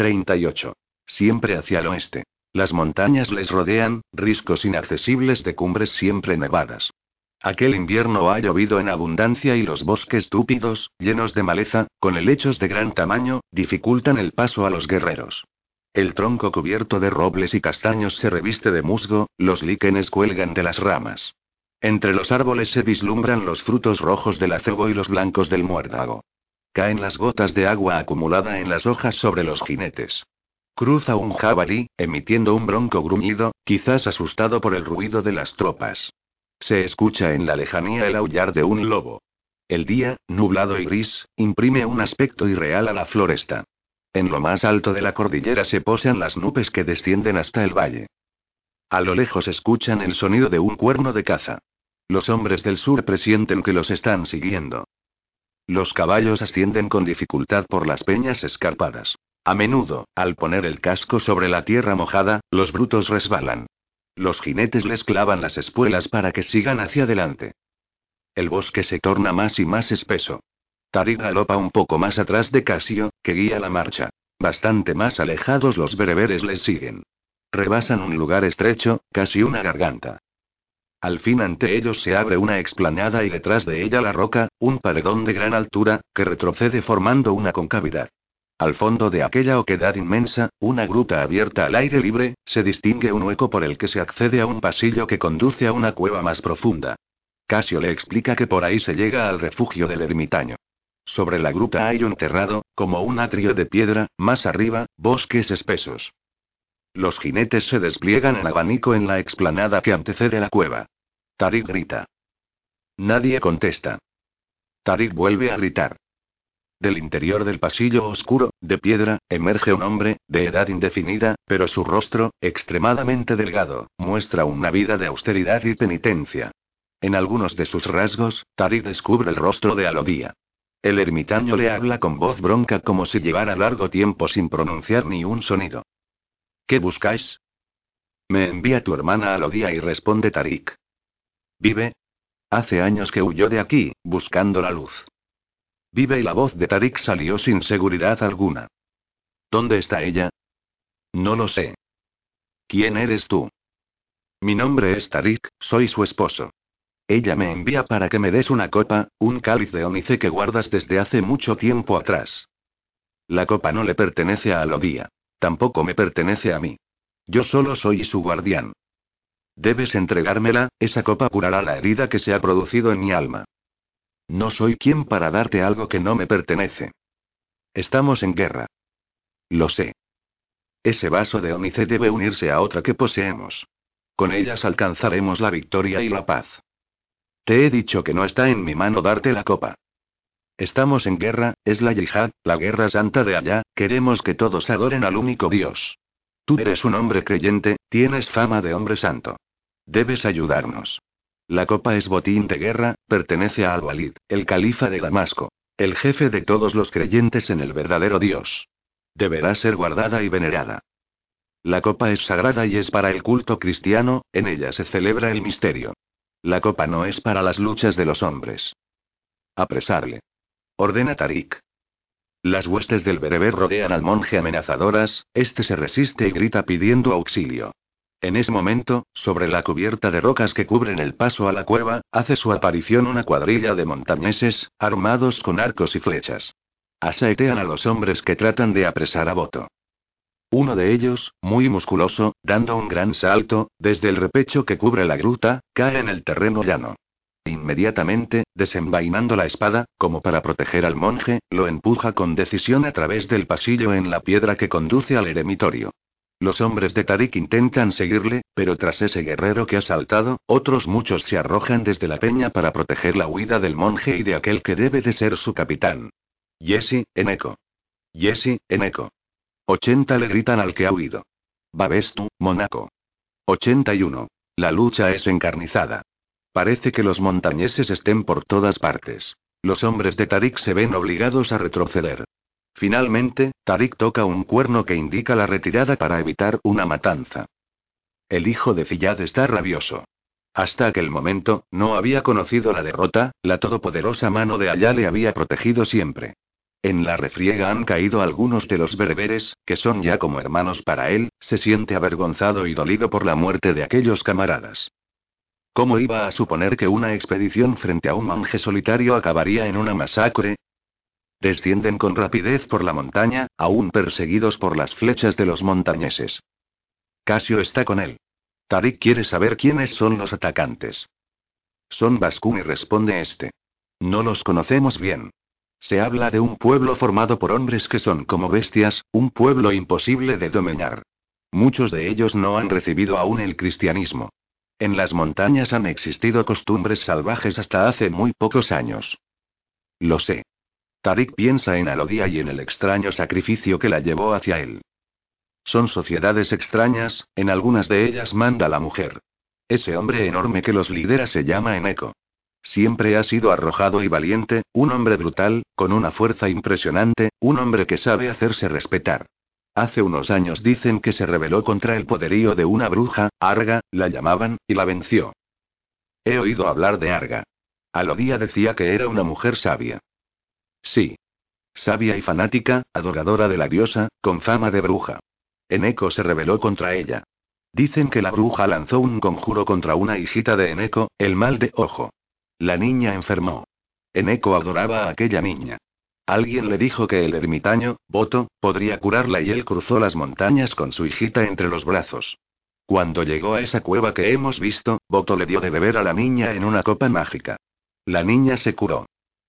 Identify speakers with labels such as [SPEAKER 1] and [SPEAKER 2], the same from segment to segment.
[SPEAKER 1] 38. Siempre hacia el oeste. Las montañas les rodean, riscos inaccesibles de cumbres siempre nevadas. Aquel invierno ha llovido en abundancia y los bosques túpidos, llenos de maleza, con helechos de gran tamaño, dificultan el paso a los guerreros. El tronco cubierto de robles y castaños se reviste de musgo, los líquenes cuelgan de las ramas. Entre los árboles se vislumbran los frutos rojos del acebo y los blancos del muérdago. Caen las gotas de agua acumulada en las hojas sobre los jinetes. Cruza un jabalí, emitiendo un bronco gruñido, quizás asustado por el ruido de las tropas. Se escucha en la lejanía el aullar de un lobo. El día, nublado y gris, imprime un aspecto irreal a la floresta. En lo más alto de la cordillera se posan las nubes que descienden hasta el valle. A lo lejos escuchan el sonido de un cuerno de caza. Los hombres del sur presienten que los están siguiendo. Los caballos ascienden con dificultad por las peñas escarpadas. A menudo, al poner el casco sobre la tierra mojada, los brutos resbalan. Los jinetes les clavan las espuelas para que sigan hacia adelante. El bosque se torna más y más espeso. Tarik galopa un poco más atrás de Casio, que guía la marcha. Bastante más alejados los bereberes les siguen. Rebasan un lugar estrecho, casi una garganta. Al fin ante ellos se abre una explanada y detrás de ella la roca, un paredón de gran altura, que retrocede formando una concavidad. Al fondo de aquella oquedad inmensa, una gruta abierta al aire libre, se distingue un hueco por el que se accede a un pasillo que conduce a una cueva más profunda. Casio le explica que por ahí se llega al refugio del ermitaño. Sobre la gruta hay un terrado, como un atrio de piedra, más arriba, bosques espesos. Los jinetes se despliegan en abanico en la explanada que antecede la cueva. Tarik grita. Nadie contesta. Tarik vuelve a gritar. Del interior del pasillo oscuro, de piedra, emerge un hombre, de edad indefinida, pero su rostro, extremadamente delgado, muestra una vida de austeridad y penitencia. En algunos de sus rasgos, Tarik descubre el rostro de Alodía. El ermitaño le habla con voz bronca como si llevara largo tiempo sin pronunciar ni un sonido. ¿Qué buscáis? Me envía tu hermana Alodía y responde Tarik. ¿Vive? Hace años que huyó de aquí, buscando la luz. Vive y la voz de Tarik salió sin seguridad alguna. ¿Dónde está ella? No lo sé. ¿Quién eres tú? Mi nombre es Tarik, soy su esposo. Ella me envía para que me des una copa, un cáliz de ónice que guardas desde hace mucho tiempo atrás. La copa no le pertenece a Alodía. Tampoco me pertenece a mí. Yo solo soy su guardián. Debes entregármela, esa copa curará la herida que se ha producido en mi alma. No soy quien para darte algo que no me pertenece. Estamos en guerra. Lo sé. Ese vaso de ónice debe unirse a otra que poseemos. Con ellas alcanzaremos la victoria y la paz. Te he dicho que no está en mi mano darte la copa. Estamos en guerra, es la yihad, la guerra santa de allá, queremos que todos adoren al único Dios. Tú eres un hombre creyente, tienes fama de hombre santo. Debes ayudarnos. La copa es botín de guerra, pertenece a Al-Walid, el califa de Damasco, el jefe de todos los creyentes en el verdadero Dios. Deberá ser guardada y venerada. La copa es sagrada y es para el culto cristiano, en ella se celebra el misterio. La copa no es para las luchas de los hombres. Apresarle. Ordena Tarik. Las huestes del bereber rodean al monje amenazadoras, este se resiste y grita pidiendo auxilio. En ese momento, sobre la cubierta de rocas que cubren el paso a la cueva, hace su aparición una cuadrilla de montañeses, armados con arcos y flechas. Asaetean a los hombres que tratan de apresar a Boto. Uno de ellos, muy musculoso, dando un gran salto, desde el repecho que cubre la gruta, cae en el terreno llano. Inmediatamente, desenvainando la espada, como para proteger al monje, lo empuja con decisión a través del pasillo en la piedra que conduce al eremitorio. Los hombres de Tarik intentan seguirle, pero tras ese guerrero que ha saltado, otros muchos se arrojan desde la peña para proteger la huida del monje y de aquel que debe de ser su capitán. Jesse, en eco. Jesse, en eco. 80 le gritan al que ha huido. Babestu, Monaco. 81. La lucha es encarnizada. Parece que los montañeses estén por todas partes. Los hombres de Tarik se ven obligados a retroceder. Finalmente, Tarik toca un cuerno que indica la retirada para evitar una matanza. El hijo de Fiyad está rabioso. Hasta aquel momento, no había conocido la derrota, la todopoderosa mano de Allá le había protegido siempre. En la refriega han caído algunos de los bereberes, que son ya como hermanos para él, se siente avergonzado y dolido por la muerte de aquellos camaradas. ¿Cómo iba a suponer que una expedición frente a un monje solitario acabaría en una masacre? Descienden con rapidez por la montaña, aún perseguidos por las flechas de los montañeses. Casio está con él. Tarik quiere saber quiénes son los atacantes. Son Baskuni, responde este. No los conocemos bien. Se habla de un pueblo formado por hombres que son como bestias, un pueblo imposible de dominar. Muchos de ellos no han recibido aún el cristianismo. En las montañas han existido costumbres salvajes hasta hace muy pocos años. Lo sé. Tarik piensa en Alodia y en el extraño sacrificio que la llevó hacia él. Son sociedades extrañas, en algunas de ellas manda la mujer. Ese hombre enorme que los lidera se llama Eneco. Siempre ha sido arrojado y valiente, un hombre brutal, con una fuerza impresionante, un hombre que sabe hacerse respetar. Hace unos años dicen que se rebeló contra el poderío de una bruja, Arga, la llamaban, y la venció. He oído hablar de Arga. Alodía decía que era una mujer sabia. Sí. Sabia y fanática, adoradora de la diosa, con fama de bruja. Eneco se rebeló contra ella. Dicen que la bruja lanzó un conjuro contra una hijita de Eneco, el mal de ojo. La niña enfermó. Eneco adoraba a aquella niña. Alguien le dijo que el ermitaño, Boto, podría curarla y él cruzó las montañas con su hijita entre los brazos. Cuando llegó a esa cueva que hemos visto, Boto le dio de beber a la niña en una copa mágica. La niña se curó.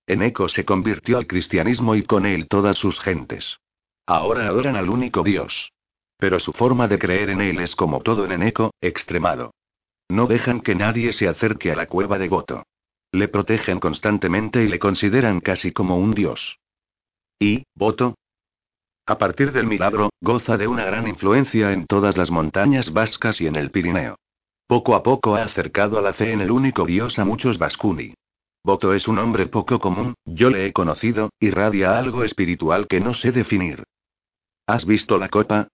[SPEAKER 1] Eneco se convirtió al cristianismo y con él todas sus gentes. Ahora adoran al único Dios. Pero su forma de creer en él es como todo en Eneco, extremado. No dejan que nadie se acerque a la cueva de Boto. Le protegen constantemente y le consideran casi como un dios. ¿Y, voto? A partir del milagro, goza de una gran influencia en todas las montañas vascas y en el Pirineo. Poco a poco ha acercado a la fe en el único dios a muchos vascuni. Voto es un hombre poco común, yo le he conocido, irradia algo espiritual que no sé definir. ¿Has visto la copa?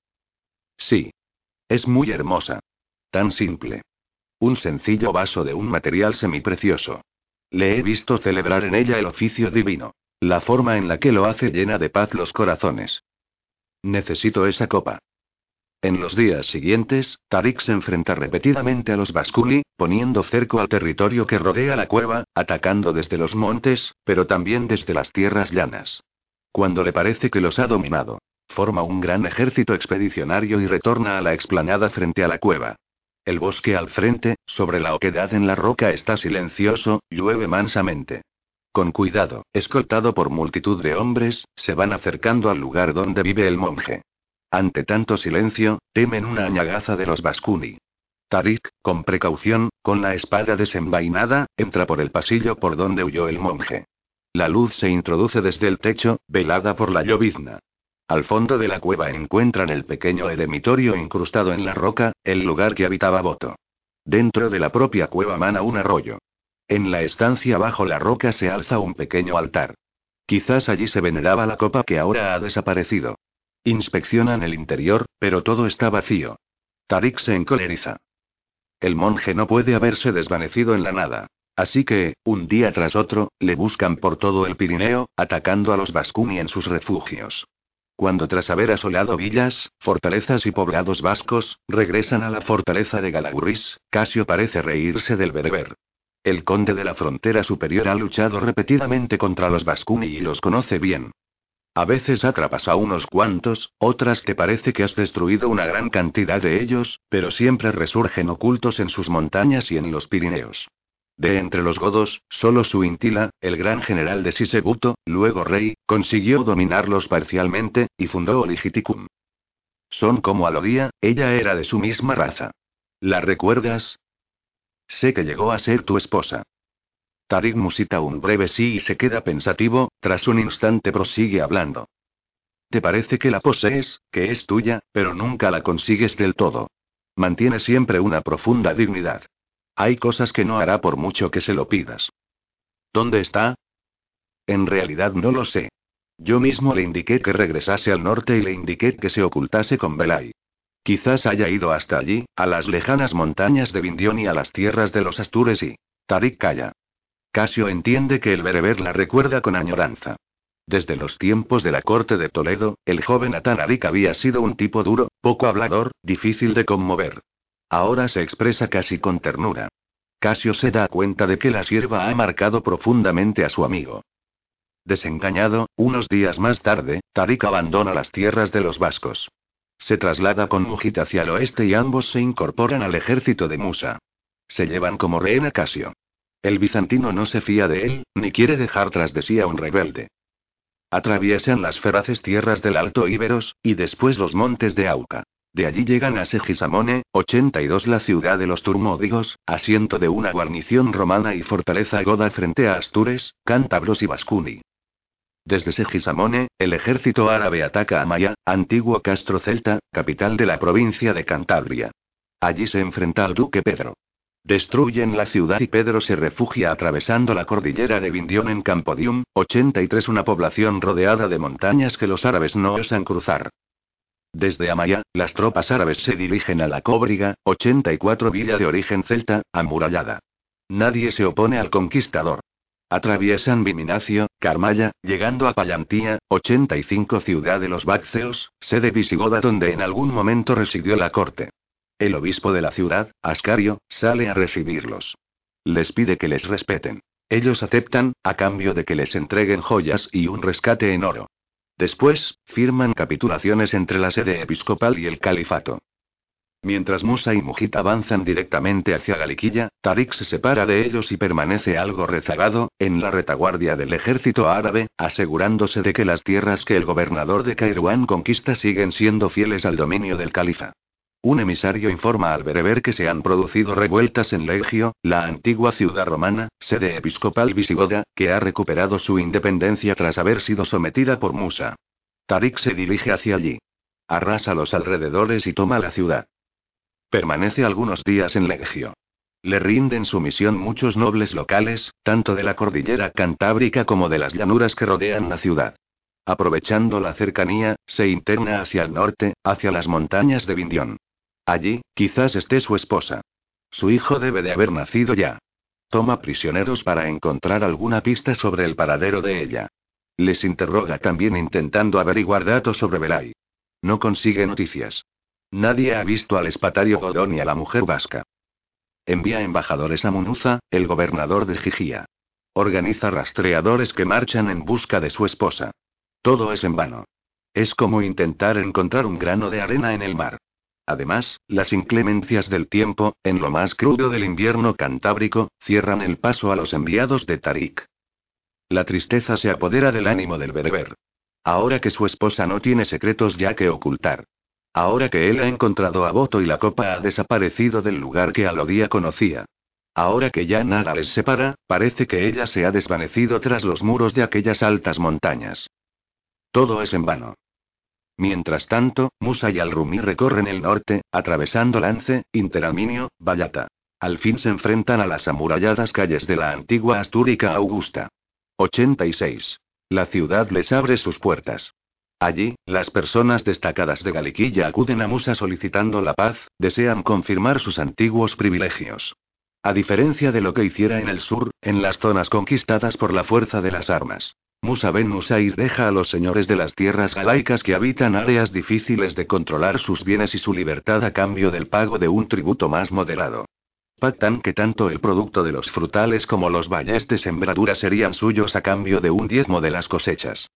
[SPEAKER 1] Sí. Es muy hermosa. Tan simple. Un sencillo vaso de un material semiprecioso. Le he visto celebrar en ella el oficio divino. La forma en la que lo hace llena de paz los corazones. Necesito esa copa. En los días siguientes, Tarik se enfrenta repetidamente a los Basculi, poniendo cerco al territorio que rodea la cueva, atacando desde los montes, pero también desde las tierras llanas. Cuando le parece que los ha dominado, forma un gran ejército expedicionario y retorna a la explanada frente a la cueva. El bosque al frente, sobre la oquedad en la roca está silencioso, llueve mansamente. Con cuidado, escoltado por multitud de hombres, se van acercando al lugar donde vive el monje. Ante tanto silencio, temen una añagaza de los Bascuni. Tarik, con precaución, con la espada desenvainada, entra por el pasillo por donde huyó el monje. La luz se introduce desde el techo, velada por la llovizna. Al fondo de la cueva encuentran el pequeño eremitorio incrustado en la roca, el lugar que habitaba Boto. Dentro de la propia cueva mana un arroyo. En la estancia bajo la roca se alza un pequeño altar. Quizás allí se veneraba la copa que ahora ha desaparecido. Inspeccionan el interior, pero todo está vacío. Tarik se encoleriza. El monje no puede haberse desvanecido en la nada. Así que, un día tras otro, le buscan por todo el Pirineo, atacando a los Bascuni en sus refugios. Cuando tras haber asolado villas, fortalezas y poblados vascos, regresan a la fortaleza de Galagurris, Casio parece reírse del bereber. El conde de la frontera superior ha luchado repetidamente contra los Vascuni y los conoce bien. A veces atrapas a unos cuantos, otras te parece que has destruido una gran cantidad de ellos, pero siempre resurgen ocultos en sus montañas y en los Pirineos. De entre los godos, solo Suintila, el gran general de Sisebuto, luego rey, consiguió dominarlos parcialmente, y fundó Oligiticum. Son como Alodía, ella era de su misma raza. ¿La recuerdas? Sé que llegó a ser tu esposa. Tarik musita un breve sí y se queda pensativo, tras un instante prosigue hablando. Te parece que la posees, que es tuya, pero nunca la consigues del todo. Mantiene siempre una profunda dignidad. Hay cosas que no hará por mucho que se lo pidas. ¿Dónde está? En realidad no lo sé. Yo mismo le indiqué que regresase al norte y le indiqué que se ocultase con Belay. Quizás haya ido hasta allí, a las lejanas montañas de Vindión y a las tierras de los Astures y... Tarik calla. Casio entiende que el bereber la recuerda con añoranza. Desde los tiempos de la corte de Toledo, el joven Atanarik había sido un tipo duro, poco hablador, difícil de conmover. Ahora se expresa casi con ternura. Casio se da cuenta de que la sierva ha marcado profundamente a su amigo. Desengañado, unos días más tarde, Tarik abandona las tierras de los vascos. Se traslada con Mujit hacia el oeste y ambos se incorporan al ejército de Musa. Se llevan como rehén a Casio. El bizantino no se fía de él, ni quiere dejar tras de sí a un rebelde. Atraviesan las feraces tierras del Alto Iberos, y después los montes de Auca. De allí llegan a Segisamone, 82 la ciudad de los Turmódigos, asiento de una guarnición romana y fortaleza goda frente a Astures, Cántabros y Vascuni. Desde Segisamone, el ejército árabe ataca a Maya, antiguo castro celta, capital de la provincia de Cantabria. Allí se enfrenta al duque Pedro. Destruyen la ciudad y Pedro se refugia atravesando la cordillera de Vindión en Campodium, 83 una población rodeada de montañas que los árabes no osan cruzar. Desde Amaya, las tropas árabes se dirigen a la Cóbriga, 84 villa de origen celta, amurallada. Nadie se opone al conquistador. Atraviesan Viminacio, Carmaya, llegando a Pallantía, 85 ciudad de los Bacceos, sede visigoda donde en algún momento residió la corte. El obispo de la ciudad, Ascario, sale a recibirlos. Les pide que les respeten. Ellos aceptan, a cambio de que les entreguen joyas y un rescate en oro. Después, firman capitulaciones entre la sede episcopal y el califato. Mientras Musa y Mujit avanzan directamente hacia Galiquilla, Tariq se separa de ellos y permanece algo rezagado, en la retaguardia del ejército árabe, asegurándose de que las tierras que el gobernador de Kairouan conquista siguen siendo fieles al dominio del califa. Un emisario informa al bereber que se han producido revueltas en Legio, la antigua ciudad romana, sede episcopal visigoda, que ha recuperado su independencia tras haber sido sometida por Musa. Tarik se dirige hacia allí. Arrasa los alrededores y toma la ciudad. Permanece algunos días en Legio. Le rinden su misión muchos nobles locales, tanto de la cordillera cantábrica como de las llanuras que rodean la ciudad. Aprovechando la cercanía, se interna hacia el norte, hacia las montañas de Vindión. Allí, quizás esté su esposa. Su hijo debe de haber nacido ya. Toma prisioneros para encontrar alguna pista sobre el paradero de ella. Les interroga también intentando averiguar datos sobre Belay. No consigue noticias. Nadie ha visto al espatario Godón y a la mujer vasca. Envía embajadores a Munuza, el gobernador de Gigía. Organiza rastreadores que marchan en busca de su esposa. Todo es en vano. Es como intentar encontrar un grano de arena en el mar. Además, las inclemencias del tiempo, en lo más crudo del invierno cantábrico, cierran el paso a los enviados de Tarik. La tristeza se apodera del ánimo del bereber. Ahora que su esposa no tiene secretos ya que ocultar. Ahora que él ha encontrado a Boto y la copa ha desaparecido del lugar que Alodía conocía. Ahora que ya nada les separa, parece que ella se ha desvanecido tras los muros de aquellas altas montañas. Todo es en vano. Mientras tanto, Musa y Al-Rumi recorren el norte, atravesando Lance, Interaminio, Vallata. Al fin se enfrentan a las amuralladas calles de la antigua Astúrica Augusta. 86. La ciudad les abre sus puertas. Allí, las personas destacadas de Galiquilla acuden a Musa solicitando la paz, desean confirmar sus antiguos privilegios. A diferencia de lo que hiciera en el sur, en las zonas conquistadas por la fuerza de las armas. Musa ben Musair deja a los señores de las tierras galaicas que habitan áreas difíciles de controlar sus bienes y su libertad a cambio del pago de un tributo más moderado. Pactan que tanto el producto de los frutales como los valles de sembradura serían suyos a cambio de un diezmo de las cosechas.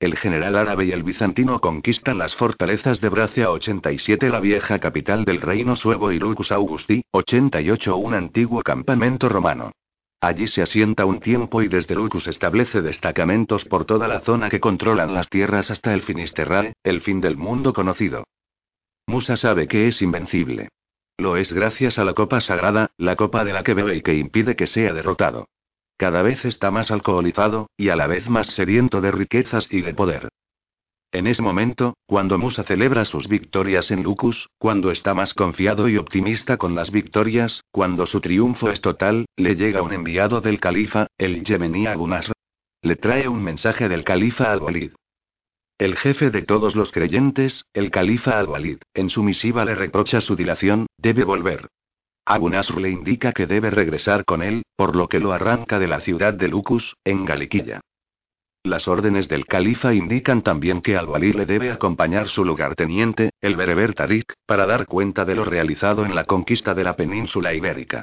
[SPEAKER 1] El general árabe y el bizantino conquistan las fortalezas de Bracia 87 la vieja capital del reino suevo y Lucus Augusti, 88 un antiguo campamento romano. Allí se asienta un tiempo y desde Lucus establece destacamentos por toda la zona que controlan las tierras hasta el Finisterrae, el fin del mundo conocido. Musa sabe que es invencible. Lo es gracias a la copa sagrada, la copa de la que bebe y que impide que sea derrotado. Cada vez está más alcoholizado, y a la vez más sediento de riquezas y de poder. En ese momento, cuando Musa celebra sus victorias en Lucus, cuando está más confiado y optimista con las victorias, cuando su triunfo es total, le llega un enviado del califa, el yemení Abu Nasr. Le trae un mensaje del califa al-Walid. El jefe de todos los creyentes, el califa al-Walid, en su misiva le reprocha su dilación, debe volver. Abu Nasr le indica que debe regresar con él, por lo que lo arranca de la ciudad de Lucus, en Galiquilla. Las órdenes del califa indican también que al-Walí le debe acompañar su lugarteniente, el bereber Tariq, para dar cuenta de lo realizado en la conquista de la península ibérica.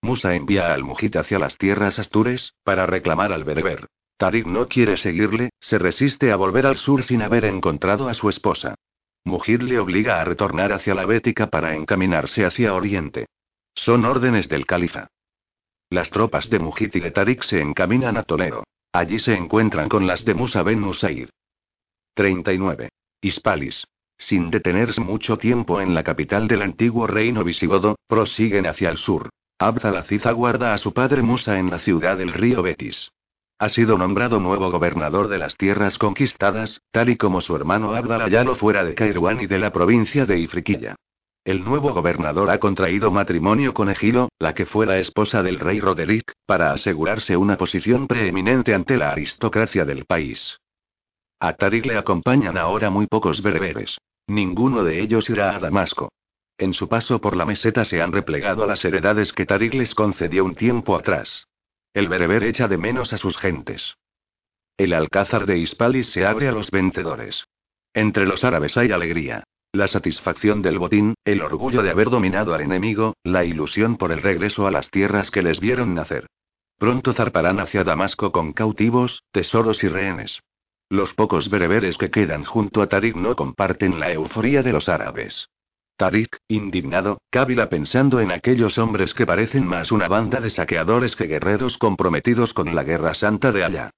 [SPEAKER 1] Musa envía al Mujit hacia las tierras astures, para reclamar al bereber. Tariq no quiere seguirle, se resiste a volver al sur sin haber encontrado a su esposa. Mujid le obliga a retornar hacia la Bética para encaminarse hacia Oriente. Son órdenes del califa. Las tropas de Mujid y de Tariq se encaminan a Toledo. Allí se encuentran con las de Musa ben Usair. 39. Hispalis. Sin detenerse mucho tiempo en la capital del antiguo reino visigodo, prosiguen hacia el sur. Abd al-Aziz aguarda a su padre Musa en la ciudad del río Betis. Ha sido nombrado nuevo gobernador de las tierras conquistadas, tal y como su hermano Abdalá ya lo fuera de Kairouan y de la provincia de Ifriquilla. El nuevo gobernador ha contraído matrimonio con Egilo, la que fue la esposa del rey Roderick, para asegurarse una posición preeminente ante la aristocracia del país. A Tarik le acompañan ahora muy pocos bereberes. Ninguno de ellos irá a Damasco. En su paso por la meseta se han replegado las heredades que Tarik les concedió un tiempo atrás. El bereber echa de menos a sus gentes. El alcázar de Hispalis se abre a los vendedores. Entre los árabes hay alegría. La satisfacción del botín, el orgullo de haber dominado al enemigo, la ilusión por el regreso a las tierras que les vieron nacer. Pronto zarparán hacia Damasco con cautivos, tesoros y rehenes. Los pocos bereberes que quedan junto a Tarik no comparten la euforía de los árabes. Tarik, indignado, cávila pensando en aquellos hombres que parecen más una banda de saqueadores que guerreros comprometidos con la guerra santa de allá.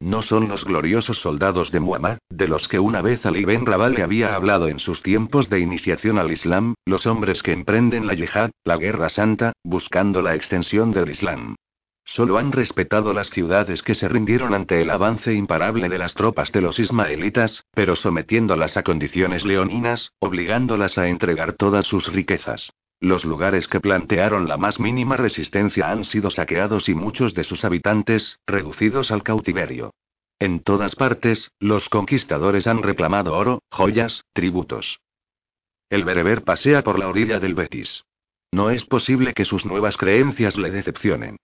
[SPEAKER 1] No son los gloriosos soldados de Muhammad, de los que una vez Ali Ben Rabal le había hablado en sus tiempos de iniciación al Islam, los hombres que emprenden la yihad, la guerra santa, buscando la extensión del Islam. Solo han respetado las ciudades que se rindieron ante el avance imparable de las tropas de los ismaelitas, pero sometiéndolas a condiciones leoninas, obligándolas a entregar todas sus riquezas. Los lugares que plantearon la más mínima resistencia han sido saqueados y muchos de sus habitantes, reducidos al cautiverio. En todas partes, los conquistadores han reclamado oro, joyas, tributos. El bereber pasea por la orilla del Betis. No es posible que sus nuevas creencias le decepcionen.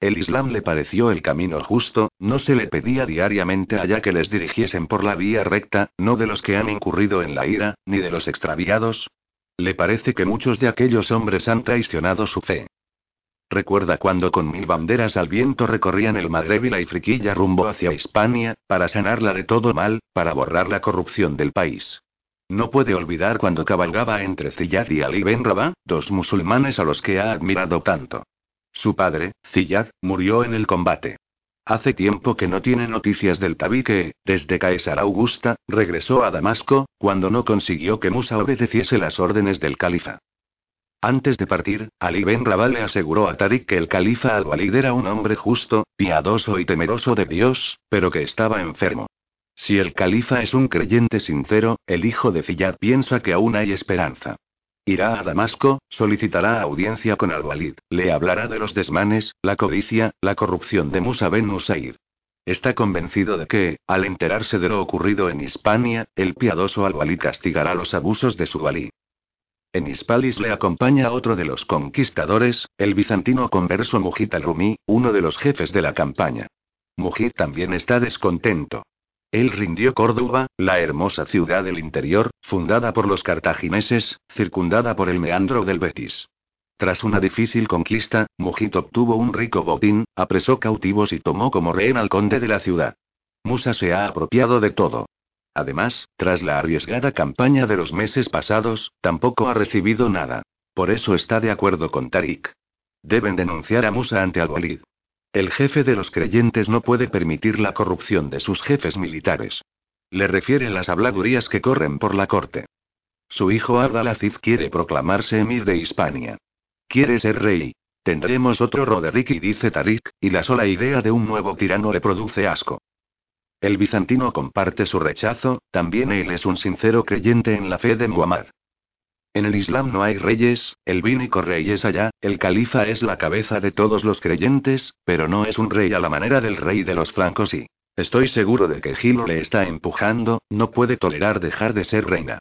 [SPEAKER 1] El Islam le pareció el camino justo, no se le pedía diariamente allá que les dirigiesen por la vía recta, no de los que han incurrido en la ira, ni de los extraviados. Le parece que muchos de aquellos hombres han traicionado su fe. Recuerda cuando con mil banderas al viento recorrían el Magreb y la Ifriquilla rumbo hacia Hispania, para sanarla de todo mal, para borrar la corrupción del país. No puede olvidar cuando cabalgaba entre Ziyad y Ali Ben Rabah, dos musulmanes a los que ha admirado tanto. Su padre, Ziyad, murió en el combate. Hace tiempo que no tiene noticias del Tabí que, desde Caesar Augusta, regresó a Damasco, cuando no consiguió que Musa obedeciese las órdenes del califa. Antes de partir, Ali Ben Rabal le aseguró a Tariq que el califa al-Walid era un hombre justo, piadoso y temeroso de Dios, pero que estaba enfermo. Si el califa es un creyente sincero, el hijo de Ziyad piensa que aún hay esperanza. Irá a Damasco, solicitará audiencia con al-Walid, le hablará de los desmanes, la codicia, la corrupción de Musa ben Usair. Está convencido de que, al enterarse de lo ocurrido en Hispania, el piadoso al-Walid castigará los abusos de su walí. En Hispalis le acompaña otro de los conquistadores, el bizantino converso Mujit al-Rumi, uno de los jefes de la campaña. Mujit también está descontento. Él rindió Córdoba, la hermosa ciudad del interior, fundada por los cartagineses, circundada por el meandro del Betis. Tras una difícil conquista, Mujit obtuvo un rico botín, apresó cautivos y tomó como rehén al conde de la ciudad. Musa se ha apropiado de todo. Además, tras la arriesgada campaña de los meses pasados, tampoco ha recibido nada. Por eso está de acuerdo con Tarik. Deben denunciar a Musa ante al-Walid. El jefe de los creyentes no puede permitir la corrupción de sus jefes militares. Le refiere las habladurías que corren por la corte. Su hijo Abdalaziz quiere proclamarse emir de Hispania. Quiere ser rey. Tendremos otro Roderick y dice Tarik, y la sola idea de un nuevo tirano le produce asco. El bizantino comparte su rechazo, también él es un sincero creyente en la fe de Muhammad. En el Islam no hay reyes, el único rey es allá, el califa es la cabeza de todos los creyentes, pero no es un rey a la manera del rey de los flancos y, estoy seguro de que Gilo le está empujando, no puede tolerar dejar de ser reina.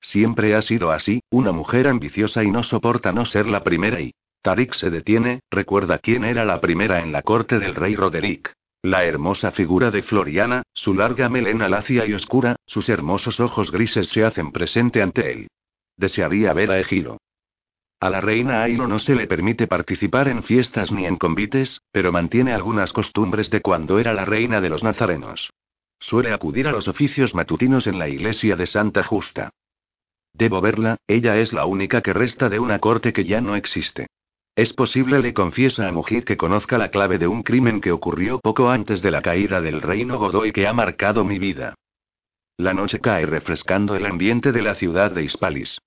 [SPEAKER 1] Siempre ha sido así, una mujer ambiciosa y no soporta no ser la primera y... Tarik se detiene, recuerda quién era la primera en la corte del rey Roderick. La hermosa figura de Floriana, su larga melena lacia y oscura, sus hermosos ojos grises se hacen presente ante él. Desearía ver a Egilo. A la reina Ailo no se le permite participar en fiestas ni en convites, pero mantiene algunas costumbres de cuando era la reina de los nazarenos. Suele acudir a los oficios matutinos en la iglesia de Santa Justa. Debo verla, ella es la única que resta de una corte que ya no existe. Es posible, le confiesa a Mujit que conozca la clave de un crimen que ocurrió poco antes de la caída del reino Godoy que ha marcado mi vida. La noche cae refrescando el ambiente de la ciudad de Hispalis.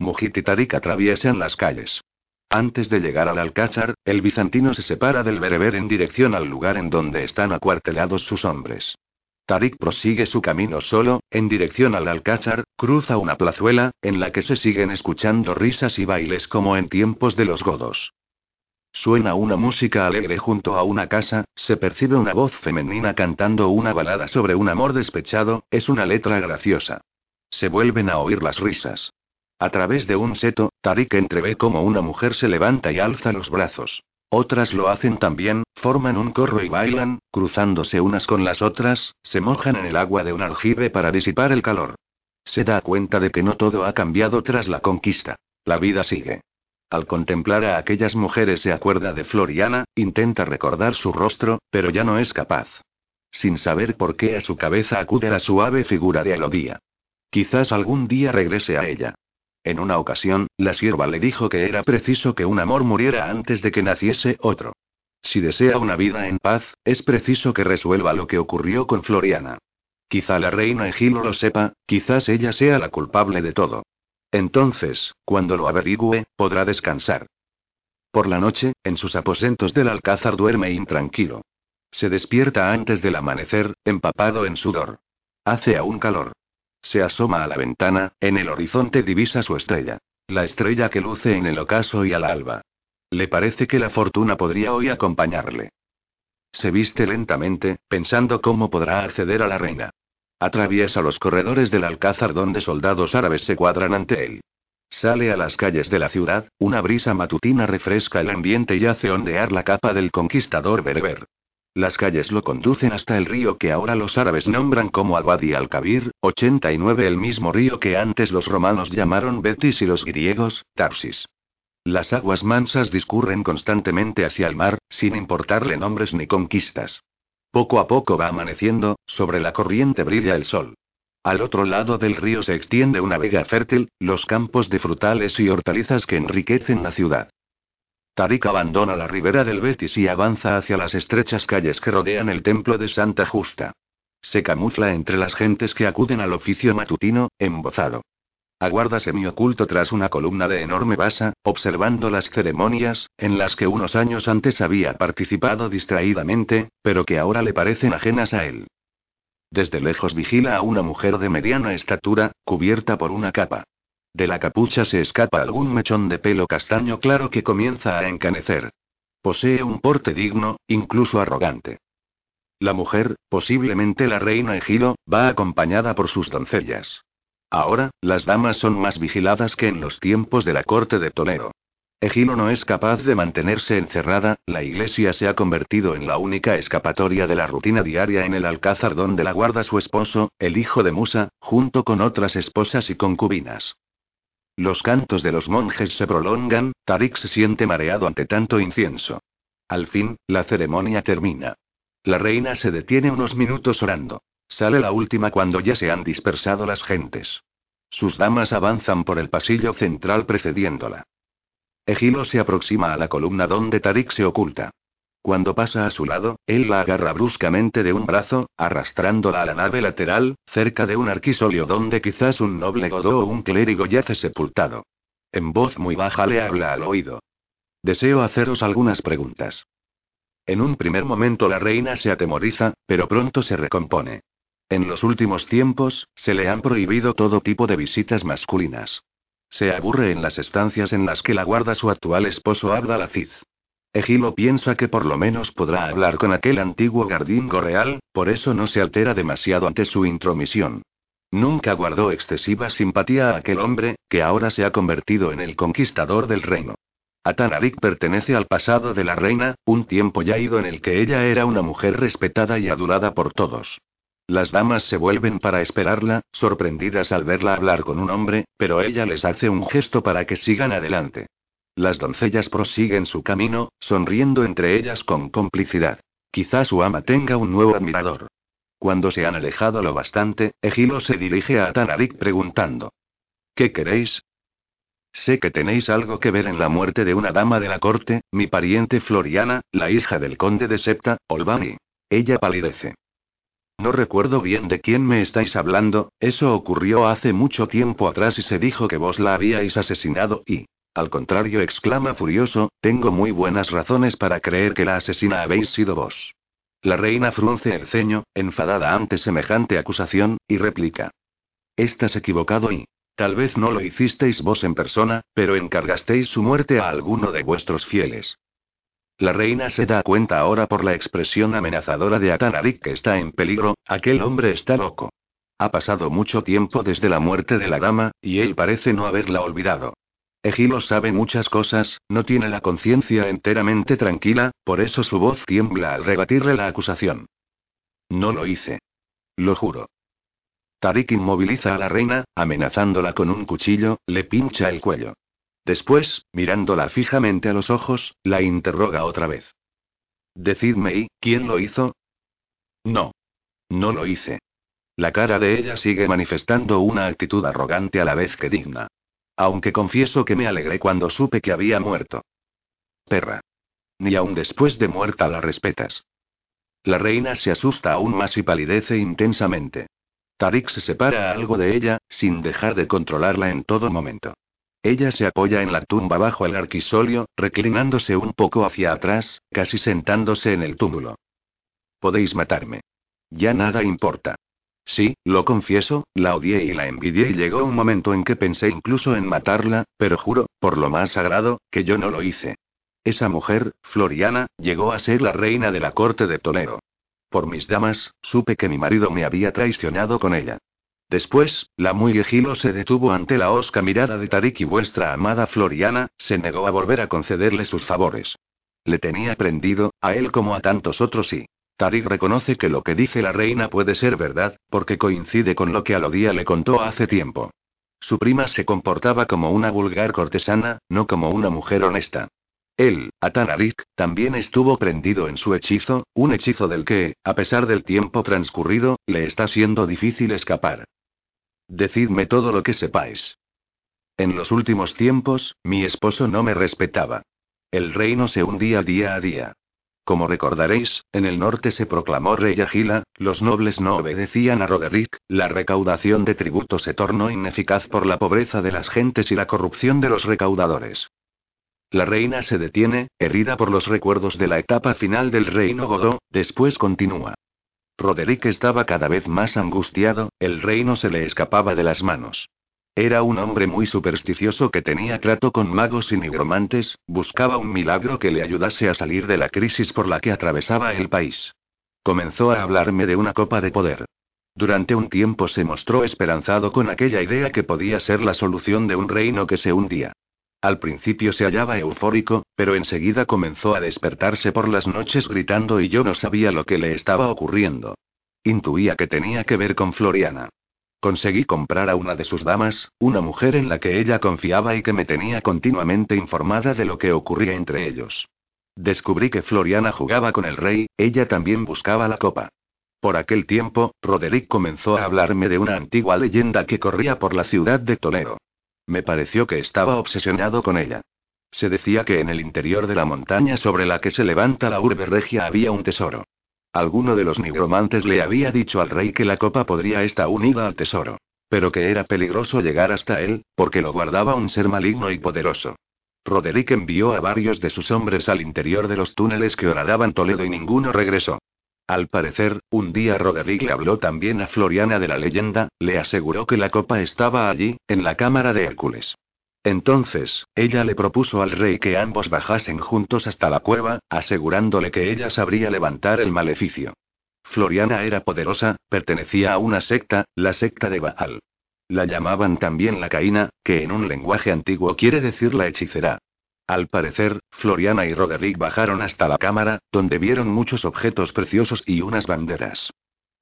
[SPEAKER 1] Mujit y Tarik atraviesan las calles. Antes de llegar al Alcázar, el bizantino se separa del bereber en dirección al lugar en donde están acuartelados sus hombres. Tarik prosigue su camino solo, en dirección al Alcázar, cruza una plazuela, en la que se siguen escuchando risas y bailes como en tiempos de los godos. Suena una música alegre junto a una casa, se percibe una voz femenina cantando una balada sobre un amor despechado, es una letra graciosa. Se vuelven a oír las risas. A través de un seto, Tarik entrevé cómo una mujer se levanta y alza los brazos. Otras lo hacen también, forman un corro y bailan, cruzándose unas con las otras, se mojan en el agua de un aljibe para disipar el calor. Se da cuenta de que no todo ha cambiado tras la conquista. La vida sigue. Al contemplar a aquellas mujeres se acuerda de Floriana, intenta recordar su rostro, pero ya no es capaz. Sin saber por qué a su cabeza acude la suave figura de Elodía. Quizás algún día regrese a ella. En una ocasión, la sierva le dijo que era preciso que un amor muriera antes de que naciese otro. Si desea una vida en paz, es preciso que resuelva lo que ocurrió con Floriana. Quizá la reina Egilo lo sepa, quizás ella sea la culpable de todo. Entonces, cuando lo averigüe, podrá descansar. Por la noche, en sus aposentos del alcázar duerme intranquilo. Se despierta antes del amanecer, empapado en sudor. Hace aún calor. Se asoma a la ventana, en el horizonte divisa su estrella. La estrella que luce en el ocaso y al alba. Le parece que la fortuna podría hoy acompañarle. Se viste lentamente, pensando cómo podrá acceder a la reina. Atraviesa los corredores del alcázar donde soldados árabes se cuadran ante él. Sale a las calles de la ciudad, una brisa matutina refresca el ambiente y hace ondear la capa del conquistador bereber. Las calles lo conducen hasta el río que ahora los árabes nombran como Al-Wadi al-Kabir, 89 el mismo río que antes los romanos llamaron Betis y los griegos, Tarsis. Las aguas mansas discurren constantemente hacia el mar, sin importarle nombres ni conquistas. Poco a poco va amaneciendo, sobre la corriente brilla el sol. Al otro lado del río se extiende una vega fértil, los campos de frutales y hortalizas que enriquecen la ciudad. Tarik abandona la ribera del Betis y avanza hacia las estrechas calles que rodean el templo de Santa Justa. Se camufla entre las gentes que acuden al oficio matutino, embozado. Aguarda semioculto tras una columna de enorme basa, observando las ceremonias, en las que unos años antes había participado distraídamente, pero que ahora le parecen ajenas a él. Desde lejos vigila a una mujer de mediana estatura, cubierta por una capa. De la capucha se escapa algún mechón de pelo castaño claro que comienza a encanecer. Posee un porte digno, incluso arrogante. La mujer, posiblemente la reina Egilo, va acompañada por sus doncellas. Ahora, las damas son más vigiladas que en los tiempos de la corte de Toledo. Egilo no es capaz de mantenerse encerrada, la iglesia se ha convertido en la única escapatoria de la rutina diaria en el alcázar donde la guarda su esposo, el hijo de Musa, junto con otras esposas y concubinas. Los cantos de los monjes se prolongan, Tarik se siente mareado ante tanto incienso. Al fin, la ceremonia termina. La reina se detiene unos minutos orando. Sale la última cuando ya se han dispersado las gentes. Sus damas avanzan por el pasillo central precediéndola. Egilo se aproxima a la columna donde Tarik se oculta. Cuando pasa a su lado, él la agarra bruscamente de un brazo, arrastrándola a la nave lateral, cerca de un arquisolio donde quizás un noble godó o un clérigo yace sepultado. En voz muy baja le habla al oído. Deseo haceros algunas preguntas. En un primer momento la reina se atemoriza, pero pronto se recompone. En los últimos tiempos, se le han prohibido todo tipo de visitas masculinas. Se aburre en las estancias en las que la guarda su actual esposo Abdalaziz. Egilo piensa que por lo menos podrá hablar con aquel antiguo gardingo real, por eso no se altera demasiado ante su intromisión. Nunca guardó excesiva simpatía a aquel hombre, que ahora se ha convertido en el conquistador del reino. Atanarik pertenece al pasado de la reina, un tiempo ya ido en el que ella era una mujer respetada y adulada por todos. Las damas se vuelven para esperarla, sorprendidas al verla hablar con un hombre, pero ella les hace un gesto para que sigan adelante. Las doncellas prosiguen su camino, sonriendo entre ellas con complicidad. Quizá su ama tenga un nuevo admirador. Cuando se han alejado lo bastante, Egilo se dirige a Atanarik preguntando: ¿Qué queréis? Sé que tenéis algo que ver en la muerte de una dama de la corte, mi pariente Floriana, la hija del conde de Septa, Olbani. Ella palidece. No recuerdo bien de quién me estáis hablando, eso ocurrió hace mucho tiempo atrás y se dijo que vos la habíais asesinado y... Al contrario, exclama furioso, tengo muy buenas razones para creer que la asesina habéis sido vos. La reina frunce el ceño, enfadada ante semejante acusación, y replica. Estás equivocado y... Tal vez no lo hicisteis vos en persona, pero encargasteis su muerte a alguno de vuestros fieles. La reina se da cuenta ahora por la expresión amenazadora de Atanarik que está en peligro, aquel hombre está loco. Ha pasado mucho tiempo desde la muerte de la dama, y él parece no haberla olvidado. Egilo sabe muchas cosas, no tiene la conciencia enteramente tranquila, por eso su voz tiembla al rebatirle la acusación. No lo hice. Lo juro. Tarik inmoviliza a la reina, amenazándola con un cuchillo, le pincha el cuello. Después, mirándola fijamente a los ojos, la interroga otra vez. Decidme, ¿y quién lo hizo? No. No lo hice. La cara de ella sigue manifestando una actitud arrogante a la vez que digna. Aunque confieso que me alegré cuando supe que había muerto. Perra. Ni aun después de muerta la respetas. La reina se asusta aún más y palidece intensamente. Tarik se separa algo de ella, sin dejar de controlarla en todo momento. Ella se apoya en la tumba bajo el arquisolio, reclinándose un poco hacia atrás, casi sentándose en el túmulo. Podéis matarme. Ya nada importa. Sí, lo confieso, la odié y la envidié y llegó un momento en que pensé incluso en matarla, pero juro, por lo más sagrado, que yo no lo hice. Esa mujer, Floriana, llegó a ser la reina de la corte de Toledo. Por mis damas, supe que mi marido me había traicionado con ella. Después, la muy Egilo se detuvo ante la osca mirada de Tarik y vuestra amada Floriana, se negó a volver a concederle sus favores. Le tenía prendido, a él como a tantos otros y... Tarik reconoce que lo que dice la reina puede ser verdad, porque coincide con lo que Alodía le contó hace tiempo. Su prima se comportaba como una vulgar cortesana, no como una mujer honesta. Él, Atanarik, también estuvo prendido en su hechizo, un hechizo del que, a pesar del tiempo transcurrido, le está siendo difícil escapar. Decidme todo lo que sepáis. En los últimos tiempos, mi esposo no me respetaba. El reino se hundía día a día. Como recordaréis, en el norte se proclamó rey Agila, los nobles no obedecían a Roderick, la recaudación de tributos se tornó ineficaz por la pobreza de las gentes y la corrupción de los recaudadores. La reina se detiene, herida por los recuerdos de la etapa final del reino Godó, después continúa. Roderick estaba cada vez más angustiado, el reino se le escapaba de las manos. Era un hombre muy supersticioso que tenía trato con magos y nigromantes, buscaba un milagro que le ayudase a salir de la crisis por la que atravesaba el país. Comenzó a hablarme de una copa de poder. Durante un tiempo se mostró esperanzado con aquella idea que podía ser la solución de un reino que se hundía. Al principio se hallaba eufórico, pero enseguida comenzó a despertarse por las noches gritando y yo no sabía lo que le estaba ocurriendo. Intuía que tenía que ver con Floriana. Conseguí comprar a una de sus damas, una mujer en la que ella confiaba y que me tenía continuamente informada de lo que ocurría entre ellos. Descubrí que Floriana jugaba con el rey, ella también buscaba la copa. Por aquel tiempo, Roderick comenzó a hablarme de una antigua leyenda que corría por la ciudad de Toledo. Me pareció que estaba obsesionado con ella. Se decía que en el interior de la montaña sobre la que se levanta la urbe regia había un tesoro. Alguno de los nigromantes le había dicho al rey que la copa podría estar unida al tesoro. Pero que era peligroso llegar hasta él, porque lo guardaba un ser maligno y poderoso. Roderick envió a varios de sus hombres al interior de los túneles que horadaban Toledo y ninguno regresó. Al parecer, un día Roderick le habló también a Floriana de la leyenda, le aseguró que la copa estaba allí, en la cámara de Hércules. Entonces, ella le propuso al rey que ambos bajasen juntos hasta la cueva, asegurándole que ella sabría levantar el maleficio. Floriana era poderosa, pertenecía a una secta, la secta de Baal. La llamaban también la Caína, que en un lenguaje antiguo quiere decir la hechicera. Al parecer, Floriana y Roderick bajaron hasta la cámara, donde vieron muchos objetos preciosos y unas banderas.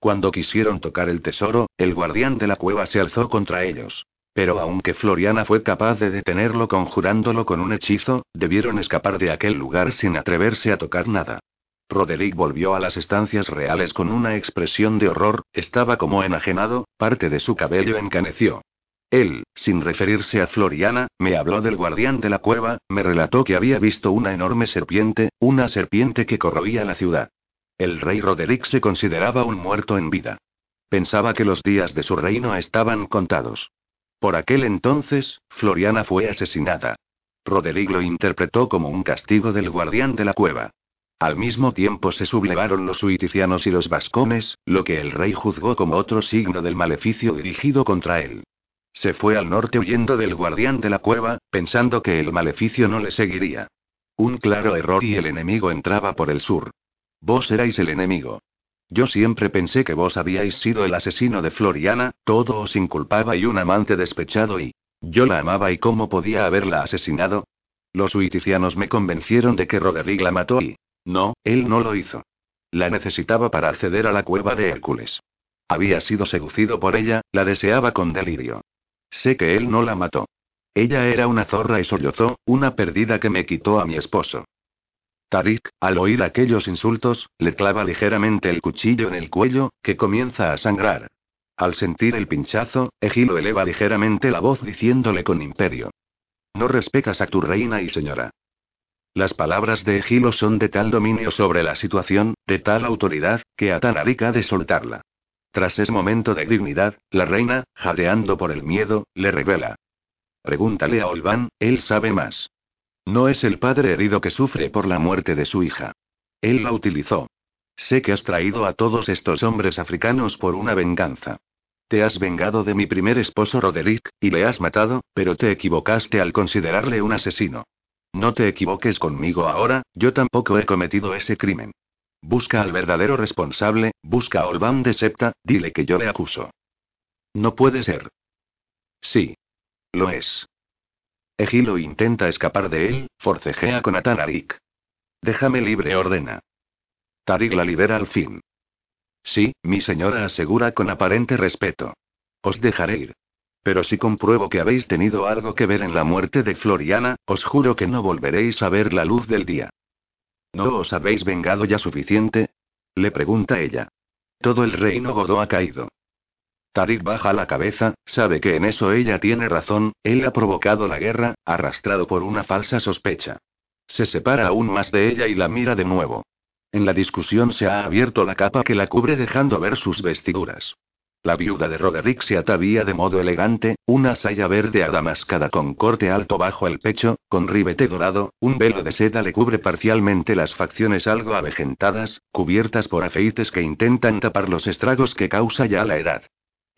[SPEAKER 1] Cuando quisieron tocar el tesoro, el guardián de la cueva se alzó contra ellos. Pero aunque Floriana fue capaz de detenerlo conjurándolo con un hechizo, debieron escapar de aquel lugar sin atreverse a tocar nada. Roderick volvió a las estancias reales con una expresión de horror, estaba como enajenado, parte de su cabello encaneció. Él, sin referirse a Floriana, me habló del guardián de la cueva, me relató que había visto una enorme serpiente, una serpiente que corroía la ciudad. El rey Roderick se consideraba un muerto en vida. Pensaba que los días de su reino estaban contados. Por aquel entonces, Floriana fue asesinada. Roderick lo interpretó como un castigo del guardián de la cueva. Al mismo tiempo se sublevaron los suiticianos y los vascones, lo que el rey juzgó como otro signo del maleficio dirigido contra él. Se fue al norte huyendo del guardián de la cueva, pensando que el maleficio no le seguiría. Un claro error y el enemigo entraba por el sur. Vos erais el enemigo. Yo siempre pensé que vos habíais sido el asesino de Floriana, todo os inculpaba y un amante despechado y... Yo la amaba y cómo podía haberla asesinado. Los huiticianos me convencieron de que Roderick la mató y... No, él no lo hizo. La necesitaba para acceder a la cueva de Hércules. Había sido seducido por ella, la deseaba con delirio. Sé que él no la mató. Ella era una zorra y sollozó, una perdida que me quitó a mi esposo. Tarik, al oír aquellos insultos, le clava ligeramente el cuchillo en el cuello, que comienza a sangrar. Al sentir el pinchazo, Egilo eleva ligeramente la voz diciéndole con imperio. No respetas a tu reina y señora. Las palabras de Egilo son de tal dominio sobre la situación, de tal autoridad, que a Tanarik ha de soltarla. Tras ese momento de dignidad, la reina, jadeando por el miedo, le revela. Pregúntale a Olvan, él sabe más. No es el padre herido que sufre por la muerte de su hija. Él la utilizó. Sé que has traído a todos estos hombres africanos por una venganza. Te has vengado de mi primer esposo Roderick, y le has matado, pero te equivocaste al considerarle un asesino. No te equivoques conmigo ahora, yo tampoco he cometido ese crimen. Busca al verdadero responsable, busca a Olvan de Septa, dile que yo le acuso. No puede ser. Sí. Lo es. Egilo intenta escapar de él, forcejea con Atanarik. Déjame libre, ordena. Tarik la libera al fin. Sí, mi señora asegura con aparente respeto. Os dejaré ir. Pero si compruebo que habéis tenido algo que ver en la muerte de Floriana, os juro que no volveréis a ver la luz del día. ¿No os habéis vengado ya suficiente? Le pregunta ella. Todo el reino Godó ha caído. Tarik baja la cabeza, sabe que en eso ella tiene razón, él ha provocado la guerra, arrastrado por una falsa sospecha. Se separa aún más de ella y la mira de nuevo. En la discusión se ha abierto la capa que la cubre dejando ver sus vestiduras. La viuda de Roderick se atavía de modo elegante, una saya verde adamascada con corte alto bajo el pecho, con ribete dorado, un velo de seda le cubre parcialmente las facciones algo avejentadas, cubiertas por afeites que intentan tapar los estragos que causa ya la edad.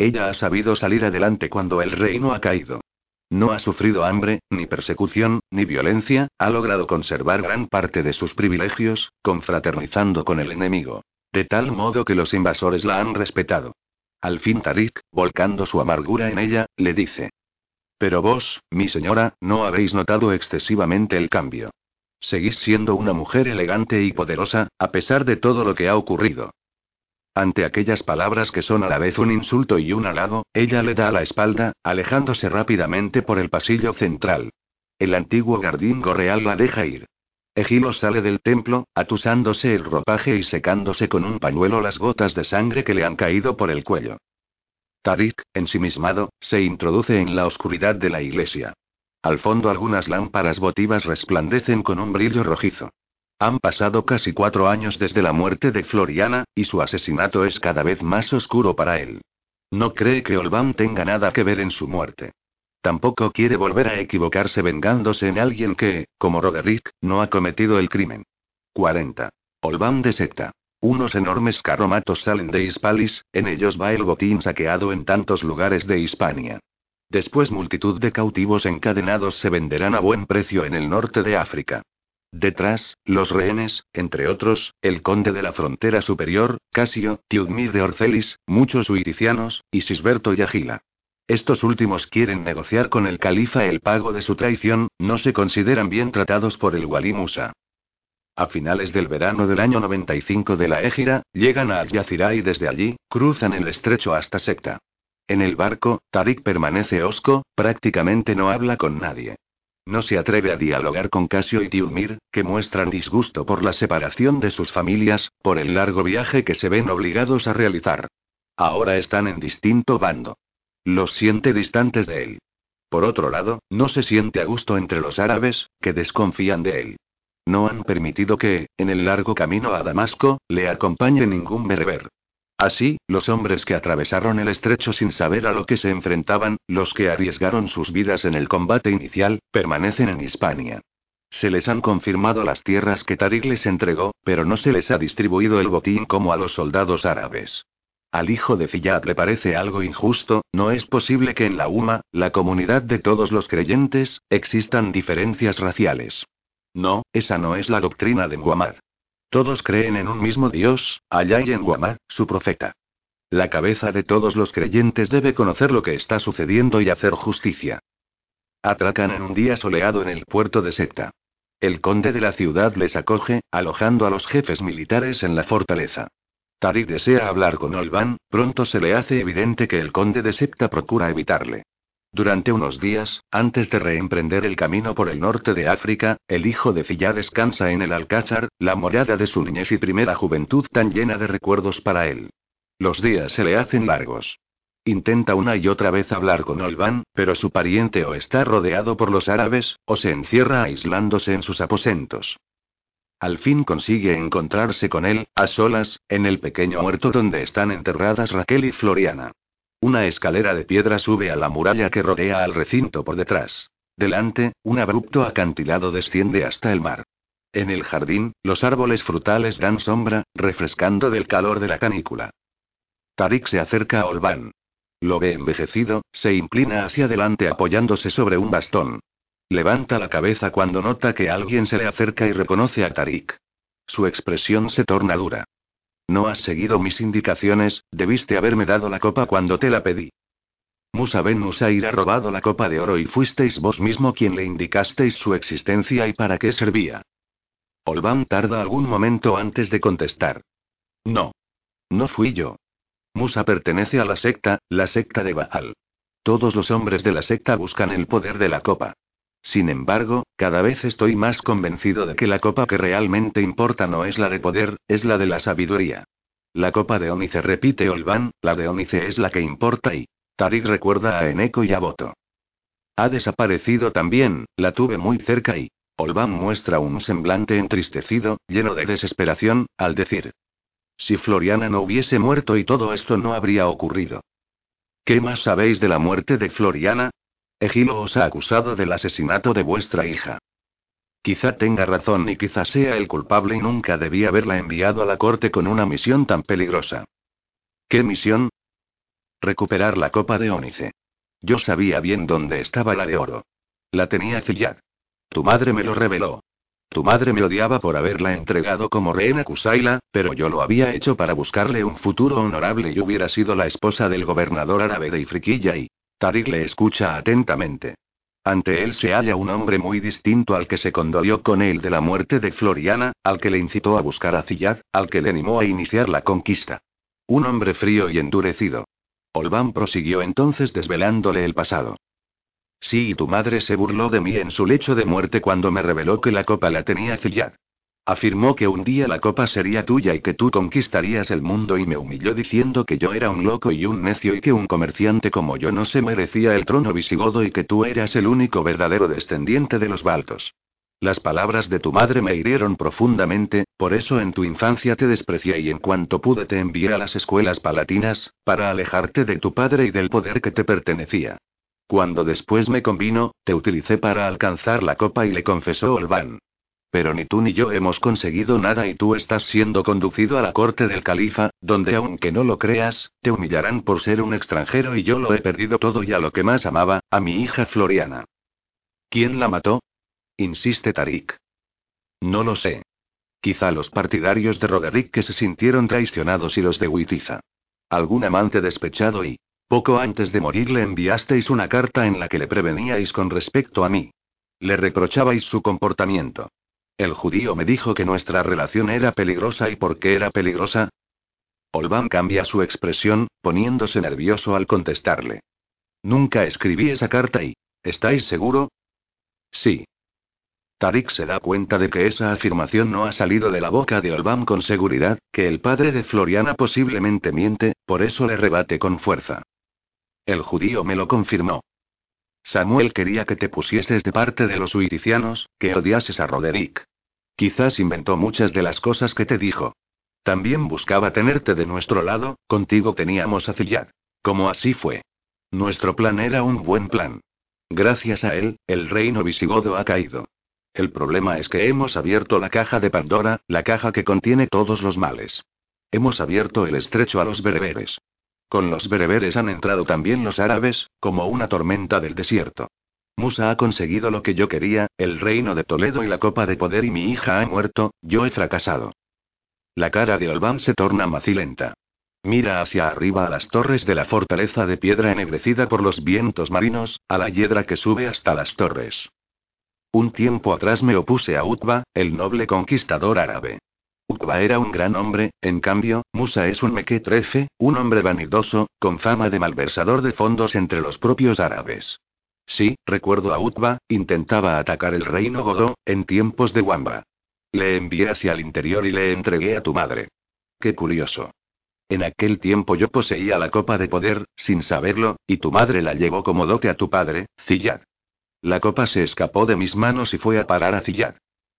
[SPEAKER 1] Ella ha sabido salir adelante cuando el reino ha caído. No ha sufrido hambre, ni persecución, ni violencia, ha logrado conservar gran parte de sus privilegios, confraternizando con el enemigo. De tal modo que los invasores la han respetado. Al fin Tarik, volcando su amargura en ella, le dice. Pero vos, mi señora, no habéis notado excesivamente el cambio. Seguís siendo una mujer elegante y poderosa, a pesar de todo lo que ha ocurrido. Ante aquellas palabras que son a la vez un insulto y un halago, ella le da la espalda, alejándose rápidamente por el pasillo central. El antiguo gardingo real la deja ir. Egilo sale del templo, atusándose el ropaje y secándose con un pañuelo las gotas de sangre que le han caído por el cuello. Tarik, ensimismado, se introduce en la oscuridad de la iglesia. Al fondo algunas lámparas votivas resplandecen con un brillo rojizo. Han pasado casi cuatro años desde la muerte de Floriana, y su asesinato es cada vez más oscuro para él. No cree que Olvan tenga nada que ver en su muerte. Tampoco quiere volver a equivocarse vengándose en alguien que, como Roderick, no ha cometido el crimen. 40. Olvan de Secta. Unos enormes carromatos salen de Hispalis, en ellos va el botín saqueado en tantos lugares de Hispania. Después multitud de cautivos encadenados se venderán a buen precio en el norte de África. Detrás, los rehenes, entre otros, el conde de la frontera superior, Casio, Tiudmir de Orcelis, muchos huiticianos, y Sisberto y Agila. Estos últimos quieren negociar con el califa el pago de su traición, no se consideran bien tratados por el Wali Musa. A finales del verano del año 95 de la Égira, llegan a Al-Yazira y desde allí, cruzan el estrecho hasta Secta. En el barco, Tariq permanece hosco, prácticamente no habla con nadie. No se atreve a dialogar con Casio y Tiumir, que muestran disgusto por la separación de sus familias, por el largo viaje que se ven obligados a realizar. Ahora están en distinto bando. Los siente distantes de él. Por otro lado, no se siente a gusto entre los árabes, que desconfían de él. No han permitido que, en el largo camino a Damasco, le acompañe ningún bereber. Así, los hombres que atravesaron el estrecho sin saber a lo que se enfrentaban, los que arriesgaron sus vidas en el combate inicial, permanecen en Hispania. Se les han confirmado las tierras que Tariq les entregó, pero no se les ha distribuido el botín como a los soldados árabes. Al hijo de Fiyad le parece algo injusto, no es posible que en la UMA, la comunidad de todos los creyentes, existan diferencias raciales. No, esa no es la doctrina de Muhammad. Todos creen en un mismo Dios, allá y en Muhammad, su profeta. La cabeza de todos los creyentes debe conocer lo que está sucediendo y hacer justicia. Atracan en un día soleado en el puerto de Secta. El conde de la ciudad les acoge, alojando a los jefes militares en la fortaleza. Tariq desea hablar con Olban, pronto se le hace evidente que el conde de Secta procura evitarle. Durante unos días, antes de reemprender el camino por el norte de África, el hijo de Filla descansa en el Alcázar, la morada de su niñez y primera juventud tan llena de recuerdos para él. Los días se le hacen largos. Intenta una y otra vez hablar con Olban, pero su pariente o está rodeado por los árabes, o se encierra aislándose en sus aposentos. Al fin consigue encontrarse con él, a solas, en el pequeño huerto donde están enterradas Raquel y Floriana. Una escalera de piedra sube a la muralla que rodea al recinto por detrás. Delante, un abrupto acantilado desciende hasta el mar. En el jardín, los árboles frutales dan sombra, refrescando del calor de la canícula. Tarik se acerca a Olban. Lo ve envejecido, se inclina hacia adelante apoyándose sobre un bastón. Levanta la cabeza cuando nota que alguien se le acerca y reconoce a Tarik. Su expresión se torna dura. No has seguido mis indicaciones, debiste haberme dado la copa cuando te la pedí. Musa Ben Musair ha robado la copa de oro y fuisteis vos mismo quien le indicasteis su existencia y para qué servía. Olban tarda algún momento antes de contestar. No. No fui yo. Musa pertenece a la secta, la secta de Baal. Todos los hombres de la secta buscan el poder de la copa. Sin embargo, cada vez estoy más convencido de que la copa que realmente importa no es la de poder, es la de la sabiduría. La copa de Onice repite Olvan, la de Onice es la que importa y... Tarik recuerda a Eneco y a Boto. Ha desaparecido también, la tuve muy cerca y... Olvan muestra un semblante entristecido, lleno de desesperación, al decir. Si Floriana no hubiese muerto y todo esto no habría ocurrido. ¿Qué más sabéis de la muerte de Floriana? Egilo os ha acusado del asesinato de vuestra hija. Quizá tenga razón y quizá sea el culpable y nunca debía haberla enviado a la corte con una misión tan peligrosa. ¿Qué misión? Recuperar la copa de ónice. Yo sabía bien dónde estaba la de oro. La tenía Ziyad. Tu madre me lo reveló. Tu madre me odiaba por haberla entregado como rehén a Kusaila, pero yo lo había hecho para buscarle un futuro honorable y hubiera sido la esposa del gobernador árabe de Ifriquilla y... Tarik le escucha atentamente. Ante él se halla un hombre muy distinto al que se condolió con él de la muerte de Floriana, al que le incitó a buscar a Ziyad, al que le animó a iniciar la conquista. Un hombre frío y endurecido. Olban prosiguió entonces desvelándole el pasado. Sí, y tu madre se burló de mí en su lecho de muerte cuando me reveló que la copa la tenía Ziyad. Afirmó que un día la copa sería tuya y que tú conquistarías el mundo y me humilló diciendo que yo era un loco y un necio y que un comerciante como yo no se merecía el trono visigodo y que tú eras el único verdadero descendiente de los Baltos. Las palabras de tu madre me hirieron profundamente, por eso en tu infancia te desprecié y en cuanto pude te envié a las escuelas palatinas, para alejarte de tu padre y del poder que te pertenecía. Cuando después me convino, te utilicé para alcanzar la copa y le confesó Olvan. Pero ni tú ni yo hemos conseguido nada y tú estás siendo conducido a la corte del califa, donde aunque no lo creas, te humillarán por ser un extranjero y yo lo he perdido todo y a lo que más amaba, a mi hija Floriana. ¿Quién la mató? insiste Tarik. No lo sé. Quizá los partidarios de Roderick que se sintieron traicionados y los de Witiza. Algún amante despechado y... Poco antes de morir le enviasteis una carta en la que le preveníais con respecto a mí. Le reprochabais su comportamiento. El judío me dijo que nuestra relación era peligrosa y por qué era peligrosa. Olvan cambia su expresión, poniéndose nervioso al contestarle. Nunca escribí esa carta y... ¿Estáis seguro? Sí. Tarik se da cuenta de que esa afirmación no ha salido de la boca de Olvan con seguridad, que el padre de Floriana posiblemente miente, por eso le rebate con fuerza. El judío me lo confirmó. Samuel quería que te pusieses de parte de los suiticianos, que odiases a Roderick. Quizás inventó muchas de las cosas que te dijo. También buscaba tenerte de nuestro lado, contigo teníamos a Ziyad. Como así fue. Nuestro plan era un buen plan. Gracias a él, el reino visigodo ha caído. El problema es que hemos abierto la caja de Pandora, la caja que contiene todos los males. Hemos abierto el estrecho a los bereberes. Con los bereberes han entrado también los árabes, como una tormenta del desierto. Musa ha conseguido lo que yo quería, el reino de Toledo y la copa de poder y mi hija ha muerto, yo he fracasado. La cara de Olban se torna macilenta. Mira hacia arriba a las torres de la fortaleza de piedra ennegrecida por los vientos marinos, a la hiedra que sube hasta las torres. Un tiempo atrás me opuse a Utba, el noble conquistador árabe. Uqba era un gran hombre, en cambio, Musa es un mequetrefe, un hombre vanidoso, con fama de malversador de fondos entre los propios árabes. Sí, recuerdo a Utba, intentaba atacar el reino Godó, en tiempos de Wamba. Le envié hacia el interior y le entregué a tu madre. Qué curioso. En aquel tiempo yo poseía la copa de poder, sin saberlo, y tu madre la llevó como dote a tu padre, Ziyad. La copa se escapó de mis manos y fue a parar a Ziyad.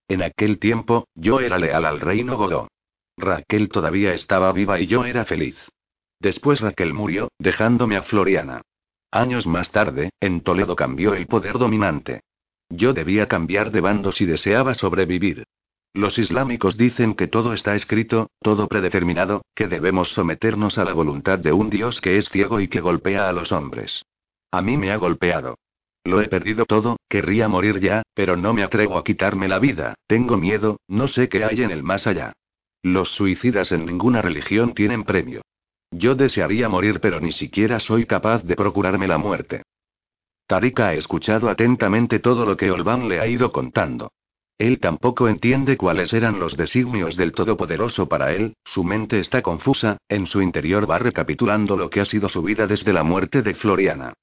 [SPEAKER 1] En aquel tiempo, yo era leal al reino Godó. Raquel todavía estaba viva y yo era feliz. Después Raquel murió, dejándome a Floriana. Años más tarde, en Toledo cambió el poder dominante. Yo debía cambiar de bando si deseaba sobrevivir. Los islámicos dicen que todo está escrito, todo predeterminado, que debemos someternos a la voluntad de un Dios que es ciego y que golpea a los hombres. A mí me ha golpeado. Lo he perdido todo, querría morir ya, pero no me atrevo a quitarme la vida, tengo miedo, no sé qué hay en el más allá. Los suicidas en ninguna religión tienen premio. Yo desearía morir pero ni siquiera soy capaz de procurarme la muerte. Tarika ha escuchado atentamente todo lo que Olvan le ha ido contando. Él tampoco entiende cuáles eran los designios del Todopoderoso para él, su mente está confusa, en su interior va recapitulando lo que ha sido su vida desde la muerte de Floriana.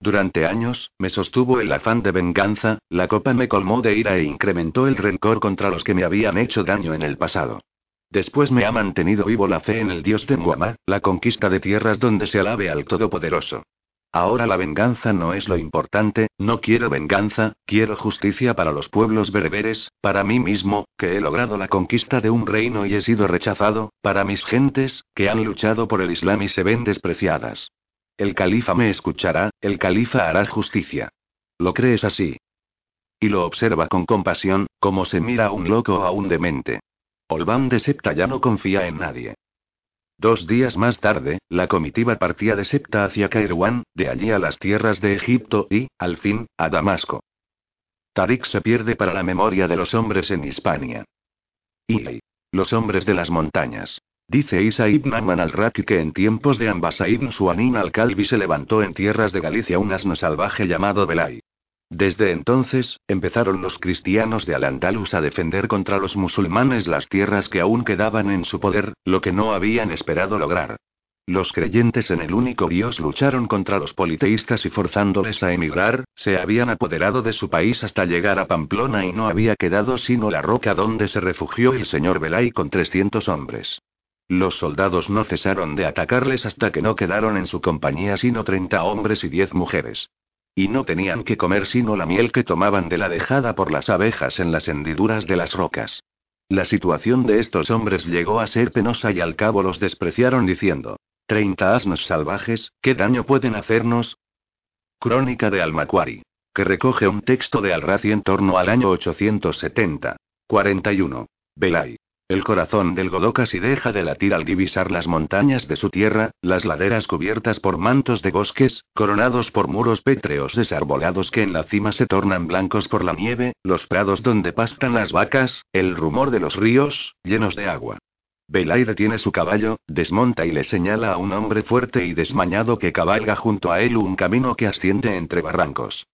[SPEAKER 1] Durante años, me sostuvo el afán de venganza, la copa me colmó de ira e incrementó el rencor contra los que me habían hecho daño en el pasado. Después me ha mantenido vivo la fe en el Dios de Muhammad, la conquista de tierras donde se alabe al Todopoderoso. Ahora la venganza no es lo importante, no quiero venganza, quiero justicia para los pueblos bereberes, para mí mismo, que he logrado la conquista de un reino y he sido rechazado, para mis gentes, que han luchado por el Islam y se ven despreciadas. El califa me escuchará, el califa hará justicia. ¿Lo crees así? Y lo observa con compasión, como se mira a un loco o a un demente. Olvan de Septa ya no confía en nadie. Dos días más tarde, la comitiva partía de Septa hacia Kairouan, de allí a las tierras de Egipto y, al fin, a Damasco. Tarik se pierde para la memoria de los hombres en Hispania. Y los hombres de las montañas. Dice Isa ibn Amman al-Raki que en tiempos de Ambasa ibn Suanin al-Kalbi se levantó en tierras de Galicia un asno salvaje llamado Belay. Desde entonces, empezaron los cristianos de Al-Andalus a defender contra los musulmanes las tierras que aún quedaban en su poder, lo que no habían esperado lograr. Los creyentes en el único Dios lucharon contra los politeístas y forzándoles a emigrar, se habían apoderado de su país hasta llegar a Pamplona y no había quedado sino la roca donde se refugió el señor Belay con 300 hombres. Los soldados no cesaron de atacarles hasta que no quedaron en su compañía sino 30 hombres y 10 mujeres. Y no tenían que comer sino la miel que tomaban de la dejada por las abejas en las hendiduras de las rocas. La situación de estos hombres llegó a ser penosa y al cabo los despreciaron diciendo: ¿Treinta asnos salvajes, qué daño pueden hacernos? Crónica de Almacuari. Que recoge un texto de Alrazi en torno al año 870. 41. Belay. El corazón del Godó casi deja de latir al divisar las montañas de su tierra, las laderas cubiertas por mantos de bosques, coronados por muros pétreos desarbolados que en la cima se tornan blancos por la nieve, los prados donde pastan las vacas, el rumor de los ríos, llenos de agua. Belay detiene su caballo, desmonta y le señala a un hombre fuerte y desmañado que cabalga junto a él un camino que asciende entre barrancos.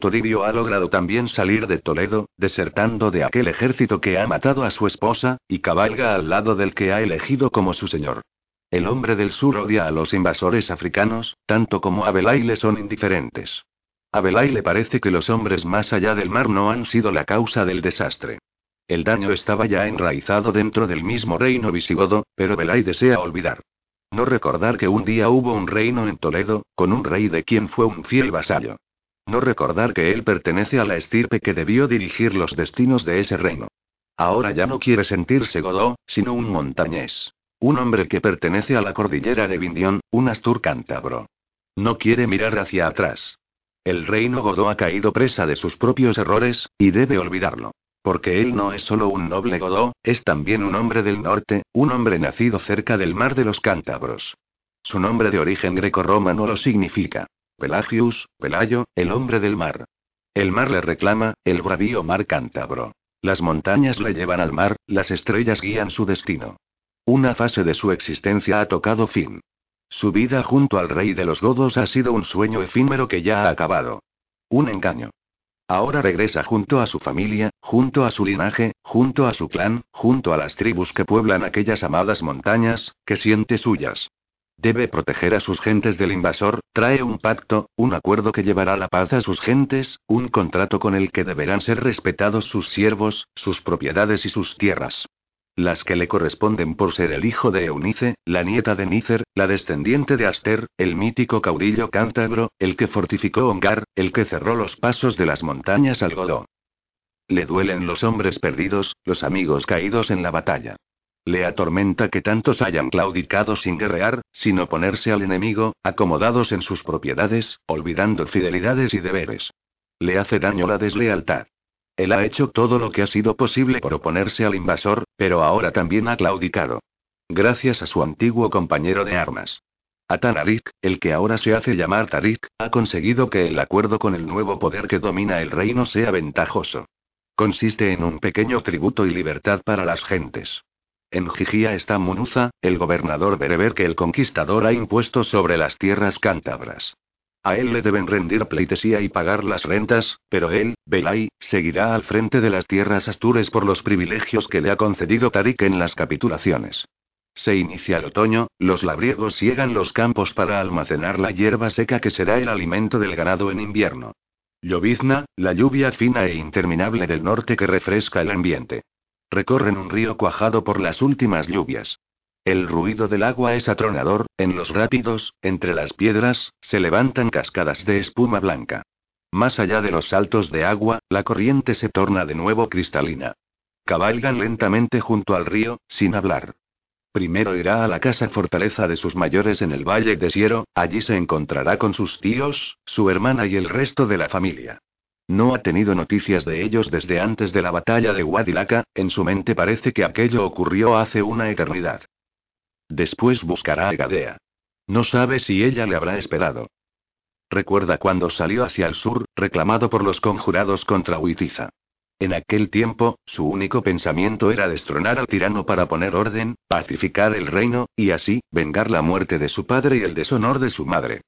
[SPEAKER 1] Toribio ha logrado también salir de Toledo, desertando de aquel ejército que ha matado a su esposa, y cabalga al lado del que ha elegido como su señor. El hombre del sur odia a los invasores africanos, tanto como a Belay le son indiferentes. A Belay le parece que los hombres más allá del mar no han sido la causa del desastre. El daño estaba ya enraizado dentro del mismo reino visigodo, pero Belay desea olvidar. No recordar que un día hubo un reino en Toledo, con un rey de quien fue un fiel vasallo. No recordar que él pertenece a la estirpe que debió dirigir los destinos de ese reino. Ahora ya no quiere sentirse godó, sino un montañés. Un hombre que pertenece a la cordillera de Vindión, un astur cántabro. No quiere mirar hacia atrás. El reino godó ha caído presa de sus propios errores, y debe olvidarlo. Porque él no es solo un noble godó, es también un hombre del norte, un hombre nacido cerca del mar de los cántabros. Su nombre de origen greco-romano lo significa. Pelagius, Pelayo, el hombre del mar. El mar le reclama, el bravío mar cántabro. Las montañas le llevan al mar, las estrellas guían su destino. Una fase de su existencia ha tocado fin. Su vida junto al rey de los godos ha sido un sueño efímero que ya ha acabado. Un engaño. Ahora regresa junto a su familia, junto a su linaje, junto a su clan, junto a las tribus que pueblan aquellas amadas montañas, que siente suyas. Debe proteger a sus gentes del invasor, trae un pacto, un acuerdo que llevará la paz a sus gentes, un contrato con el que deberán ser respetados sus siervos, sus propiedades y sus tierras las que le corresponden por ser el hijo de Eunice, la nieta de Nícer, la descendiente de Aster, el mítico caudillo cántabro, el que fortificó Ongar, el que cerró los pasos de las montañas al Godó. Le duelen los hombres perdidos, los amigos caídos en la batalla. Le atormenta que tantos hayan claudicado sin guerrear, sin oponerse al enemigo, acomodados en sus propiedades, olvidando fidelidades y deberes. Le hace daño la deslealtad. Él ha hecho todo lo que ha sido posible por oponerse al invasor, pero ahora también ha claudicado. Gracias a su antiguo compañero de armas. Atanarik, el que ahora se hace llamar Tarik, ha conseguido que el acuerdo con el nuevo poder que domina el reino sea ventajoso. Consiste en un pequeño tributo y libertad para las gentes. En Gigia está Munuza, el gobernador bereber que el conquistador ha impuesto sobre las tierras cántabras. A él le deben rendir pleitesía y pagar las rentas, pero él, Belay, seguirá al frente de las tierras astures por los privilegios que le ha concedido Tarik en las capitulaciones. Se inicia el otoño, los labriegos ciegan los campos para almacenar la hierba seca que será el alimento del ganado en invierno. Llovizna, la lluvia fina e interminable del norte que refresca el ambiente. Recorren un río cuajado por las últimas lluvias. El ruido del agua es atronador, en los rápidos, entre las piedras, se levantan cascadas de espuma blanca. Más allá de los saltos de agua, la corriente se torna de nuevo cristalina. Cabalgan lentamente junto al río, sin hablar. Primero irá a la casa fortaleza de sus mayores en el Valle de Siero, allí se encontrará con sus tíos, su hermana y el resto de la familia. No ha tenido noticias de ellos desde antes de la batalla de Guadilaca, en su mente parece que aquello ocurrió hace una eternidad. Después buscará a Gadea. No sabe si ella le habrá esperado. Recuerda cuando salió hacia el sur, reclamado por los conjurados contra Huitiza. En aquel tiempo, su único pensamiento era destronar al tirano para poner orden, pacificar el reino, y así, vengar la muerte de su padre y el deshonor de su madre.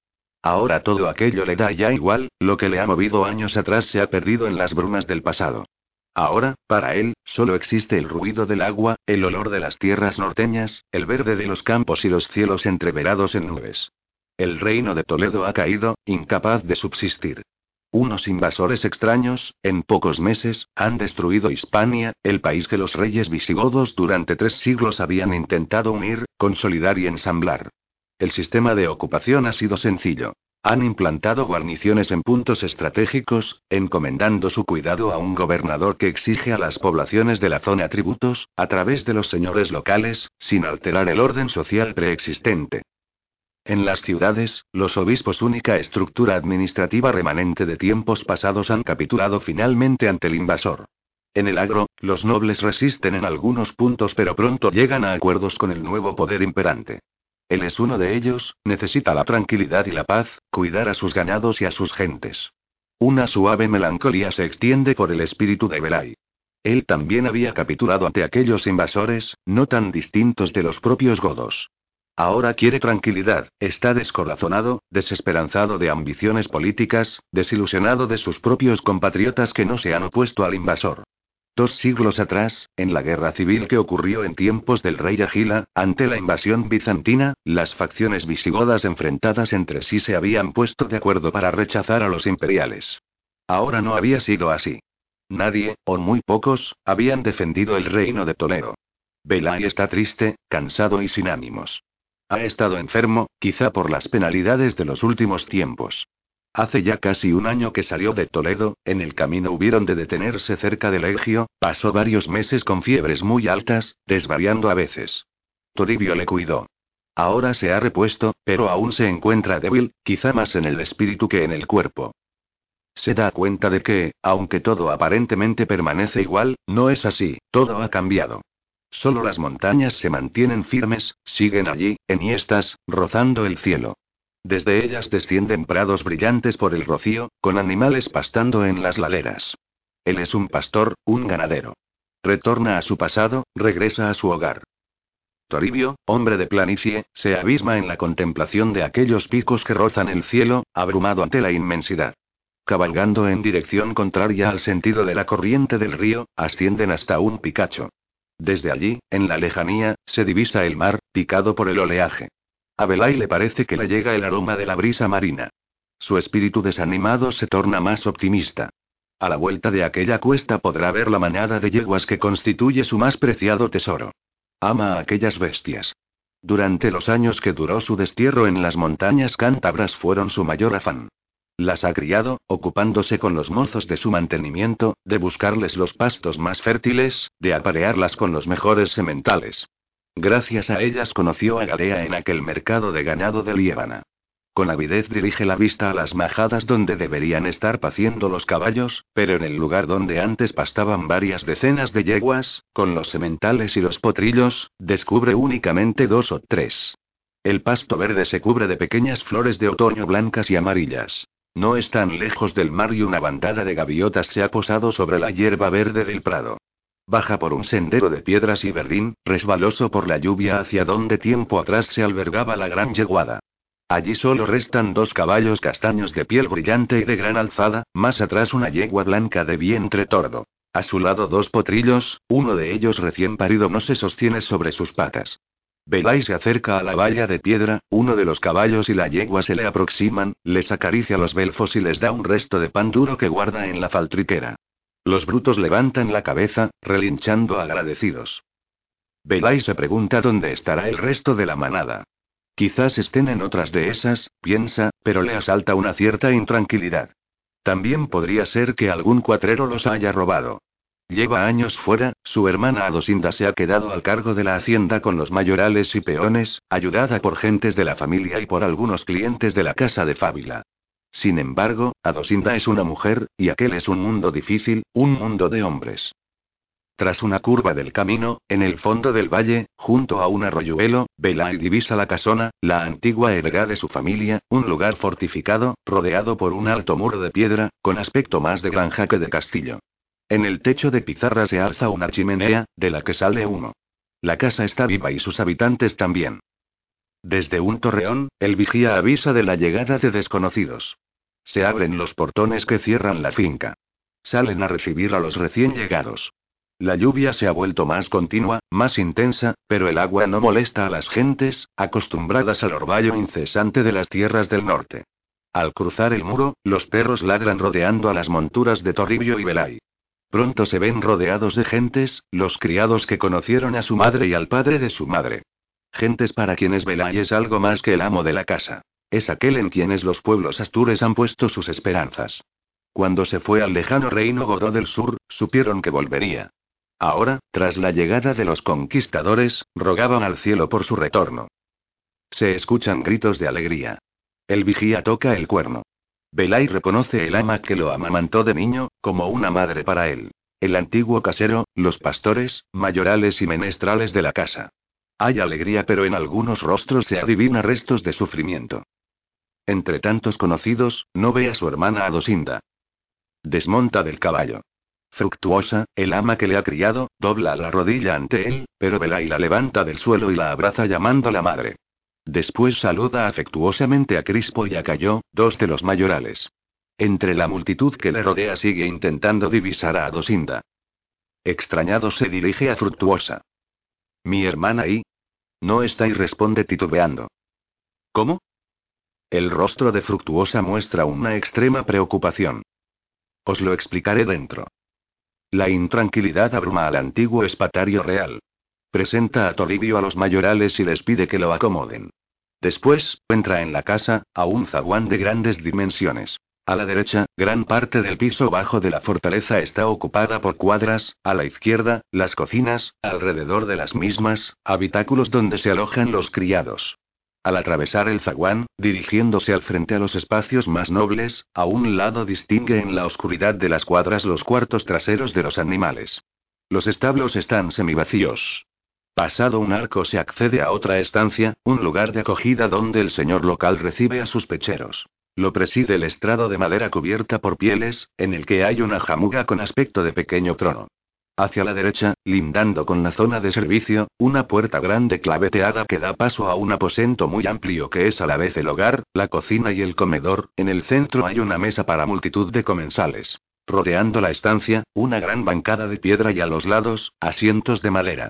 [SPEAKER 1] Ahora todo aquello le da ya igual, lo que le ha movido años atrás se ha perdido en las brumas del pasado. Ahora, para él, solo existe el ruido del agua, el olor de las tierras norteñas, el verde de los campos y los cielos entreverados en nubes. El reino de Toledo ha caído, incapaz de subsistir. Unos invasores extraños, en pocos meses, han destruido Hispania, el país que los reyes visigodos durante tres siglos habían intentado unir, consolidar y ensamblar. El sistema de ocupación ha sido sencillo. Han implantado guarniciones en puntos estratégicos, encomendando su cuidado a un gobernador que exige a las poblaciones de la zona tributos, a través de los señores locales, sin alterar el orden social preexistente. En las ciudades, los obispos, única estructura administrativa remanente de tiempos pasados, han capitulado finalmente ante el invasor. En el agro, los nobles resisten en algunos puntos pero pronto llegan a acuerdos con el nuevo poder imperante. Él es uno de ellos, necesita la tranquilidad y la paz, cuidar a sus ganados y a sus gentes. Una suave melancolía se extiende por el espíritu de Belay. Él también había capitulado ante aquellos invasores, no tan distintos de los propios godos. Ahora quiere tranquilidad, está descorazonado, desesperanzado de ambiciones políticas, desilusionado de sus propios compatriotas que no se han opuesto al invasor. Dos siglos atrás, en la guerra civil que ocurrió en tiempos del rey Agila, ante la invasión bizantina, las facciones visigodas enfrentadas entre sí se habían puesto de acuerdo para rechazar a los imperiales. Ahora no había sido así. Nadie, o muy pocos, habían defendido el reino de Toledo. Belay está triste, cansado y sin ánimos. Ha estado enfermo, quizá por las penalidades de los últimos tiempos. Hace ya casi un año que salió de Toledo, en el camino hubieron de detenerse cerca del Egio, pasó varios meses con fiebres muy altas, desvariando a veces. Toribio le cuidó. Ahora se ha repuesto, pero aún se encuentra débil, quizá más en el espíritu que en el cuerpo. Se da cuenta de que, aunque todo aparentemente permanece igual, no es así, todo ha cambiado. Solo las montañas se mantienen firmes, siguen allí, enhiestas, rozando el cielo. Desde ellas descienden prados brillantes por el rocío, con animales pastando en las laderas. Él es un pastor, un ganadero. Retorna a su pasado, regresa a su hogar. Toribio, hombre de planicie, se abisma en la contemplación de aquellos picos que rozan el cielo, abrumado ante la inmensidad. Cabalgando en dirección contraria al sentido de la corriente del río, ascienden hasta un picacho. Desde allí, en la lejanía, se divisa el mar, picado por el oleaje. A Belay le parece que le llega el aroma de la brisa marina. Su espíritu desanimado se torna más optimista. A la vuelta de aquella cuesta podrá ver la manada de yeguas que constituye su más preciado tesoro. Ama a aquellas bestias. Durante los años que duró su destierro en las montañas cántabras fueron su mayor afán. Las ha criado, ocupándose con los mozos de su mantenimiento, de buscarles los pastos más fértiles, de aparearlas con los mejores sementales. Gracias a ellas conoció a Garea en aquel mercado de ganado de Liébana. Con avidez dirige la vista a las majadas donde deberían estar paciendo los caballos, pero en el lugar donde antes pastaban varias decenas de yeguas, con los sementales y los potrillos, descubre únicamente dos o tres. El pasto verde se cubre de pequeñas flores de otoño blancas y amarillas. No están lejos del mar y una bandada de gaviotas se ha posado sobre la hierba verde del prado. Baja por un sendero de piedras y verdín, resbaloso por la lluvia hacia donde tiempo atrás se albergaba la gran yeguada. Allí solo restan dos caballos castaños de piel brillante y de gran alzada, más atrás una yegua blanca de vientre tordo. A su lado dos potrillos, uno de ellos recién parido no se sostiene sobre sus patas. Belay se acerca a la valla de piedra, uno de los caballos y la yegua se le aproximan, les acaricia los belfos y les da un resto de pan duro que guarda en la faltriquera. Los brutos levantan la cabeza, relinchando agradecidos. Belay se pregunta dónde estará el resto de la manada. Quizás estén en otras de esas, piensa, pero le asalta una cierta intranquilidad. También podría ser que algún cuatrero los haya robado. Lleva años fuera, su hermana Adosinda se ha quedado al cargo de la hacienda con los mayorales y peones, ayudada por gentes de la familia y por algunos clientes de la casa de Fábila. Sin embargo, Adosinda es una mujer, y aquel es un mundo difícil, un mundo de hombres. Tras una curva del camino, en el fondo del valle, junto a un arroyuelo, vela y divisa la casona, la antigua erga de su familia, un lugar fortificado, rodeado por un alto muro de piedra, con aspecto más de granja que de castillo. En el techo de pizarra se alza una chimenea, de la que sale humo. La casa está viva y sus habitantes también. Desde un torreón, el vigía avisa de la llegada de desconocidos. Se abren los portones que cierran la finca. Salen a recibir a los recién llegados. La lluvia se ha vuelto más continua, más intensa, pero el agua no molesta a las gentes, acostumbradas al orvallo incesante de las tierras del norte. Al cruzar el muro, los perros ladran rodeando a las monturas de Toribio y Belay. Pronto se ven rodeados de gentes, los criados que conocieron a su madre y al padre de su madre. Gentes para quienes Belay es algo más que el amo de la casa. Es aquel en quienes los pueblos astures han puesto sus esperanzas. Cuando se fue al lejano reino Godó del Sur, supieron que volvería. Ahora, tras la llegada de los conquistadores, rogaban al cielo por su retorno. Se escuchan gritos de alegría. El vigía toca el cuerno. Belay reconoce el ama que lo amamantó de niño, como una madre para él. El antiguo casero, los pastores, mayorales y menestrales de la casa. Hay alegría, pero en algunos rostros se adivina restos de sufrimiento. Entre tantos conocidos, no ve a su hermana Adosinda. Desmonta del caballo. Fructuosa, el ama que le ha criado, dobla la rodilla ante él, pero Belay la levanta del suelo y la abraza llamándola madre. Después saluda afectuosamente a Crispo y a Cayo, dos de los mayorales. Entre la multitud que le rodea sigue intentando divisar a Adosinda. Extrañado se dirige a Fructuosa. Mi hermana y... No está y responde titubeando. ¿Cómo? El rostro de Fructuosa muestra una extrema preocupación. Os lo explicaré dentro. La intranquilidad abruma al antiguo espatario real. Presenta a Toribio a los mayorales y les pide que lo acomoden. Después, entra en la casa, a un zaguán de grandes dimensiones. A la derecha, gran parte del piso bajo de la fortaleza está ocupada por cuadras, a la izquierda, las cocinas, alrededor de las mismas, habitáculos donde se alojan los criados. Al atravesar el zaguán, dirigiéndose al frente a los espacios más nobles, a un lado distingue en la oscuridad de las cuadras los cuartos traseros de los animales. Los establos están semivacíos. Pasado un arco se accede a otra estancia, un lugar de acogida donde el señor local recibe a sus pecheros. Lo preside el estrado de madera cubierta por pieles, en el que hay una jamuga con aspecto de pequeño trono. Hacia la derecha, lindando con la zona de servicio, una puerta grande claveteada que da paso a un aposento muy amplio que es a la vez el hogar, la cocina y el comedor. En el centro hay una mesa para multitud de comensales. Rodeando la estancia, una gran bancada de piedra y a los lados, asientos de madera.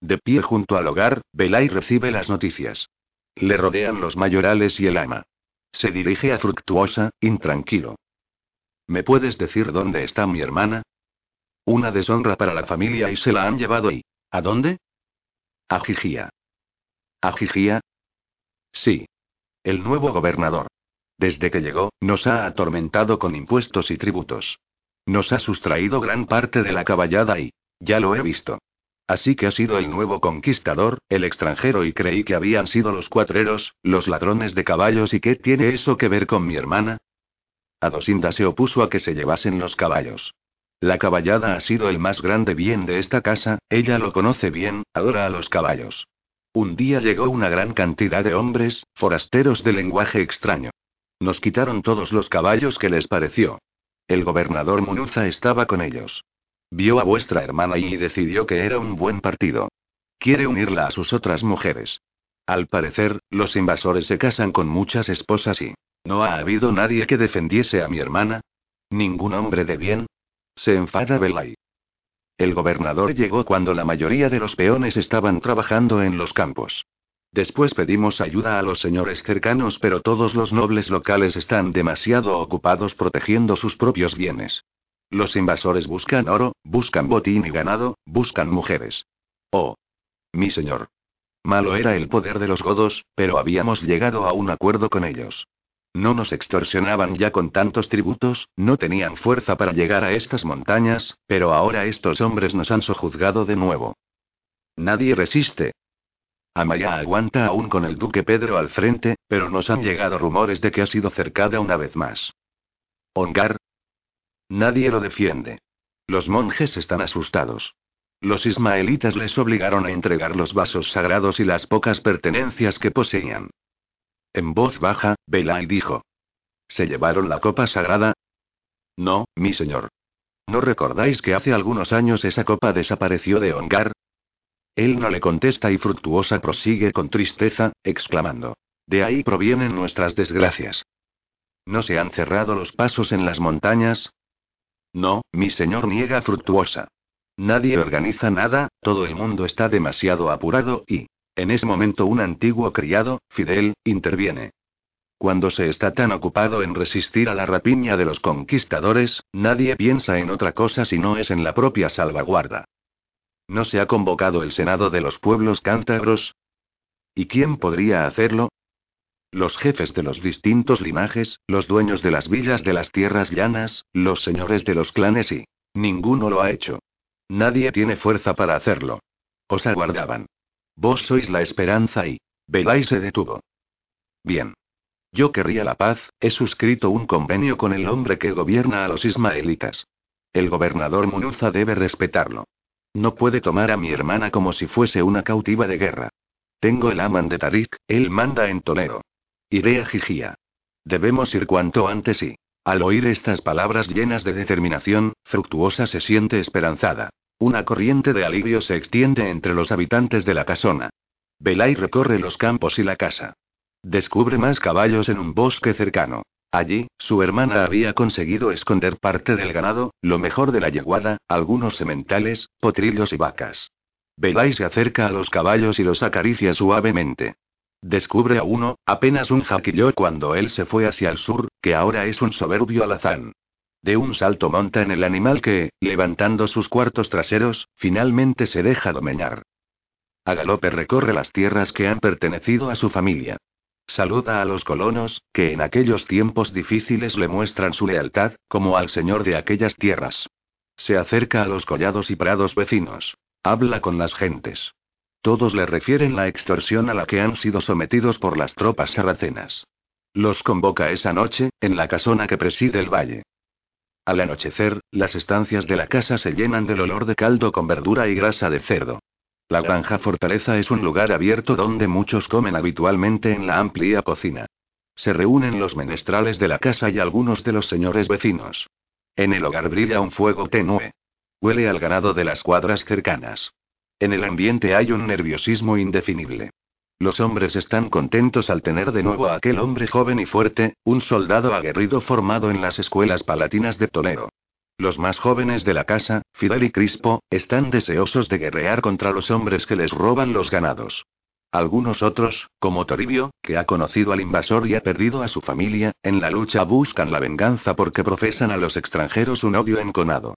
[SPEAKER 1] De pie junto al hogar, Belay recibe las noticias. Le rodean los mayorales y el ama. Se dirige a Fructuosa, intranquilo. ¿Me puedes decir dónde está mi hermana? Una deshonra para la familia y se la han llevado y... ¿A dónde? A Gigía. ¿A Gigía? Sí. El nuevo gobernador. Desde que llegó, nos ha atormentado con impuestos y tributos. Nos ha sustraído gran parte de la caballada y... Ya lo he visto. Así que ha sido el nuevo conquistador, el extranjero y creí que habían sido los cuatreros, los ladrones de caballos y qué tiene eso que ver con mi hermana. Adosinda se opuso a que se llevasen los caballos. La caballada ha sido el más grande bien de esta casa, ella lo conoce bien, adora a los caballos. Un día llegó una gran cantidad de hombres, forasteros de lenguaje extraño. Nos quitaron todos los caballos que les pareció. El gobernador Munuza estaba con ellos. Vio a vuestra hermana y decidió que era un buen partido. Quiere unirla a sus otras mujeres. Al parecer, los invasores se casan con muchas esposas y... ¿No ha habido nadie que defendiese a mi hermana? ¿Ningún hombre de bien? Se enfada Belay. El gobernador llegó cuando la mayoría de los peones estaban trabajando en los campos. Después pedimos ayuda a los señores cercanos, pero todos los nobles locales están demasiado ocupados protegiendo sus propios bienes. Los invasores buscan oro, buscan botín y ganado, buscan mujeres. Oh. Mi señor. Malo era el poder de los godos, pero habíamos llegado a un acuerdo con ellos. No nos extorsionaban ya con tantos tributos, no tenían fuerza para llegar a estas montañas, pero ahora estos hombres nos han sojuzgado de nuevo. Nadie resiste. Amaya aguanta aún con el duque Pedro al frente, pero nos han llegado rumores de que ha sido cercada una vez más. Ongar. Nadie lo defiende. Los monjes están asustados. Los ismaelitas les obligaron a entregar los vasos sagrados y las pocas pertenencias que poseían. En voz baja, Belay dijo. ¿Se llevaron la copa sagrada? No, mi señor. ¿No recordáis que hace algunos años esa copa desapareció de Ongar? Él no le contesta y Fructuosa prosigue con tristeza, exclamando. De ahí provienen nuestras desgracias. ¿No se han cerrado los pasos en las montañas? No, mi señor niega Fructuosa. Nadie organiza nada, todo el mundo está demasiado apurado y... En ese momento un antiguo criado, Fidel, interviene. Cuando se está tan ocupado en resistir a la rapiña de los conquistadores, nadie piensa en otra cosa si no es en la propia salvaguarda. ¿No se ha convocado el Senado de los pueblos cántabros? ¿Y quién podría hacerlo? Los jefes de los distintos linajes, los dueños de las villas de las tierras llanas, los señores de los clanes y... Ninguno lo ha hecho. Nadie tiene fuerza para hacerlo. Os aguardaban. Vos sois la esperanza y... Belay se detuvo. Bien. Yo querría la paz, he suscrito un convenio con el hombre que gobierna a los ismaelitas. El gobernador Munuza debe respetarlo. No puede tomar a mi hermana como si fuese una cautiva de guerra. Tengo el amán de Tarik, él manda en Toledo. Iré a. Debemos ir cuanto antes y... Al oír estas palabras llenas de determinación, Fructuosa se siente esperanzada. Una corriente de alivio se extiende entre los habitantes de la casona. Belay recorre los campos y la casa. Descubre más caballos en un bosque cercano. Allí, su hermana había conseguido esconder parte del ganado, lo mejor de la yeguada, algunos sementales, potrillos y vacas. Belay se acerca a los caballos y los acaricia suavemente. Descubre a uno, apenas un jaquillo cuando él se fue hacia el sur, que ahora es un soberbio alazán. De un salto monta en el animal que, levantando sus cuartos traseros, finalmente se deja domeñar. A galope recorre las tierras que han pertenecido a su familia. Saluda a los colonos, que en aquellos tiempos difíciles le muestran su lealtad, como al señor de aquellas tierras. Se acerca a los collados y prados vecinos. Habla con las gentes. Todos le refieren la extorsión a la que han sido sometidos por las tropas sarracenas. Los convoca esa noche, en la casona que preside el valle. Al anochecer, las estancias de la casa se llenan del olor de caldo con verdura y grasa de cerdo. La granja fortaleza es un lugar abierto donde muchos comen habitualmente en la amplia cocina. Se reúnen los menestrales de la casa y algunos de los señores vecinos. En el hogar brilla un fuego tenue. Huele al ganado de las cuadras cercanas. En el ambiente hay un nerviosismo indefinible. Los hombres están contentos al tener de nuevo a aquel hombre joven y fuerte, un soldado aguerrido formado en las escuelas palatinas de Toledo. Los más jóvenes de la casa, Fidel y Crispo, están deseosos de guerrear contra los hombres que les roban los ganados. Algunos otros, como Toribio, que ha conocido al invasor y ha perdido a su familia, en la lucha buscan la venganza porque profesan a los extranjeros un odio enconado.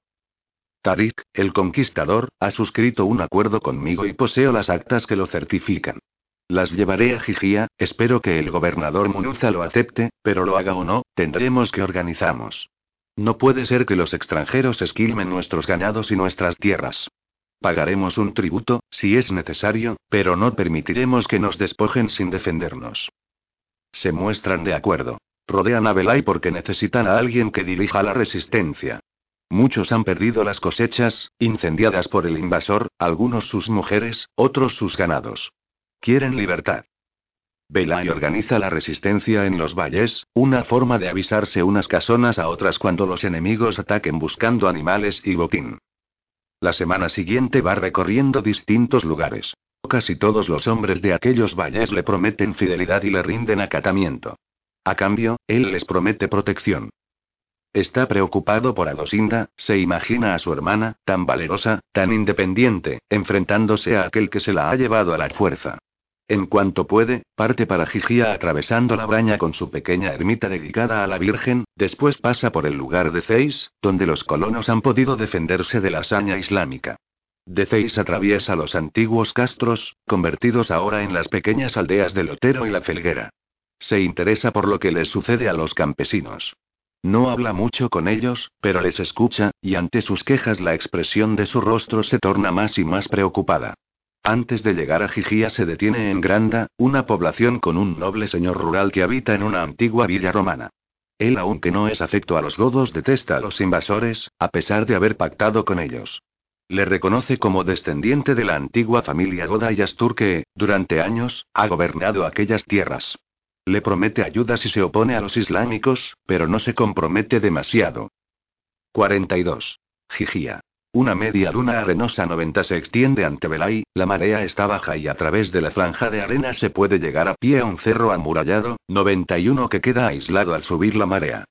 [SPEAKER 1] Tarik, el conquistador, ha suscrito un acuerdo conmigo y poseo las actas que lo certifican. Las llevaré a Gigía, espero que el gobernador Munuza lo acepte, pero lo haga o no, tendremos que organizarnos. No puede ser que los extranjeros esquilmen nuestros ganados y nuestras tierras. Pagaremos un tributo, si es necesario, pero no permitiremos que nos despojen sin defendernos. Se muestran de acuerdo. Rodean a Belay porque necesitan a alguien que dirija la resistencia. Muchos han perdido las cosechas, incendiadas por el invasor, algunos sus mujeres, otros sus ganados. Quieren libertad. Belay organiza la resistencia en los valles, una forma de avisarse unas casonas a otras cuando los enemigos ataquen buscando animales y botín. La semana siguiente va recorriendo distintos lugares. Casi todos los hombres de aquellos valles le prometen fidelidad y le rinden acatamiento. A cambio, él les promete protección. Está preocupado por Adosinda, se imagina a su hermana, tan valerosa, tan independiente, enfrentándose a aquel que se la ha llevado a la fuerza. En cuanto puede, parte para Gigía atravesando la braña con su pequeña ermita dedicada a la Virgen, después pasa por el lugar de Ceis, donde los colonos han podido defenderse de la hazaña islámica. De Ceis atraviesa los antiguos castros, convertidos ahora en las pequeñas aldeas de Lotero y la Felguera. Se interesa por lo que les sucede a los campesinos. No habla mucho con ellos, pero les escucha, y ante sus quejas la expresión de su rostro se torna más y más preocupada. Antes de llegar a Gigía se detiene en Granda, una población con un noble señor rural que habita en una antigua villa romana. Él, aunque no es afecto a los godos, detesta a los invasores, a pesar de haber pactado con ellos. Le reconoce como descendiente de la antigua familia Goda y Astur que, durante años, ha gobernado aquellas tierras. Le promete ayuda si se opone a los islámicos, pero no se compromete demasiado. 42. Gigía. Una media luna arenosa 90 se extiende ante Belay, la marea está baja y a través de la franja de arena se puede llegar a pie a un cerro amurallado, 91 que queda aislado al subir la marea.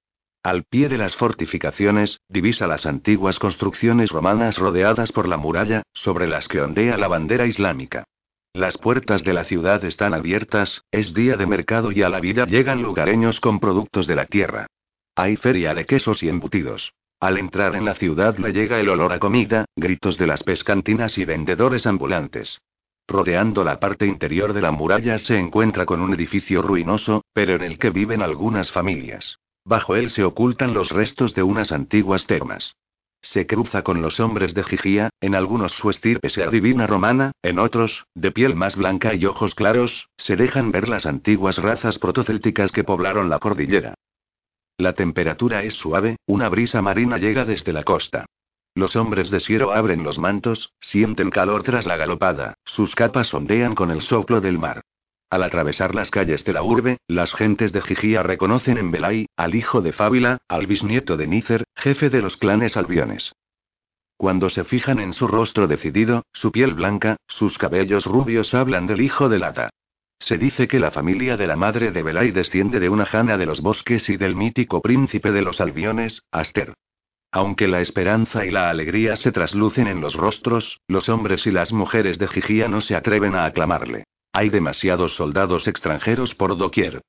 [SPEAKER 1] Al pie de las fortificaciones, divisa las antiguas construcciones romanas rodeadas por la muralla, sobre las que ondea la bandera islámica. Las puertas de la ciudad están abiertas, es día de mercado y a la vida llegan lugareños con productos de la tierra. Hay feria de quesos y embutidos. Al entrar en la ciudad le llega el olor a comida, gritos de las pescantinas y vendedores ambulantes. Rodeando la parte interior de la muralla se encuentra con un edificio ruinoso, pero en el que viven algunas familias. Bajo él se ocultan los restos de unas antiguas termas. Se cruza con los hombres de Gigía, en algunos su estirpe sea divina romana, en otros, de piel más blanca y ojos claros, se dejan ver las antiguas razas protocélticas que poblaron la cordillera. La temperatura es suave, una brisa marina llega desde la costa. Los hombres de Siero abren los mantos, sienten calor tras la galopada, sus capas ondean con el soplo del mar. Al atravesar las calles de la urbe, las gentes de Gigía reconocen en Belay, al hijo de Fábila, al bisnieto de Nícer, jefe de los clanes albiones. Cuando se fijan en su rostro decidido, su piel blanca, sus cabellos rubios hablan del hijo de Lata. Se dice que la familia de la madre de Belay desciende de una jana de los bosques y del mítico príncipe de los albiones, Aster. Aunque la esperanza y la alegría se traslucen en los rostros, los hombres y las mujeres de Gigía no se atreven a aclamarle. Hay demasiados soldados extranjeros por doquier.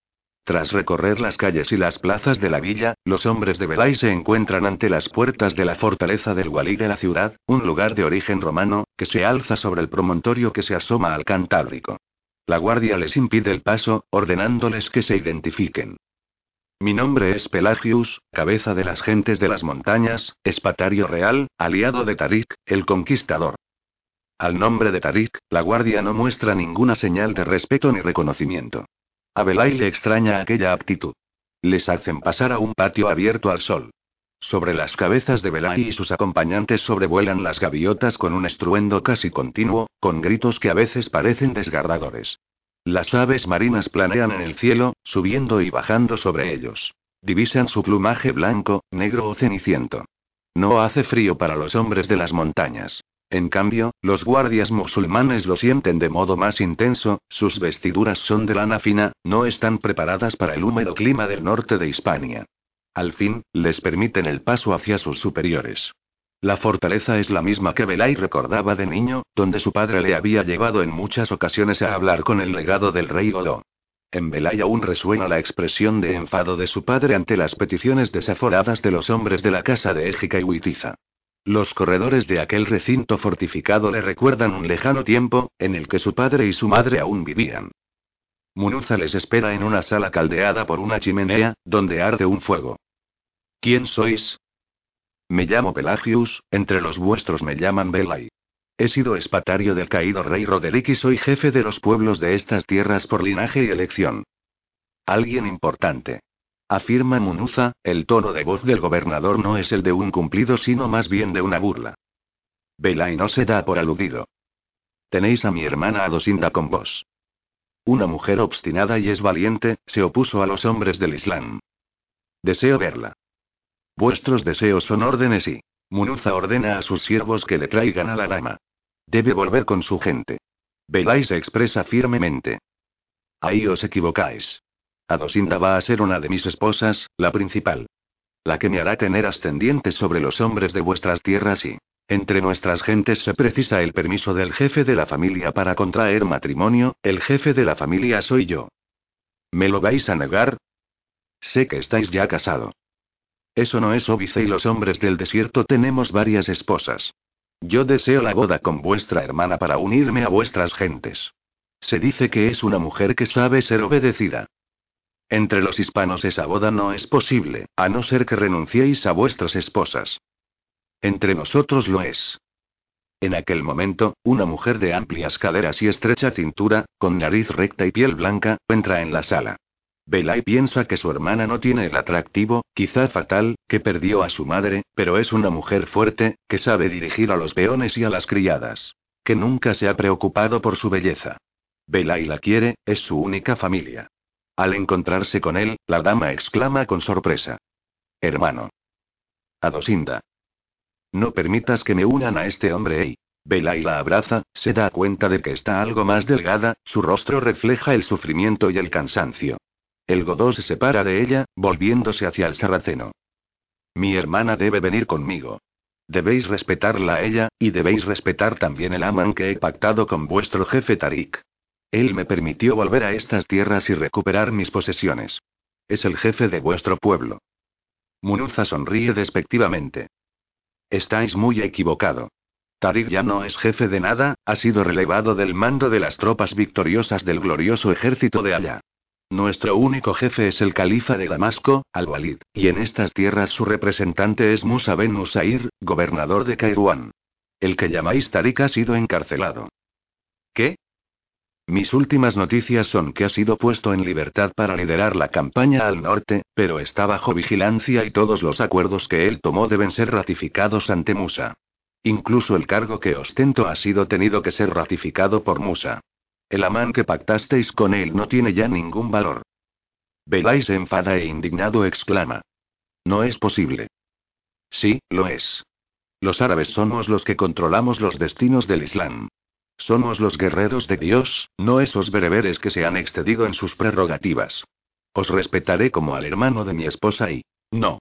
[SPEAKER 1] Tras recorrer las calles y las plazas de la villa, los hombres de Belay se encuentran ante las puertas de la fortaleza del Walí de la ciudad, un lugar de origen romano, que se alza sobre el promontorio que se asoma al Cantábrico. La guardia les impide el paso, ordenándoles que se identifiquen. Mi nombre es Pelagius, cabeza de las gentes de las montañas, espatario real, aliado de Tarik, el conquistador. Al nombre de Tarik, la guardia no muestra ninguna señal de respeto ni reconocimiento. A Belay le extraña aquella actitud. Les hacen pasar a un patio abierto al sol. Sobre las cabezas de Belay y sus acompañantes sobrevuelan las gaviotas con un estruendo casi continuo, con gritos que a veces parecen desgarradores. Las aves marinas planean en el cielo, subiendo y bajando sobre ellos. Divisan su plumaje blanco, negro o ceniciento. No hace frío para los hombres de las montañas. En cambio, los guardias musulmanes lo sienten de modo más intenso, sus vestiduras son de lana fina, no están preparadas para el húmedo clima del norte de Hispania. Al fin, les permiten el paso hacia sus superiores. La fortaleza es la misma que Belay recordaba de niño, donde su padre le había llevado en muchas ocasiones a hablar con el legado del rey Godó. En Belay aún resuena la expresión de enfado de su padre ante las peticiones desaforadas de los hombres de la casa de Égica y Huitiza. Los corredores de aquel recinto fortificado le recuerdan un lejano tiempo, en el que su padre y su madre aún vivían. Munuza les espera en una sala caldeada por una chimenea, donde arde un fuego. ¿Quién sois? Me llamo Pelagius, entre los vuestros me llaman Belay. He sido espatario del caído rey Roderick y soy jefe de los pueblos de estas tierras por linaje y elección. Alguien importante. Afirma Munuza, el tono de voz del gobernador no es el de un cumplido sino más bien de una burla. Belay no se da por aludido. Tenéis a mi hermana Adosinda con vos. Una mujer obstinada y es valiente, se opuso a los hombres del Islam. Deseo verla. Vuestros deseos son órdenes y. Munuza ordena a sus siervos que le traigan a la dama. Debe volver con su gente. Belay se expresa firmemente. Ahí os equivocáis. Adosinda va a ser una de mis esposas, la principal. La que me hará tener ascendientes sobre los hombres de vuestras tierras y. Entre nuestras gentes se precisa el permiso del jefe de la familia para contraer matrimonio, el jefe de la familia soy yo. ¿Me lo vais a negar? Sé que estáis ya casado. Eso no es óbice y los hombres del desierto tenemos varias esposas. Yo deseo la boda con vuestra hermana para unirme a vuestras gentes. Se dice que es una mujer que sabe ser obedecida. Entre los hispanos esa boda no es posible, a no ser que renunciéis a vuestras esposas. Entre nosotros lo es. En aquel momento, una mujer de amplias caderas y estrecha cintura, con nariz recta y piel blanca, entra en la sala. Belay piensa que su hermana no tiene el atractivo, quizá fatal, que perdió a su madre, pero es una mujer fuerte, que sabe dirigir a los peones y a las criadas. Que nunca se ha preocupado por su belleza. Belay la quiere, es su única familia. Al encontrarse con él, la dama exclama con sorpresa. Hermano. Adosinda. No permitas que me unan a este hombre, Ey. Belay la abraza, se da cuenta de que está algo más delgada, su rostro refleja el sufrimiento y el cansancio. El Godó se separa de ella, volviéndose hacia el sarraceno. Mi hermana debe venir conmigo. Debéis respetarla a ella, y debéis respetar también el aman que he pactado con vuestro jefe Tarik. Él me permitió volver a estas tierras y recuperar mis posesiones. Es el jefe de vuestro pueblo. Munuza sonríe despectivamente. Estáis muy equivocado. Tarik ya no es jefe de nada, ha sido relevado del mando de las tropas victoriosas del glorioso ejército de allá. Nuestro único jefe es el califa de Damasco, al-Walid, y en estas tierras su representante es Musa ben Nusair, gobernador de Kairouan. El que llamáis Tarik ha sido encarcelado. ¿Qué? Mis últimas noticias son que ha sido puesto en libertad para liderar la campaña al norte, pero está bajo vigilancia y todos los acuerdos que él tomó deben ser ratificados ante Musa. Incluso el cargo que ostento ha sido tenido que ser ratificado por Musa. El amán que pactasteis con él no tiene ya ningún valor. Belay se enfada e indignado exclama. No es posible. Sí, lo es. Los árabes somos los que controlamos los destinos del Islam. Somos los guerreros de Dios, no esos bereberes que se han excedido en sus prerrogativas. Os respetaré como al hermano de mi esposa y... No.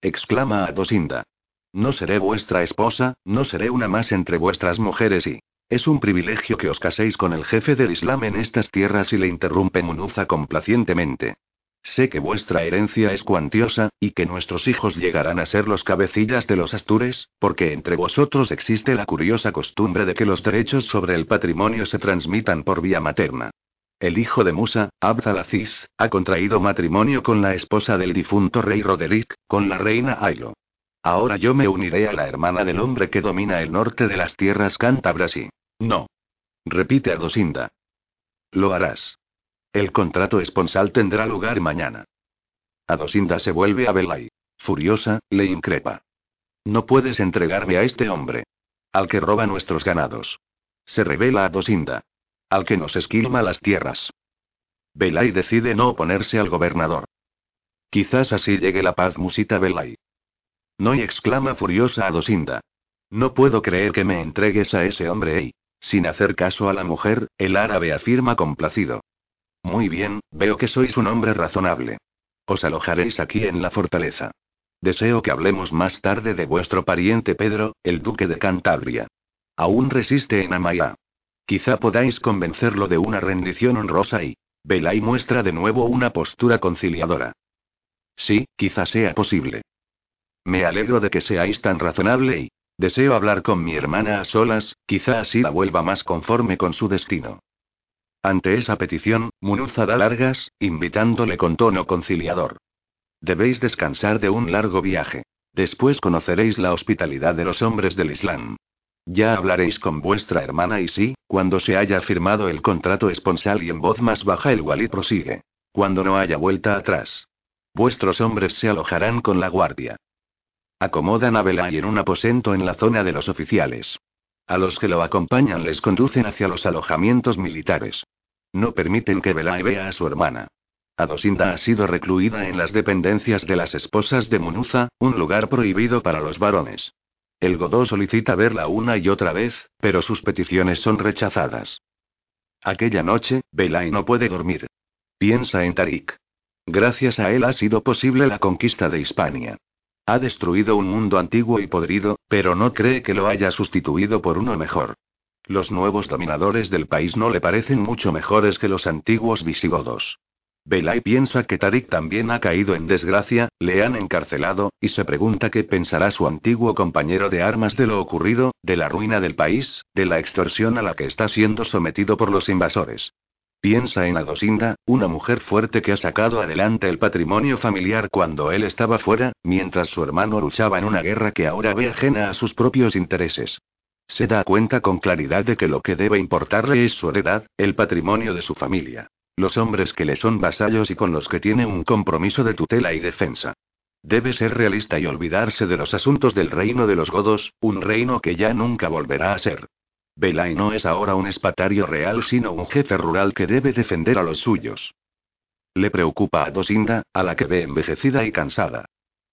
[SPEAKER 1] exclama Adosinda. No seré vuestra esposa, no seré una más entre vuestras mujeres y... Es un privilegio que os caséis con el jefe del Islam en estas tierras y le interrumpe Munuza complacientemente. Sé que vuestra herencia es cuantiosa, y que nuestros hijos llegarán a ser los cabecillas de los Astures, porque entre vosotros existe la curiosa costumbre de que los derechos sobre el patrimonio se transmitan por vía materna. El hijo de Musa, Abd al-Aziz, ha contraído matrimonio con la esposa del difunto rey Roderick, con la reina Ailo. Ahora yo me uniré a la hermana del hombre que domina el norte de las tierras cántabras y... No. Repite Adosinda. Lo harás. El contrato esponsal tendrá lugar mañana. Adosinda se vuelve a Belay. Furiosa, le increpa. No puedes entregarme a este hombre. Al que roba nuestros ganados. Se revela Adosinda. Al que nos esquilma las tierras. Belay decide no oponerse al gobernador. Quizás así llegue la paz, musita Belay. No y exclama furiosa Adosinda. No puedo creer que me entregues a ese hombre y, sin hacer caso a la mujer, el árabe afirma complacido. Muy bien, veo que sois un hombre razonable. Os alojaréis aquí en la fortaleza. Deseo que hablemos más tarde de vuestro pariente Pedro, el duque de Cantabria. Aún resiste en Amaya. Quizá podáis convencerlo de una rendición honrosa y... Belay muestra de nuevo una postura conciliadora. Sí, quizá sea posible. Me alegro de que seáis tan razonable y... Deseo hablar con mi hermana a solas, quizá así la vuelva más conforme con su destino. Ante esa petición, Munuza da largas, invitándole con tono conciliador. Debéis descansar de un largo viaje. Después conoceréis la hospitalidad de los hombres del Islam. Ya hablaréis con vuestra hermana y sí, cuando se haya firmado el contrato esponsal y en voz más baja el walid prosigue. Cuando no haya vuelta atrás. Vuestros hombres se alojarán con la guardia. Acomodan a Belay en un aposento en la zona de los oficiales. A los que lo acompañan les conducen hacia los alojamientos militares. No permiten que Belay vea a su hermana. Adosinda ha sido recluida en las dependencias de las esposas de Munuza, un lugar prohibido para los varones. El Godó solicita verla una y otra vez, pero sus peticiones son rechazadas. Aquella noche, Belay no puede dormir. Piensa en Tarik. Gracias a él ha sido posible la conquista de Hispania. Ha destruido un mundo antiguo y podrido, pero no cree que lo haya sustituido por uno mejor. Los nuevos dominadores del país no le parecen mucho mejores que los antiguos visigodos. Belay piensa que Tarik también ha caído en desgracia, le han encarcelado, y se pregunta qué pensará su antiguo compañero de armas de lo ocurrido, de la ruina del país, de la extorsión a la que está siendo sometido por los invasores. Piensa en Adosinda, una mujer fuerte que ha sacado adelante el patrimonio familiar cuando él estaba fuera, mientras su hermano luchaba en una guerra que ahora ve ajena a sus propios intereses. Se da cuenta con claridad de que lo que debe importarle es su heredad, el patrimonio de su familia. Los hombres que le son vasallos y con los que tiene un compromiso de tutela y defensa. Debe ser realista y olvidarse de los asuntos del reino de los godos, un reino que ya nunca volverá a ser. Belay no es ahora un espatario real, sino un jefe rural que debe defender a los suyos. Le preocupa a Dosinda, a la que ve envejecida y cansada.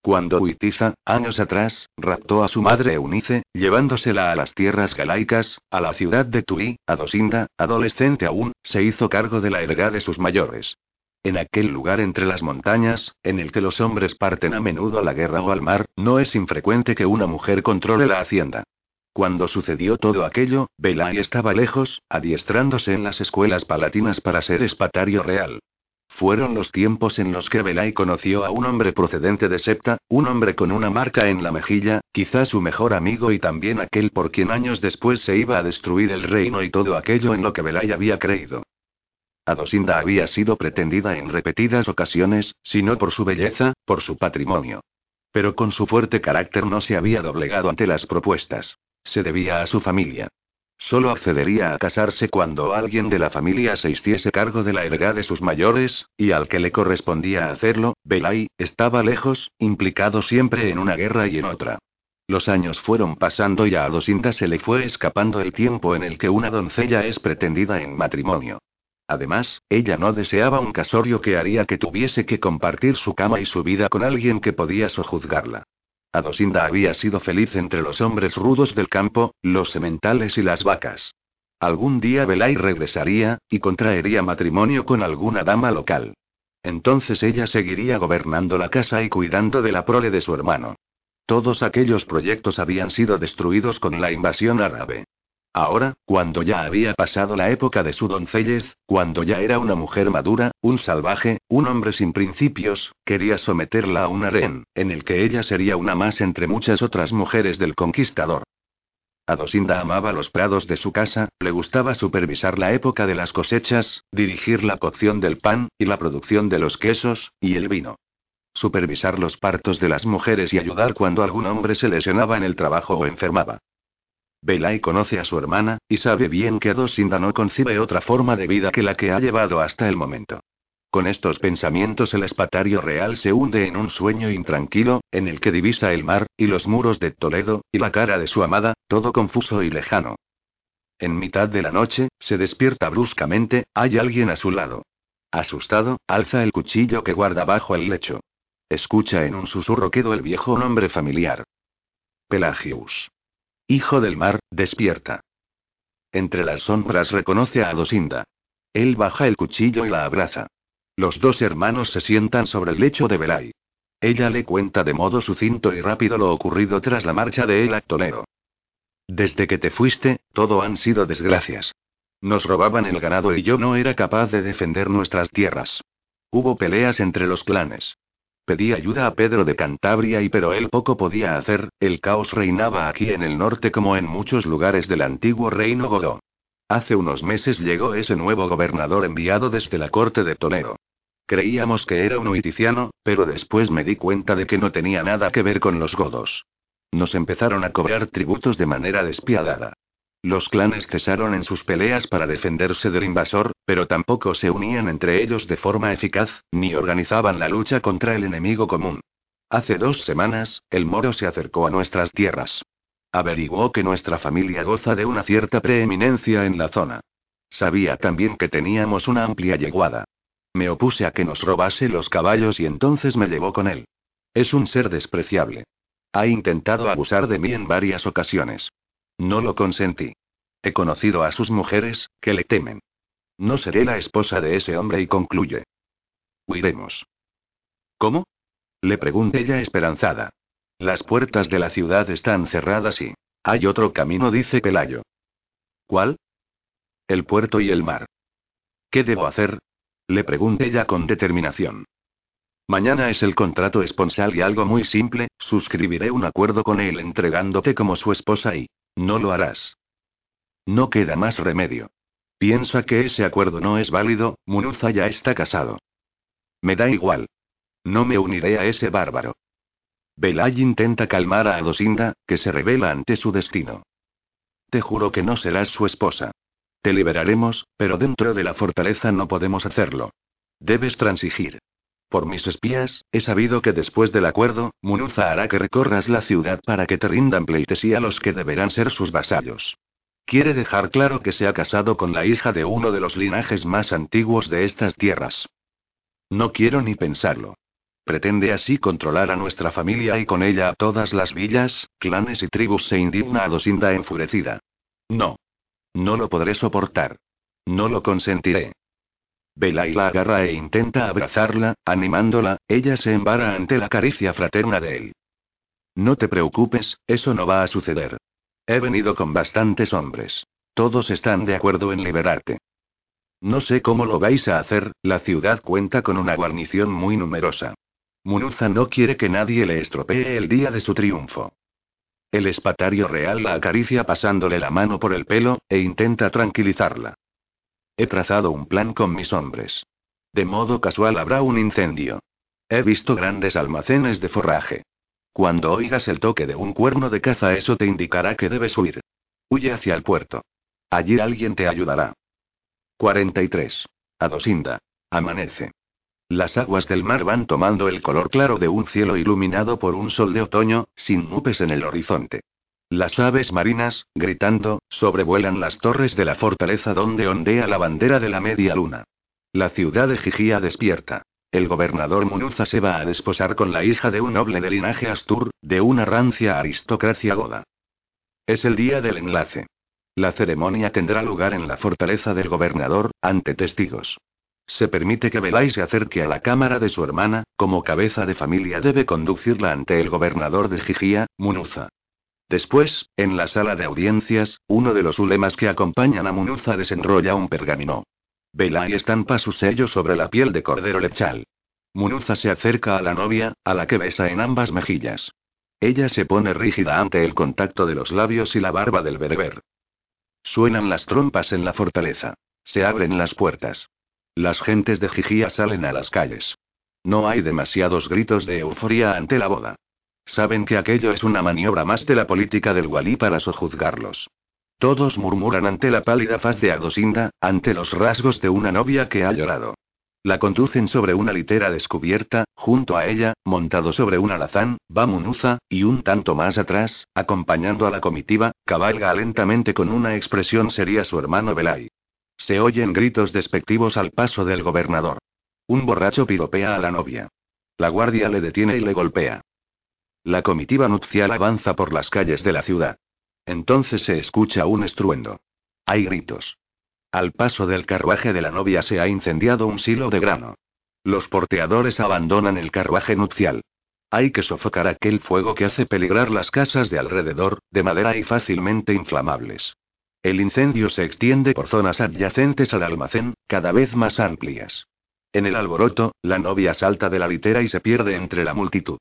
[SPEAKER 1] Cuando Huitiza, años atrás, raptó a su madre Eunice, llevándosela a las tierras galaicas, a la ciudad de Tuí, Dosinda, adolescente aún, se hizo cargo de la heredad de sus mayores. En aquel lugar entre las montañas, en el que los hombres parten a menudo a la guerra o al mar, no es infrecuente que una mujer controle la hacienda. Cuando sucedió todo aquello, Belay estaba lejos, adiestrándose en las escuelas palatinas para ser espatario real. Fueron los tiempos en los que Belay conoció a un hombre procedente de Septa, un hombre con una marca en la mejilla, quizás su mejor amigo y también aquel por quien años después se iba a destruir el reino y todo aquello en lo que Belay había creído. Adosinda había sido pretendida en repetidas ocasiones, si no por su belleza, por su patrimonio. Pero con su fuerte carácter no se había doblegado ante las propuestas. Se debía a su familia. Solo accedería a casarse cuando alguien de la familia se hiciese cargo de la heredad de sus mayores, y al que le correspondía hacerlo, Belay, estaba lejos, implicado siempre en una guerra y en otra. Los años fueron pasando y a Adosinda se le fue escapando el tiempo en el que una doncella es pretendida en matrimonio. Además, ella no deseaba un casorio que haría que tuviese que compartir su cama y su vida con alguien que podía sojuzgarla. Adosinda había sido feliz entre los hombres rudos del campo, los sementales y las vacas. Algún día Belay regresaría, y contraería matrimonio con alguna dama local. Entonces ella seguiría gobernando la casa y cuidando de la prole de su hermano. Todos aquellos proyectos habían sido destruidos con la invasión árabe. Ahora, cuando ya había pasado la época de su doncellez, cuando ya era una mujer madura, un salvaje, un hombre sin principios, quería someterla a un harén, en el que ella sería una más entre muchas otras mujeres del conquistador. Adosinda amaba los prados de su casa, le gustaba supervisar la época de las cosechas, dirigir la cocción del pan, y la producción de los quesos, y el vino. Supervisar los partos de las mujeres y ayudar cuando algún hombre se lesionaba en el trabajo o enfermaba. Belay conoce a su hermana, y sabe bien que Adosinda no concibe otra forma de vida que la que ha llevado hasta el momento. Con estos pensamientos el espatario real se hunde en un sueño intranquilo, en el que divisa el mar, y los muros de Toledo, y la cara de su amada, todo confuso y lejano. En mitad de la noche, se despierta bruscamente, hay alguien a su lado. Asustado, alza el cuchillo que guarda bajo el lecho. Escucha en un susurro quedo el viejo nombre familiar. Pelagius. Hijo del mar, despierta. Entre las sombras reconoce a Adosinda. Él baja el cuchillo y la abraza. Los dos hermanos se sientan sobre el lecho de Belay. Ella le cuenta de modo sucinto y rápido lo ocurrido tras la marcha de él a Toledo. Desde que te fuiste, todo han sido desgracias. Nos robaban el ganado y yo no era capaz de defender nuestras tierras. Hubo peleas entre los clanes. Pedí ayuda a Pedro de Cantabria y pero él poco podía hacer, el caos reinaba aquí en el norte como en muchos lugares del antiguo reino Godó. Hace unos meses llegó ese nuevo gobernador enviado desde la corte de Toledo. Creíamos que era un huiticiano, pero después me di cuenta de que no tenía nada que ver con los godos. Nos empezaron a cobrar tributos de manera despiadada. Los clanes cesaron en sus peleas para defenderse del invasor, pero tampoco se unían entre ellos de forma eficaz, ni organizaban la lucha contra el enemigo común. Hace dos semanas, el moro se acercó a nuestras tierras. Averiguó que nuestra familia goza de una cierta preeminencia en la zona. Sabía también que teníamos una amplia yeguada. Me opuse a que nos robase los caballos y entonces me llevó con él. Es un ser despreciable. Ha intentado abusar de mí en varias ocasiones. No lo consentí. He conocido a sus mujeres, que le temen. No seré la esposa de ese hombre y concluye. Huiremos. ¿Cómo? Le pregunté ella esperanzada. Las puertas de la ciudad están cerradas y... Hay otro camino, dice Pelayo. ¿Cuál? El puerto y el mar. ¿Qué debo hacer? Le pregunté ella con determinación. Mañana es el contrato esponsal y algo muy simple, suscribiré un acuerdo con él entregándote como su esposa y... No lo harás. No queda más remedio. Piensa que ese acuerdo no es válido, Munuza ya está casado. Me da igual. No me uniré a ese bárbaro. Belay intenta calmar a Adosinda, que se revela ante su destino. Te juro que no serás su esposa. Te liberaremos, pero dentro de la fortaleza no podemos hacerlo. Debes transigir. Por mis espías, he sabido que después del acuerdo, Munuza hará que recorras la ciudad para que te rindan pleitesía los que deberán ser sus vasallos. Quiere dejar claro que se ha casado con la hija de uno de los linajes más antiguos de estas tierras. No quiero ni pensarlo. Pretende así controlar a nuestra familia y con ella a todas las villas, clanes y tribus, se indigna a Dosinda enfurecida. No. No lo podré soportar. No lo consentiré. Belay la agarra e intenta abrazarla, animándola, ella se embara ante la caricia fraterna de él. No te preocupes, eso no va a suceder. He venido con bastantes hombres. Todos están de acuerdo en liberarte. No sé cómo lo vais a hacer, la ciudad cuenta con una guarnición muy numerosa. Munuza no quiere que nadie le estropee el día de su triunfo. El espatario real la acaricia pasándole la mano por el pelo, e intenta tranquilizarla. He trazado un plan con mis hombres. De modo casual habrá un incendio. He visto grandes almacenes de forraje. Cuando oigas el toque de un cuerno de caza eso te indicará que debes huir. Huye hacia el puerto. Allí alguien te ayudará. 43. Adosinda. Amanece. Las aguas del mar van tomando el color claro de un cielo iluminado por un sol de otoño, sin nubes en el horizonte. Las aves marinas, gritando, sobrevuelan las torres de la fortaleza donde ondea la bandera de la media luna. La ciudad de Gigía despierta. El gobernador Munuza se va a desposar con la hija de un noble de linaje Astur, de una rancia aristocracia goda. Es el día del enlace. La ceremonia tendrá lugar en la fortaleza del gobernador, ante testigos. Se permite que Belay se acerque a la cámara de su hermana, como cabeza de familia debe conducirla ante el gobernador de Jijía, Munuza. Después, en la sala de audiencias, uno de los ulemas que acompañan a Munuza desenrolla un pergamino. Belay estampa su sello sobre la piel de cordero lechal. Munuza se acerca a la novia, a la que besa en ambas mejillas. Ella se pone rígida ante el contacto de los labios y la barba del bereber. Suenan las trompas en la fortaleza. Se abren las puertas. Las gentes de Jijía salen a las calles. No hay demasiados gritos de euforia ante la boda. Saben que aquello es una maniobra más de la política del Walí para sojuzgarlos. Todos murmuran ante la pálida faz de Adosinda, ante los rasgos de una novia que ha llorado. La conducen sobre una litera descubierta, junto a ella, montado sobre un alazán, va Munuza, y un tanto más atrás, acompañando a la comitiva, cabalga lentamente con una expresión seria su hermano Belay. Se oyen gritos despectivos al paso del gobernador. Un borracho piropea a la novia. La guardia le detiene y le golpea. La comitiva nupcial avanza por las calles de la ciudad. Entonces se escucha un estruendo. Hay gritos. Al paso del carruaje de la novia se ha incendiado un silo de grano. Los porteadores abandonan el carruaje nupcial. Hay que sofocar aquel fuego que hace peligrar las casas de alrededor, de madera y fácilmente inflamables. El incendio se extiende por zonas adyacentes al almacén, cada vez más amplias. En el alboroto, la novia salta de la litera y se pierde entre la multitud.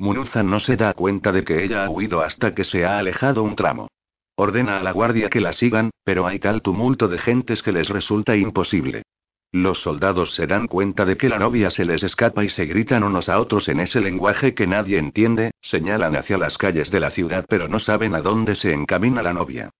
[SPEAKER 1] Munuza no se da cuenta de que ella ha huido hasta que se ha alejado un tramo. Ordena a la guardia que la sigan, pero hay tal tumulto de gentes que les resulta imposible. Los soldados se dan cuenta de que la novia se les escapa y se gritan unos a otros en ese lenguaje que nadie entiende, señalan hacia las calles de la ciudad pero no saben a dónde se encamina la novia.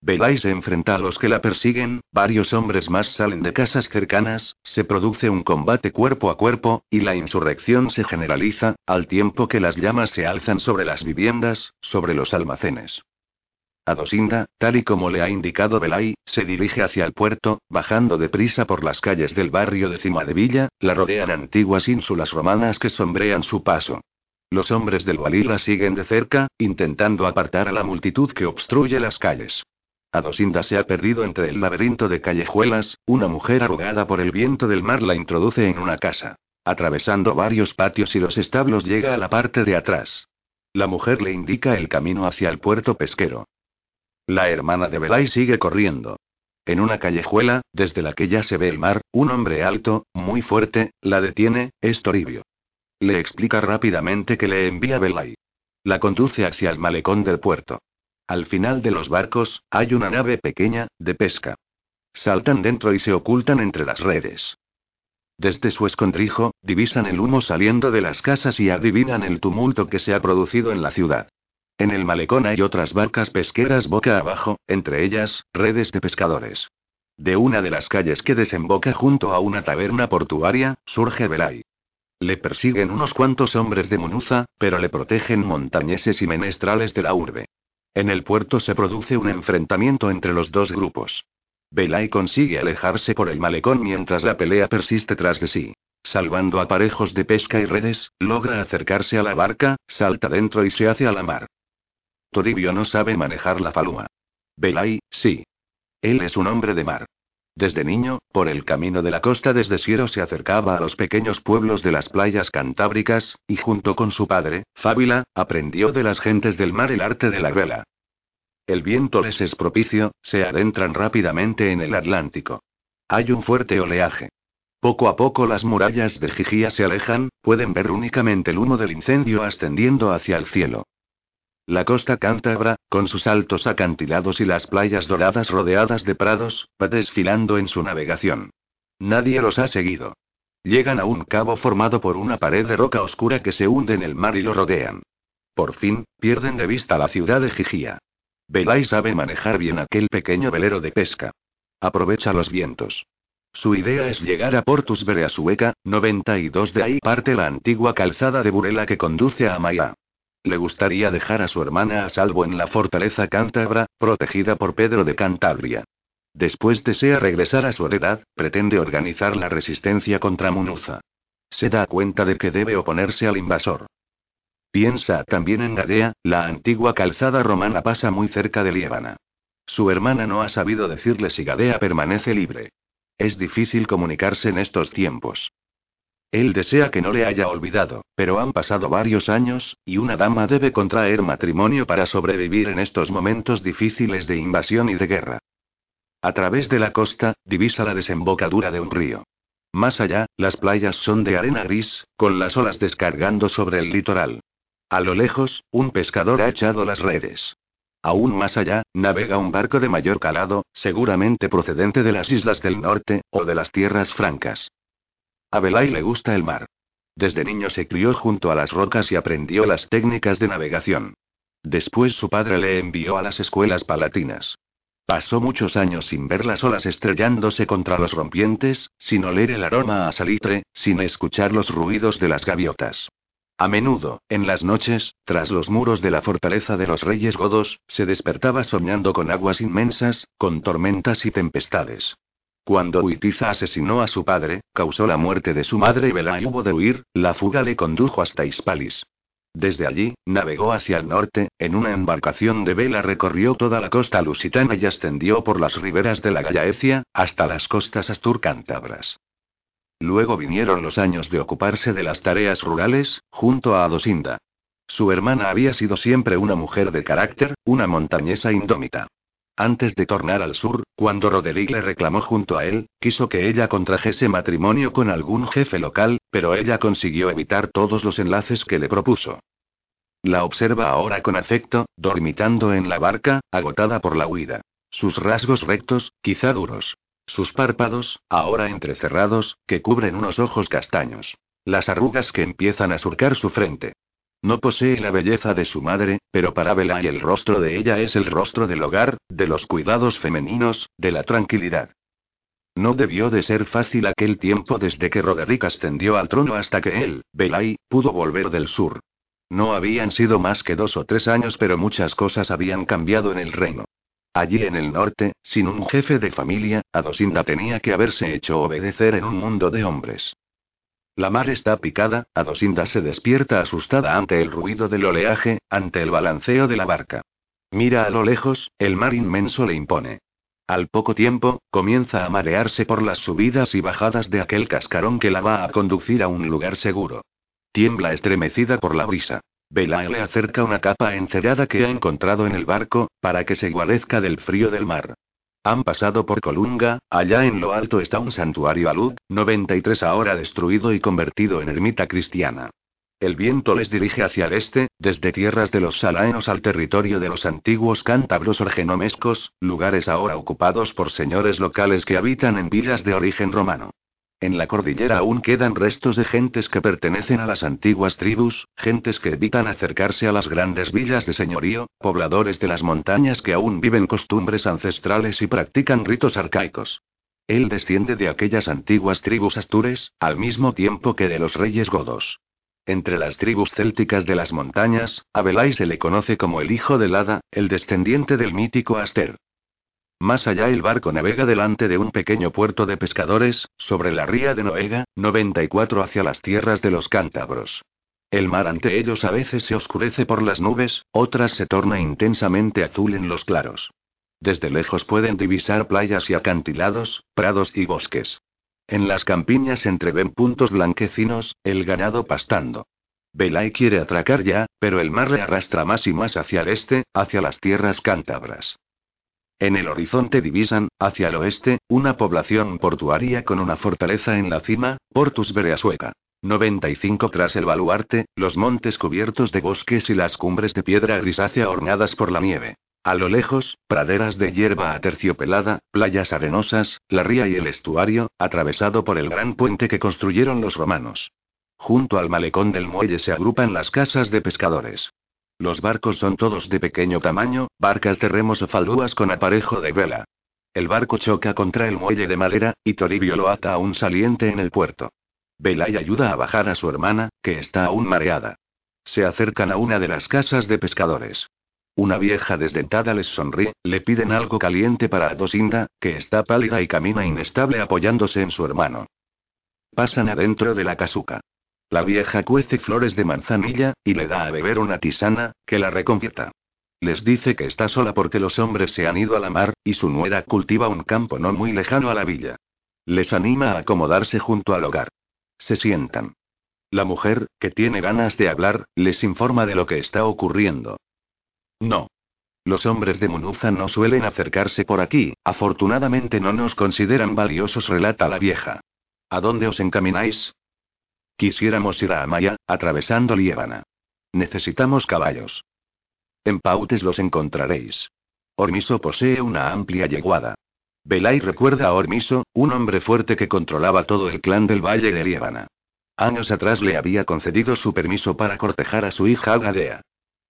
[SPEAKER 1] Belay se enfrenta a los que la persiguen, varios hombres más salen de casas cercanas, se produce un combate cuerpo a cuerpo, y la insurrección se generaliza, al tiempo que las llamas se alzan sobre las viviendas, sobre los almacenes. Adosinda, tal y como le ha indicado Belay, se dirige hacia el puerto, bajando deprisa por las calles del barrio de Cima de Villa, la rodean antiguas ínsulas romanas que sombrean su paso. Los hombres del Walí la siguen de cerca, intentando apartar a la multitud que obstruye las calles. Adosinda se ha perdido entre el laberinto de callejuelas, una mujer arrugada por el viento del mar la introduce en una casa. Atravesando varios patios y los establos llega a la parte de atrás. La mujer le indica el camino hacia el puerto pesquero. La hermana de Belay sigue corriendo. En una callejuela, desde la que ya se ve el mar, un hombre alto, muy fuerte, la detiene, es Toribio. Le explica rápidamente que le envía Belay. La conduce hacia el malecón del puerto. Al final de los barcos, hay una nave pequeña, de pesca. Saltan dentro y se ocultan entre las redes. Desde su escondrijo, divisan el humo saliendo de las casas y adivinan el tumulto que se ha producido en la ciudad. En el malecón hay otras barcas pesqueras boca abajo, entre ellas, redes de pescadores. De una de las calles que desemboca junto a una taberna portuaria, surge Belay. Le persiguen unos cuantos hombres de Munuza, pero le protegen montañeses y menestrales de la urbe. En el puerto se produce un enfrentamiento entre los dos grupos. Belay consigue alejarse por el malecón mientras la pelea persiste tras de sí. Salvando aparejos de pesca y redes, logra acercarse a la barca, salta dentro y se hace a la mar. Toribio no sabe manejar la falúa. Belay, sí. Él es un hombre de mar. Desde niño, por el camino de la costa desde Siero se acercaba a los pequeños pueblos de las playas cantábricas, y junto con su padre, Fábila, aprendió de las gentes del mar el arte de la vela. El viento les es propicio, se adentran rápidamente en el Atlántico. Hay un fuerte oleaje. Poco a poco las murallas de Gigía se alejan, pueden ver únicamente el humo del incendio ascendiendo hacia el cielo. La costa cántabra, con sus altos acantilados y las playas doradas rodeadas de prados, va desfilando en su navegación. Nadie los ha seguido. Llegan a un cabo formado por una pared de roca oscura que se hunde en el mar y lo rodean. Por fin, pierden de vista la ciudad de Gigía. Belay sabe manejar bien aquel pequeño velero de pesca. Aprovecha los vientos. Su idea es llegar a Portus Bereasueca, 92 de ahí parte la antigua calzada de Burela que conduce a Maya. Le gustaría dejar a su hermana a salvo en la fortaleza cántabra, protegida por Pedro de Cantabria. Después desea regresar a su heredad, pretende organizar la resistencia contra Munuza. Se da cuenta de que debe oponerse al invasor. Piensa también en Gadea, la antigua calzada romana pasa muy cerca de Liébana. Su hermana no ha sabido decirle si Gadea permanece libre. Es difícil comunicarse en estos tiempos. Él desea que no le haya olvidado, pero han pasado varios años, y una dama debe contraer matrimonio para sobrevivir en estos momentos difíciles de invasión y de guerra. A través de la costa, divisa la desembocadura de un río. Más allá, las playas son de arena gris, con las olas descargando sobre el litoral. A lo lejos, un pescador ha echado las redes. Aún más allá, navega un barco de mayor calado, seguramente procedente de las islas del norte, o de las tierras francas. A le gusta el mar. Desde niño se crió junto a las rocas y aprendió las técnicas de navegación. Después su padre le envió a las escuelas palatinas. Pasó muchos años sin ver las olas estrellándose contra los rompientes, sin oler el aroma a salitre, sin escuchar los ruidos de las gaviotas. A menudo, en las noches, tras los muros de la fortaleza de los reyes godos, se despertaba soñando con aguas inmensas, con tormentas y tempestades. Cuando Huitiza asesinó a su padre, causó la muerte de su madre y Belay hubo de huir, la fuga le condujo hasta Hispalis. Desde allí, navegó hacia el norte, en una embarcación de vela recorrió toda la costa lusitana y ascendió por las riberas de la Gallaecia, hasta las costas asturcántabras. Luego vinieron los años de ocuparse de las tareas rurales, junto a Adosinda. Su hermana había sido siempre una mujer de carácter, una montañesa indómita. Antes de tornar al sur, cuando Roderick le reclamó junto a él, quiso que ella contrajese matrimonio con algún jefe local, pero ella consiguió evitar todos los enlaces que le propuso. La observa ahora con afecto, dormitando en la barca, agotada por la huida. Sus rasgos rectos, quizá duros. Sus párpados, ahora entrecerrados, que cubren unos ojos castaños. Las arrugas que empiezan a surcar su frente. No posee la belleza de su madre, pero para y el rostro de ella es el rostro del hogar, de los cuidados femeninos, de la tranquilidad. No debió de ser fácil aquel tiempo desde que Roderick ascendió al trono hasta que él, Belay, pudo volver del sur. No habían sido más que dos o tres años, pero muchas cosas habían cambiado en el reino. Allí en el norte, sin un jefe de familia, Adosinda tenía que haberse hecho obedecer en un mundo de hombres. La mar está picada, Adosinda se despierta asustada ante el ruido del oleaje, ante el balanceo de la barca. Mira a lo lejos, el mar inmenso le impone. Al poco tiempo, comienza a marearse por las subidas y bajadas de aquel cascarón que la va a conducir a un lugar seguro. Tiembla estremecida por la brisa. Belae le acerca una capa encerada que ha encontrado en el barco, para que se guarezca del frío del mar. Han pasado por Colunga, allá en lo alto está un santuario alud, 93 ahora destruido y convertido en ermita cristiana. El viento les dirige hacia el este, desde tierras de los salaenos al territorio de los antiguos cántabros orgenomescos, lugares ahora ocupados por señores locales que habitan en villas de origen romano. En la cordillera aún quedan restos de gentes que pertenecen a las antiguas tribus, gentes que evitan acercarse a las grandes villas de señorío, pobladores de las montañas que aún viven costumbres ancestrales y practican ritos arcaicos. Él desciende de aquellas antiguas tribus astures, al mismo tiempo que de los reyes godos. Entre las tribus célticas de las montañas, a Belay se le conoce como el hijo del hada, el descendiente del mítico Aster. Más allá el barco navega delante de un pequeño puerto de pescadores, sobre la ría de Noega, 94 hacia las tierras de los cántabros. El mar ante ellos a veces se oscurece por las nubes, otras se torna intensamente azul en los claros. Desde lejos pueden divisar playas y acantilados, prados y bosques. En las campiñas entreven puntos blanquecinos, el ganado pastando. Belay quiere atracar ya, pero el mar le arrastra más y más hacia el este, hacia las tierras cántabras. En el horizonte divisan, hacia el oeste, una población portuaria con una fortaleza en la cima, Portus Bereasueca. 95 tras el baluarte, los montes cubiertos de bosques y las cumbres de piedra grisácea ornadas por la nieve. A lo lejos, praderas de hierba aterciopelada, playas arenosas, la ría y el estuario, atravesado por el gran puente que construyeron los romanos. Junto al malecón del muelle se agrupan las casas de pescadores. Los barcos son todos de pequeño tamaño, barcas de remos o falúas con aparejo de vela. El barco choca contra el muelle de madera, y Toribio lo ata a un saliente en el puerto. Belay ayuda a bajar a su hermana, que está aún mareada. Se acercan a una de las casas de pescadores. Una vieja desdentada les sonríe, le piden algo caliente para Adosinda, que está pálida y camina inestable apoyándose en su hermano. Pasan adentro de la casuca. La vieja cuece flores de manzanilla, y le da a beber una tisana, que la reconvierta. Les dice que está sola porque los hombres se han ido a la mar, y su nuera cultiva un campo no muy lejano a la villa. Les anima a acomodarse junto al hogar. Se sientan. La mujer, que tiene ganas de hablar, les informa de lo que está ocurriendo. No. Los hombres de Munuza no suelen acercarse por aquí, afortunadamente no nos consideran valiosos, relata la vieja. ¿A dónde os encamináis? Quisiéramos ir a Amaya, atravesando Liébana. Necesitamos caballos. En Pautes los encontraréis. Ormiso posee una amplia yeguada. Belay recuerda a Ormiso, un hombre fuerte que controlaba todo el clan del Valle de Liébana. Años atrás le había concedido su permiso para cortejar a su hija Agadea.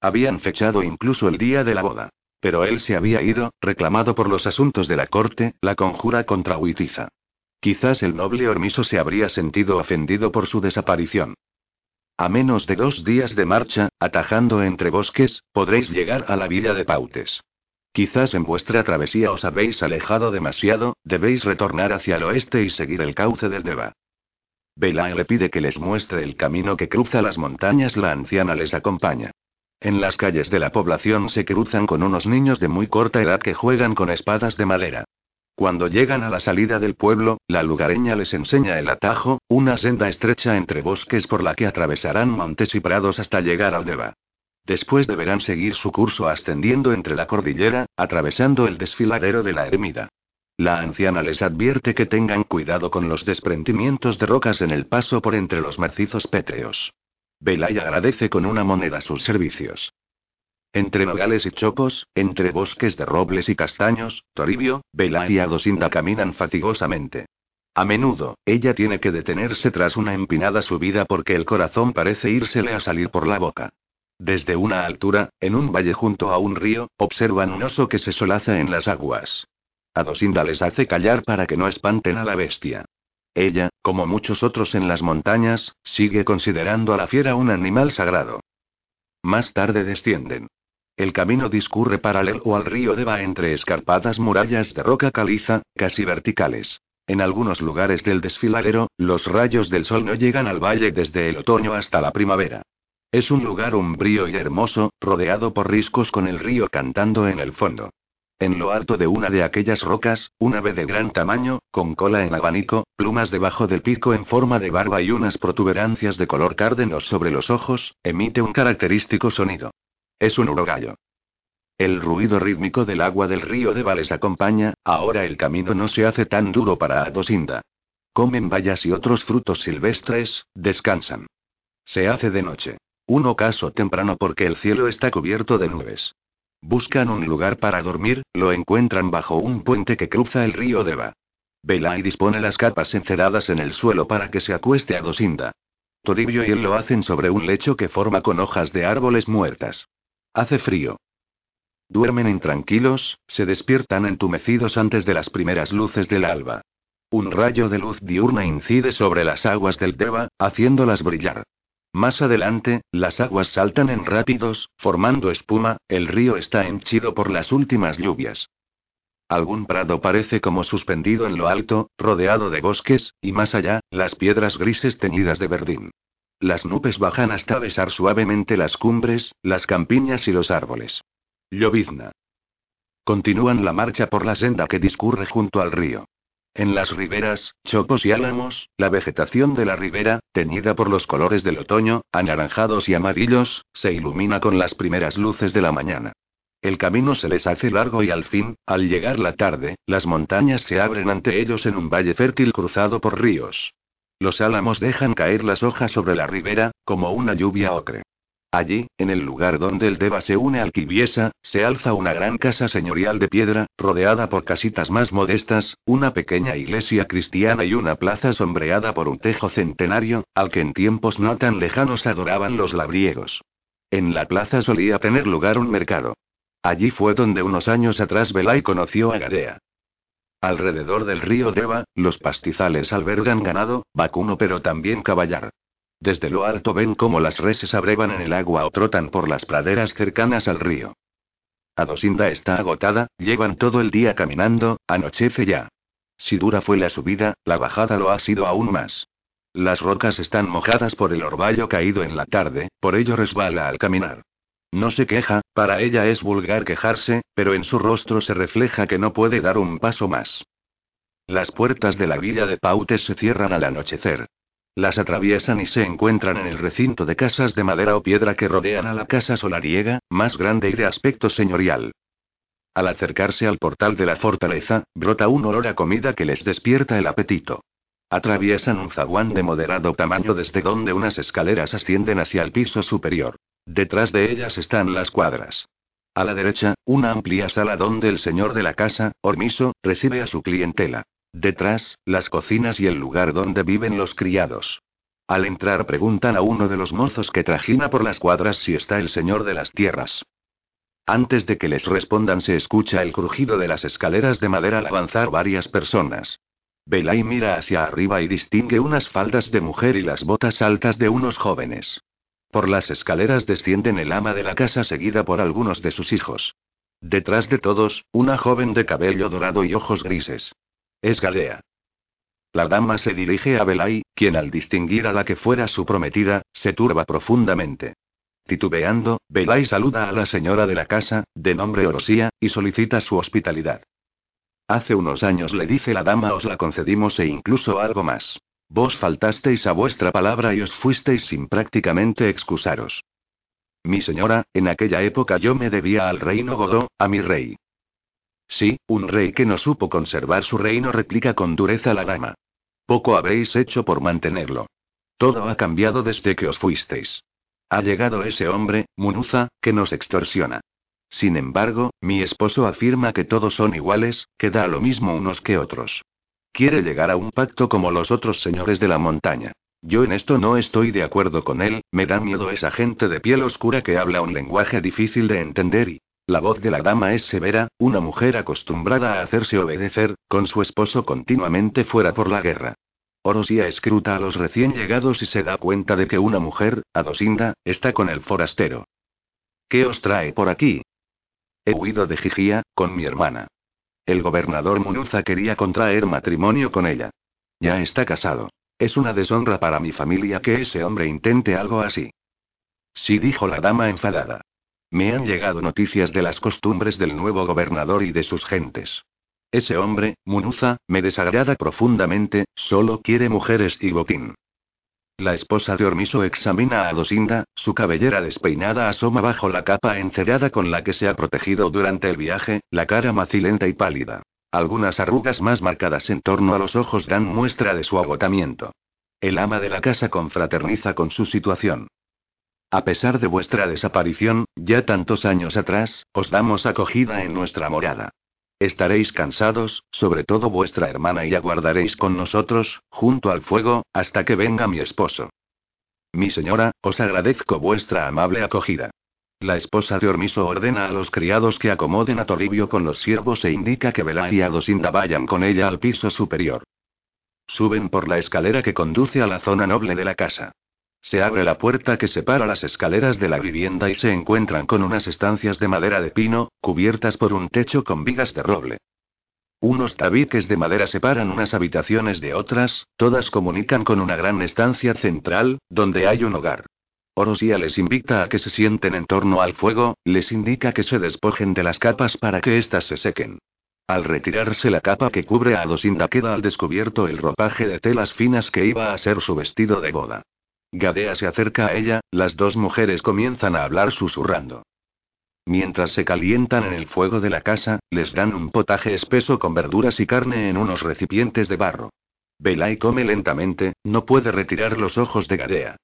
[SPEAKER 1] Habían fechado incluso el día de la boda. Pero él se había ido, reclamado por los asuntos de la corte, la conjura contra Huitiza. Quizás el noble Hormiso se habría sentido ofendido por su desaparición. A menos de dos días de marcha, atajando entre bosques, podréis llegar a la villa de Pautes. Quizás en vuestra travesía os habéis alejado demasiado, debéis retornar hacia el oeste y seguir el cauce del Deva. Belae le pide que les muestre el camino que cruza las montañas, la anciana les acompaña. En las calles de la población se cruzan con unos niños de muy corta edad que juegan con espadas de madera. Cuando llegan a la salida del pueblo, la lugareña les enseña el atajo, una senda estrecha entre bosques por la que atravesarán montes y prados hasta llegar al Deva. Después deberán seguir su curso ascendiendo entre la cordillera, atravesando el desfiladero de la ermida. La anciana les advierte que tengan cuidado con los desprendimientos de rocas en el paso por entre los macizos pétreos. Belay agradece con una moneda sus servicios. Entre nogales y chopos, entre bosques de robles y castaños, Toribio, Belay y Adosinda caminan fatigosamente. A menudo, ella tiene que detenerse tras una empinada subida porque el corazón parece írsele a salir por la boca. Desde una altura, en un valle junto a un río, observan un oso que se solaza en las aguas. Adosinda les hace callar para que no espanten a la bestia. Ella, como muchos otros en las montañas, sigue considerando a la fiera un animal sagrado. Más tarde descienden. El camino discurre paralelo al río Deva entre escarpadas murallas de roca caliza, casi verticales. En algunos lugares del desfiladero, los rayos del sol no llegan al valle desde el otoño hasta la primavera. Es un lugar umbrío y hermoso, rodeado por riscos con el río cantando en el fondo. En lo alto de una de aquellas rocas, un ave de gran tamaño, con cola en abanico, plumas debajo del pico en forma de barba y unas protuberancias de color cárdenos sobre los ojos, emite un característico sonido. Es un urogallo. El ruido rítmico del agua del río de Vales acompaña, ahora el camino no se hace tan duro para Adosinda. Comen bayas y otros frutos silvestres, descansan. Se hace de noche. Un ocaso temprano porque el cielo está cubierto de nubes. Buscan un lugar para dormir, lo encuentran bajo un puente que cruza el río Deva. Belay dispone las capas encedadas en el suelo para que se acueste a Dosinda. Toribio y él lo hacen sobre un lecho que forma con hojas de árboles muertas. Hace frío. Duermen intranquilos, se despiertan entumecidos antes de las primeras luces del alba. Un rayo de luz diurna incide sobre las aguas del Deva, haciéndolas brillar. Más adelante, las aguas saltan en rápidos, formando espuma, el río está henchido por las últimas lluvias. Algún prado parece como suspendido en lo alto, rodeado de bosques, y más allá, las piedras grises teñidas de verdín. Las nubes bajan hasta besar suavemente las cumbres, las campiñas y los árboles. Llovizna. Continúan la marcha por la senda que discurre junto al río. En las riberas, chopos y álamos, la vegetación de la ribera, teñida por los colores del otoño, anaranjados y amarillos, se ilumina con las primeras luces de la mañana. El camino se les hace largo y al fin, al llegar la tarde, las montañas se abren ante ellos en un valle fértil cruzado por ríos. Los álamos dejan caer las hojas sobre la ribera, como una lluvia ocre. Allí, en el lugar donde el Deva se une al Kibiesa, se alza una gran casa señorial de piedra, rodeada por casitas más modestas, una pequeña iglesia cristiana y una plaza sombreada por un tejo centenario, al que en tiempos no tan lejanos adoraban los labriegos. En la plaza solía tener lugar un mercado. Allí fue donde unos años atrás Belay conoció a Gadea. Alrededor del río Deva, los pastizales albergan ganado, vacuno pero también caballar. Desde lo alto ven cómo las reses abrevan en el agua o trotan por las praderas cercanas al río. Adosinda está agotada, llevan todo el día caminando, anochece ya. Si dura fue la subida, la bajada lo ha sido aún más. Las rocas están mojadas por el orvallo caído en la tarde, por ello resbala al caminar. No se queja, para ella es vulgar quejarse, pero en su rostro se refleja que no puede dar un paso más. Las puertas de la villa de Pautes se cierran al anochecer. Las atraviesan y se encuentran en el recinto de casas de madera o piedra que rodean a la casa solariega, más grande y de aspecto señorial. Al acercarse al portal de la fortaleza, brota un olor a comida que les despierta el apetito. Atraviesan un zaguán de moderado tamaño desde donde unas escaleras ascienden hacia el piso superior. Detrás de ellas están las cuadras. A la derecha, una amplia sala donde el señor de la casa, Ormiso, recibe a su clientela. Detrás, las cocinas y el lugar donde viven los criados. Al entrar preguntan a uno de los mozos que trajina por las cuadras si está el señor de las tierras. Antes de que les respondan se escucha el crujido de las escaleras de madera al avanzar varias personas. Belay mira hacia arriba y distingue unas faldas de mujer y las botas altas de unos jóvenes. Por las escaleras descienden el ama de la casa seguida por algunos de sus hijos. Detrás de todos, una joven de cabello dorado y ojos grises. Es Galea. La dama se dirige a Belay, quien al distinguir a la que fuera su prometida, se turba profundamente. Titubeando, Belay saluda a la señora de la casa, de nombre Orosía, y solicita su hospitalidad. Hace unos años le dice la dama os la concedimos e incluso algo más. Vos faltasteis a vuestra palabra y os fuisteis sin prácticamente excusaros. Mi señora, en aquella época yo me debía al reino Godó, a mi rey. Sí, un rey que no supo conservar su reino, replica con dureza la dama. Poco habéis hecho por mantenerlo. Todo ha cambiado desde que os fuisteis. Ha llegado ese hombre, Munuza, que nos extorsiona. Sin embargo, mi esposo afirma que todos son iguales, que da lo mismo unos que otros. Quiere llegar a un pacto como los otros señores de la montaña. Yo en esto no estoy de acuerdo con él, me da miedo esa gente de piel oscura que habla un lenguaje difícil de entender y, la voz de la dama es severa, una mujer acostumbrada a hacerse obedecer, con su esposo continuamente fuera por la guerra. Orosía escruta a los recién llegados y se da cuenta de que una mujer, Adosinda, está con el forastero. ¿Qué os trae por aquí? He huido de Gigía, con mi hermana. El gobernador Munuza quería contraer matrimonio con ella. Ya está casado. Es una deshonra para mi familia que ese hombre intente algo así. Sí, dijo la dama enfadada. Me han llegado noticias de las costumbres del nuevo gobernador y de sus gentes. Ese hombre, Munuza, me desagrada profundamente, solo quiere mujeres y botín. La esposa de Ormiso examina a Dosinda, su cabellera despeinada asoma bajo la capa encerada con la que se ha protegido durante el viaje, la cara macilenta y pálida. Algunas arrugas más marcadas en torno a los ojos dan muestra de su agotamiento. El ama de la casa confraterniza con su situación. A pesar de vuestra desaparición, ya tantos años atrás, os damos acogida en nuestra morada. Estaréis cansados, sobre todo vuestra hermana, y aguardaréis con nosotros, junto al fuego, hasta que venga mi esposo. Mi señora, os agradezco vuestra amable acogida. La esposa de Ormiso ordena a los criados que acomoden a Toribio con los siervos e indica que Belá y Adosinda vayan con ella al piso superior. Suben por la escalera que conduce a la zona noble de la casa. Se abre la puerta que separa las escaleras de la vivienda y se encuentran con unas estancias de madera de pino, cubiertas por un techo con vigas de roble. Unos tabiques de madera separan unas habitaciones de otras, todas comunican con una gran estancia central, donde hay un hogar. Orosía les invita a que se sienten en torno al fuego, les indica que se despojen de las capas para que éstas se sequen. Al retirarse la capa que cubre a Adosinda queda al descubierto el ropaje de telas finas que iba a ser su vestido de boda. Gadea se acerca a ella, las dos mujeres comienzan a hablar susurrando. Mientras se calientan en el fuego de la casa, les dan un potaje espeso con verduras y carne en unos recipientes de barro. Belay come lentamente, no puede retirar los ojos de Gadea.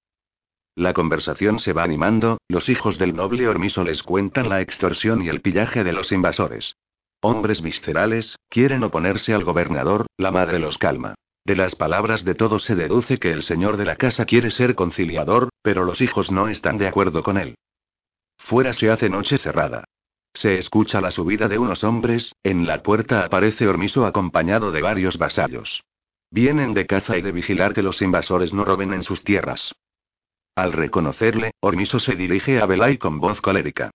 [SPEAKER 1] La conversación se va animando, los hijos del noble Hormiso les cuentan la extorsión y el pillaje de los invasores. Hombres viscerales, quieren oponerse al gobernador, la madre los calma. De las palabras de todos se deduce que el señor de la casa quiere ser conciliador, pero los hijos no están de acuerdo con él. Fuera se hace noche cerrada. Se escucha la subida de unos hombres, en la puerta aparece Ormiso acompañado de varios vasallos. Vienen de caza y de vigilar que los invasores no roben en sus tierras. Al reconocerle, Ormiso se dirige a Belay con voz colérica.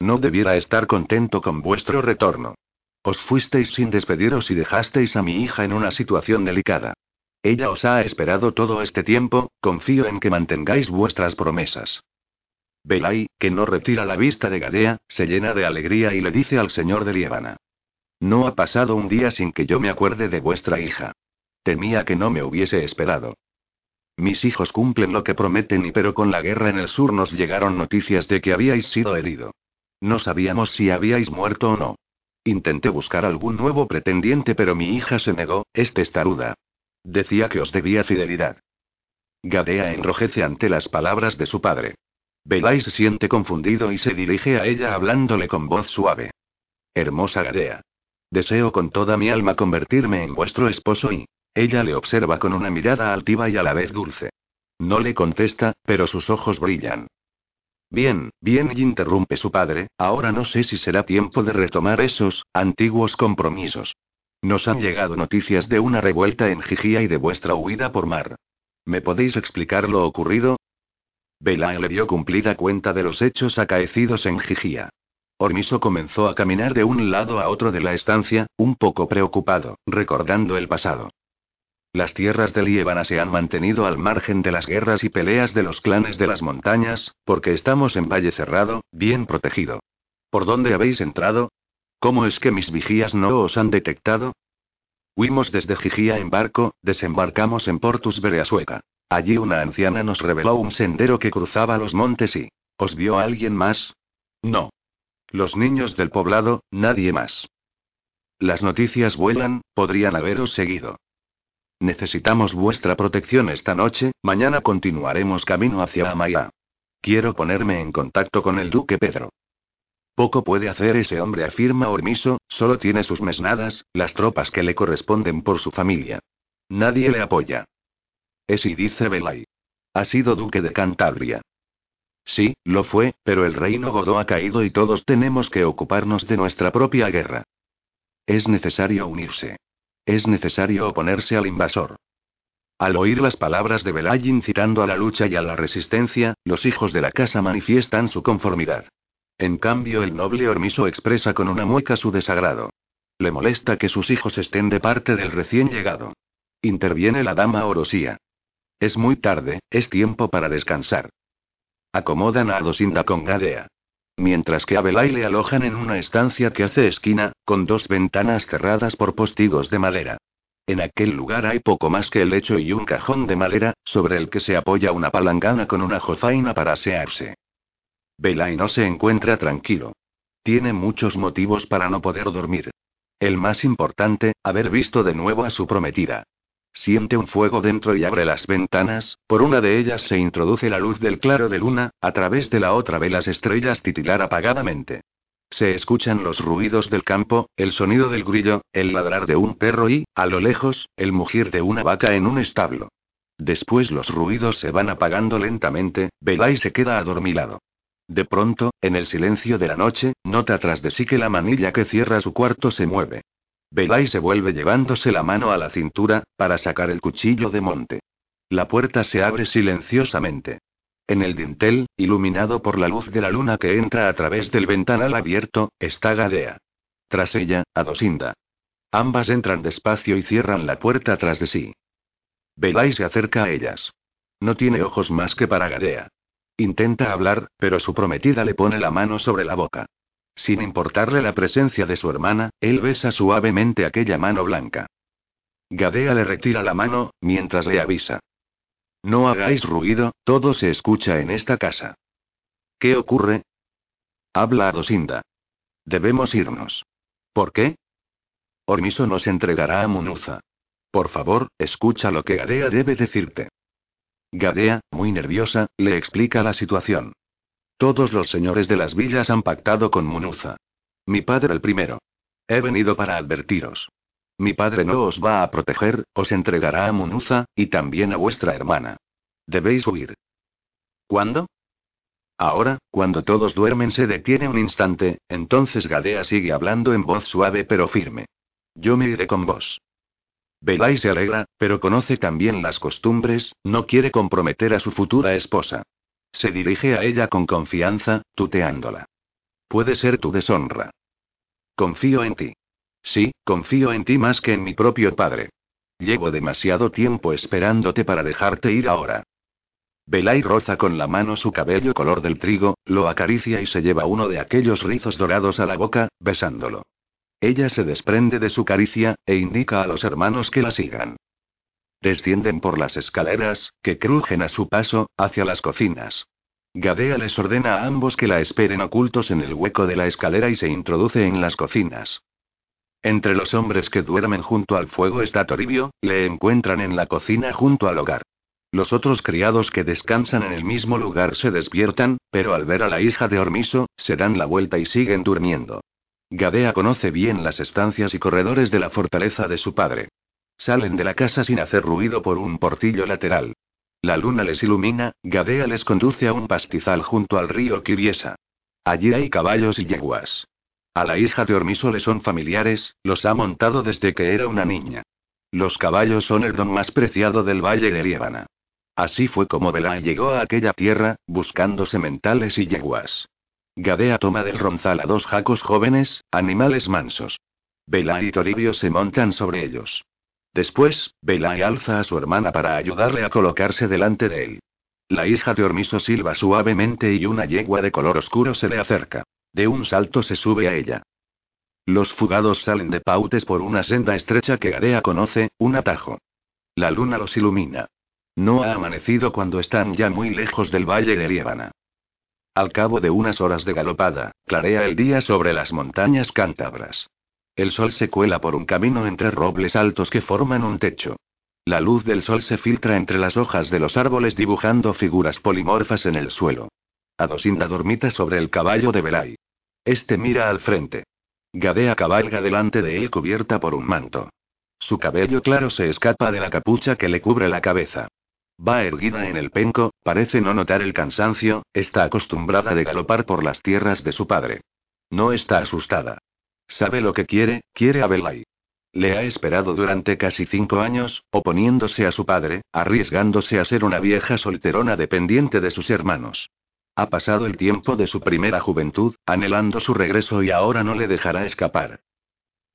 [SPEAKER 1] No debiera estar contento con vuestro retorno. Os fuisteis sin despediros y dejasteis a mi hija en una situación delicada. Ella os ha esperado todo este tiempo, confío en que mantengáis vuestras promesas. Belay, que no retira la vista de Gadea, se llena de alegría y le dice al señor de Liébana. No ha pasado un día sin que yo me acuerde de vuestra hija. Temía que no me hubiese esperado. Mis hijos cumplen lo que prometen y pero con la guerra en el sur nos llegaron noticias de que habíais sido herido. No sabíamos si habíais muerto o no. Intenté buscar algún nuevo pretendiente pero mi hija se negó, es testaruda. Decía que os debía fidelidad. Gadea enrojece ante las palabras de su padre. Belay se siente confundido y se dirige a ella hablándole con voz suave. Hermosa Gadea. Deseo con toda mi alma convertirme en vuestro esposo y... Ella le observa con una mirada altiva y a la vez dulce. No le contesta, pero sus ojos brillan. Bien, bien, interrumpe su padre, ahora no sé si será tiempo de retomar esos antiguos compromisos. Nos han llegado noticias de una revuelta en Gigía y de vuestra huida por mar. ¿Me podéis explicar lo ocurrido? Belae le dio cumplida cuenta de los hechos acaecidos en Gigía. Ormiso comenzó a caminar de un lado a otro de la estancia, un poco preocupado, recordando el pasado. Las tierras de Liébana se han mantenido al margen de las guerras y peleas de los clanes de las montañas, porque estamos en Valle Cerrado, bien protegido. ¿Por dónde habéis entrado? ¿Cómo es que mis vigías no os han detectado? Huimos desde Gigía en barco, desembarcamos en Portus Bereasueca. Allí una anciana nos reveló un sendero que cruzaba los montes y... ¿Os vio alguien más? No. Los niños del poblado, nadie más. Las noticias vuelan, podrían haberos seguido. Necesitamos vuestra protección esta noche, mañana continuaremos camino hacia Amaya. Quiero ponerme en contacto con el duque Pedro. Poco puede hacer ese hombre, afirma Ormiso, solo tiene sus mesnadas, las tropas que le corresponden por su familia. Nadie le apoya. Esi dice Belay. Ha sido duque de Cantabria. Sí, lo fue, pero el reino Godó ha caído y todos tenemos que ocuparnos de nuestra propia guerra. Es necesario unirse. Es necesario oponerse al invasor. Al oír las palabras de Belay incitando a la lucha y a la resistencia, los hijos de la casa manifiestan su conformidad. En cambio, el noble Ormiso expresa con una mueca su desagrado. Le molesta que sus hijos estén de parte del recién llegado. Interviene la dama Orosía. Es muy tarde, es tiempo para descansar. Acomodan a Adosinda con Gadea. Mientras que a Belay le alojan en una estancia que hace esquina, con dos ventanas cerradas por postigos de madera. En aquel lugar hay poco más que el lecho y un cajón de madera, sobre el que se apoya una palangana con una jofaina para asearse. Belay no se encuentra tranquilo. Tiene muchos motivos para no poder dormir. El más importante, haber visto de nuevo a su prometida. Siente un fuego dentro y abre las ventanas, por una de ellas se introduce la luz del claro de luna, a través de la otra ve las estrellas titilar apagadamente. Se escuchan los ruidos del campo, el sonido del grillo, el ladrar de un perro y, a lo lejos, el mugir de una vaca en un establo. Después los ruidos se van apagando lentamente, Belay se queda adormilado. De pronto, en el silencio de la noche, nota tras de sí que la manilla que cierra su cuarto se mueve. Belay se vuelve llevándose la mano a la cintura, para sacar el cuchillo de monte. La puerta se abre silenciosamente. En el dintel, iluminado por la luz de la luna que entra a través del ventanal abierto, está Gadea. Tras ella, Adosinda. Ambas entran despacio y cierran la puerta tras de sí. Belay se acerca a ellas. No tiene ojos más que para Gadea. Intenta hablar, pero su prometida le pone la mano sobre la boca. Sin importarle la presencia de su hermana, él besa suavemente aquella mano blanca. Gadea le retira la mano, mientras le avisa. No hagáis ruido, todo se escucha en esta casa. ¿Qué ocurre? Habla a Dosinda. Debemos irnos. ¿Por qué? Ormiso nos entregará a Munuza. Por favor, escucha lo que Gadea debe decirte. Gadea, muy nerviosa, le explica la situación. Todos los señores de las villas han pactado con Munuza. Mi padre el primero. He venido para advertiros. Mi padre no os va a proteger, os entregará a Munuza, y también a vuestra hermana. Debéis huir. ¿Cuándo? Ahora, cuando todos duermen se detiene un instante, entonces Gadea sigue hablando en voz suave pero firme. Yo me iré con vos. Belay se alegra, pero conoce también las costumbres, no quiere comprometer a su futura esposa. Se dirige a ella con confianza, tuteándola. Puede ser tu deshonra. Confío en ti. Sí, confío en ti más que en mi propio padre. Llevo demasiado tiempo esperándote para dejarte ir ahora. Belay roza con la mano su cabello color del trigo, lo acaricia y se lleva uno de aquellos rizos dorados a la boca, besándolo. Ella se desprende de su caricia, e indica a los hermanos que la sigan. Descienden por las escaleras, que crujen a su paso, hacia las cocinas. Gadea les ordena a ambos que la esperen ocultos en el hueco de la escalera y se introduce en las cocinas. Entre los hombres que duermen junto al fuego está Toribio, le encuentran en la cocina junto al hogar. Los otros criados que descansan en el mismo lugar se despiertan, pero al ver a la hija de Ormiso, se dan la vuelta y siguen durmiendo. Gadea conoce bien las estancias y corredores de la fortaleza de su padre. Salen de la casa sin hacer ruido por un portillo lateral. La luna les ilumina, Gadea les conduce a un pastizal junto al río Kibiesa. Allí hay caballos y yeguas. A la hija de Ormiso le son familiares, los ha montado desde que era una niña. Los caballos son el don más preciado del valle de Liébana. Así fue como Belá llegó a aquella tierra, buscando sementales y yeguas. Gadea toma del ronzal a dos jacos jóvenes, animales mansos. Bela y Toribio se montan sobre ellos. Después, Bela alza a su hermana para ayudarle a colocarse delante de él. La hija de Ormiso silba suavemente y una yegua de color oscuro se le acerca. De un salto se sube a ella. Los fugados salen de pautes por una senda estrecha que Gadea conoce, un atajo. La luna los ilumina. No ha amanecido cuando están ya muy lejos del valle de Liébana. Al cabo de unas horas de galopada, clarea el día sobre las montañas cántabras. El sol se cuela por un camino entre robles altos que forman un techo. La luz del sol se filtra entre las hojas de los árboles dibujando figuras polimorfas en el suelo. Adosinda dormita sobre el caballo de Belay. Este mira al frente. Gadea cabalga delante de él cubierta por un manto. Su cabello claro se escapa de la capucha que le cubre la cabeza. Va erguida en el penco, parece no notar el cansancio, está acostumbrada de galopar por las tierras de su padre. No está asustada. Sabe lo que quiere, quiere a Belay. Le ha esperado durante casi cinco años, oponiéndose a su padre, arriesgándose a ser una vieja solterona dependiente de sus hermanos. Ha pasado el tiempo de su primera juventud, anhelando su regreso y ahora no le dejará escapar.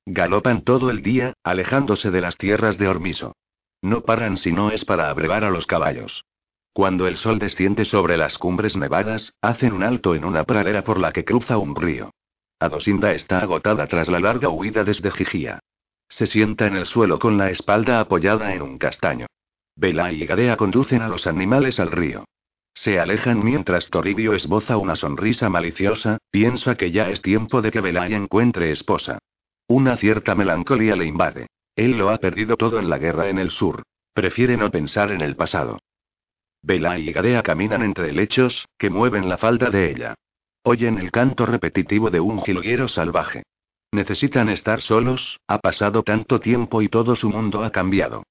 [SPEAKER 1] Galopan todo el día, alejándose de las tierras de Ormiso. No paran si no es para abrevar a los caballos. Cuando el sol desciende sobre las cumbres nevadas, hacen un alto en una pradera por la que cruza un río. Adosinda está agotada tras la larga huida desde Gigía. Se sienta en el suelo con la espalda apoyada en un castaño. Bela y Gadea conducen a los animales al río. Se alejan mientras Toribio esboza una sonrisa maliciosa, piensa que ya es tiempo de que Belay encuentre esposa. Una cierta melancolía le invade. Él lo ha perdido todo en la guerra en el sur. Prefiere no pensar en el pasado. Bela y Gadea caminan entre lechos, que mueven la falda de ella. Oyen el canto repetitivo de un jilguero salvaje. Necesitan estar solos, ha pasado tanto tiempo y todo su mundo ha cambiado.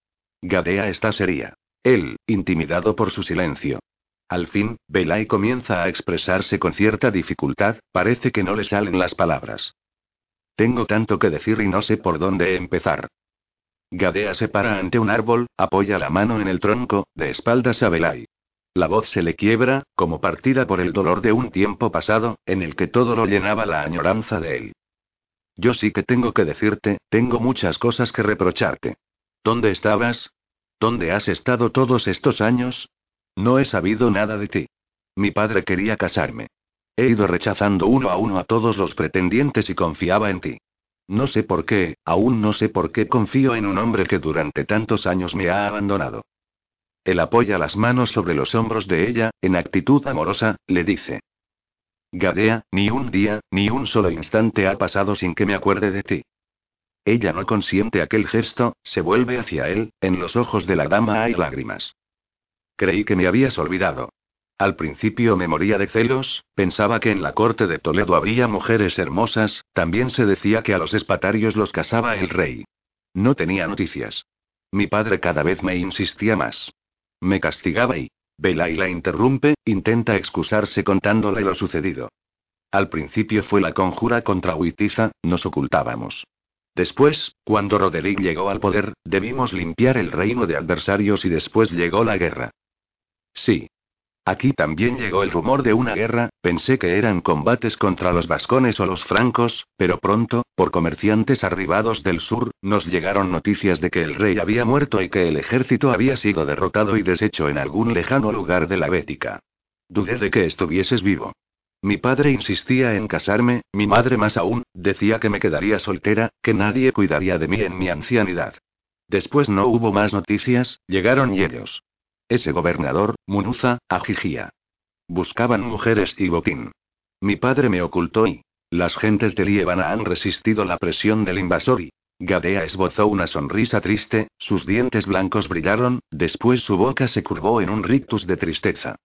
[SPEAKER 1] Gadea está seria. Él, intimidado por su silencio. Al fin, Belay comienza a expresarse con cierta dificultad, parece que no le salen las palabras. Tengo tanto que decir y no sé por dónde empezar. Gadea se para ante un árbol, apoya la mano en el tronco, de espaldas a Belay. La voz se le quiebra, como partida por el dolor de un tiempo pasado, en el que todo lo llenaba la añoranza de él. Yo sí que tengo que decirte, tengo muchas cosas que reprocharte. ¿Dónde estabas? ¿Dónde has estado todos estos años? No he sabido nada de ti. Mi padre quería casarme. He ido rechazando uno a uno a todos los pretendientes y confiaba en ti. No sé por qué, aún no sé por qué confío en un hombre que durante tantos años me ha abandonado. Él apoya las manos sobre los hombros de ella, en actitud amorosa, le dice. Gadea, ni un día, ni un solo instante ha pasado sin que me acuerde de ti. Ella no consiente aquel gesto, se vuelve hacia él, en los ojos de la dama hay lágrimas. Creí que me habías olvidado. Al principio me moría de celos, pensaba que en la corte de Toledo habría mujeres hermosas, también se decía que a los espatarios los casaba el rey. No tenía noticias. Mi padre cada vez me insistía más. Me castigaba y... Belay la interrumpe, intenta excusarse contándole lo sucedido. Al principio fue la conjura contra Huitiza, nos ocultábamos. Después, cuando Roderick llegó al poder, debimos limpiar el reino de adversarios y después llegó la guerra. Sí. Aquí también llegó el rumor de una guerra, pensé que eran combates contra los vascones o los francos, pero pronto, por comerciantes arribados del sur, nos llegaron noticias de que el rey había muerto y que el ejército había sido derrotado y deshecho en algún lejano lugar de la Bética. Dudé de que estuvieses vivo. Mi padre insistía en casarme, mi madre más aún, decía que me quedaría soltera, que nadie cuidaría de mí en mi ancianidad. Después no hubo más noticias, llegaron ellos. Ese gobernador, Munuza, Ajijía. Buscaban mujeres y botín. Mi padre me ocultó y... Las gentes de Liébana han resistido la presión del invasor y... Gadea esbozó una sonrisa triste, sus dientes blancos brillaron, después su boca se curvó en un rictus de tristeza.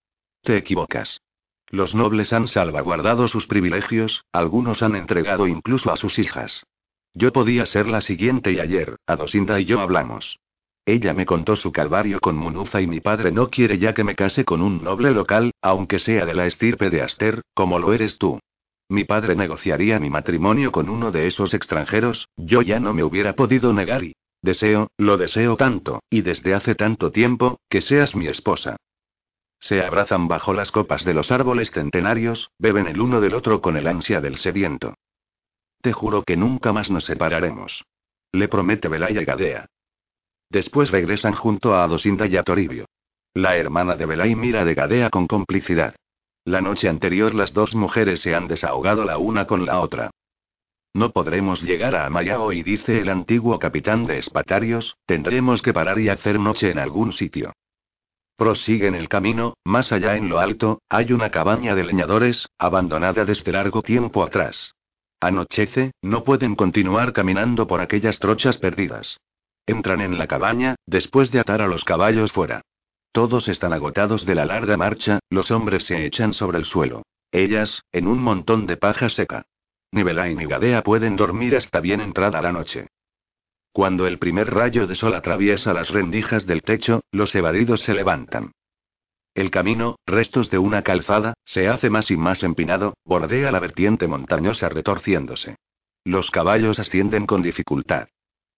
[SPEAKER 1] Te equivocas. Los nobles han salvaguardado sus privilegios, algunos han entregado incluso a sus hijas. Yo podía ser la siguiente y ayer, Adosinda y yo hablamos. Ella me contó su calvario con Munuza y mi padre no quiere ya que me case con un noble local, aunque sea de la estirpe de Aster, como lo eres tú. Mi padre negociaría mi matrimonio con uno de esos extranjeros, yo ya no me hubiera podido negar y... Deseo, lo deseo tanto, y desde hace tanto tiempo, que seas mi esposa. Se abrazan bajo las copas de los árboles centenarios, beben el uno del otro con el ansia del sediento. Te juro que nunca más nos separaremos. Le promete Belaya Gadea. Después regresan junto a Adosinda y a Toribio. La hermana de Belay mira de Gadea con complicidad. La noche anterior las dos mujeres se han desahogado la una con la otra. No podremos llegar a Amaya hoy, dice el antiguo capitán de Espatarios, tendremos que parar y hacer noche en algún sitio. Prosiguen el camino, más allá en lo alto, hay una cabaña de leñadores, abandonada desde largo tiempo atrás. Anochece, no pueden continuar caminando por aquellas trochas perdidas. Entran en la cabaña, después de atar a los caballos fuera. Todos están agotados de la larga marcha, los hombres se echan sobre el suelo. Ellas, en un montón de paja seca. Ni ni Gadea pueden dormir hasta bien entrada la noche. Cuando el primer rayo de sol atraviesa las rendijas del techo, los evadidos se levantan. El camino, restos de una calzada, se hace más y más empinado, bordea la vertiente montañosa retorciéndose. Los caballos ascienden con dificultad.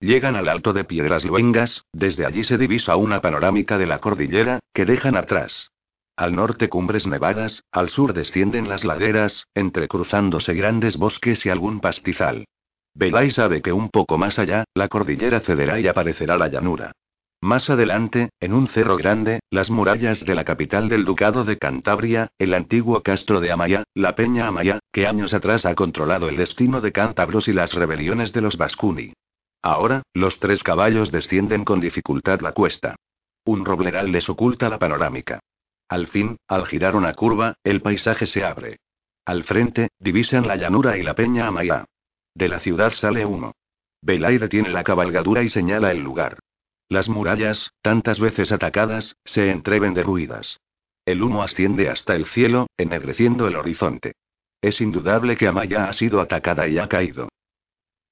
[SPEAKER 1] Llegan al alto de piedras luengas, desde allí se divisa una panorámica de la cordillera, que dejan atrás. Al norte cumbres nevadas, al sur descienden las laderas, entrecruzándose grandes bosques y algún pastizal. Belay sabe que un poco más allá, la cordillera cederá y aparecerá la llanura. Más adelante, en un cerro grande, las murallas de la capital del Ducado de Cantabria, el antiguo castro de Amaya, la Peña Amaya, que años atrás ha controlado el destino de cántabros y las rebeliones de los Vascuni. Ahora, los tres caballos descienden con dificultad la cuesta. Un robleral les oculta la panorámica. Al fin, al girar una curva, el paisaje se abre. Al frente, divisan la llanura y la Peña Amaya. De la ciudad sale humo. Belay detiene la cabalgadura y señala el lugar. Las murallas, tantas veces atacadas, se entreven derruidas. El humo asciende hasta el cielo, ennegreciendo el horizonte. Es indudable que Amaya ha sido atacada y ha caído.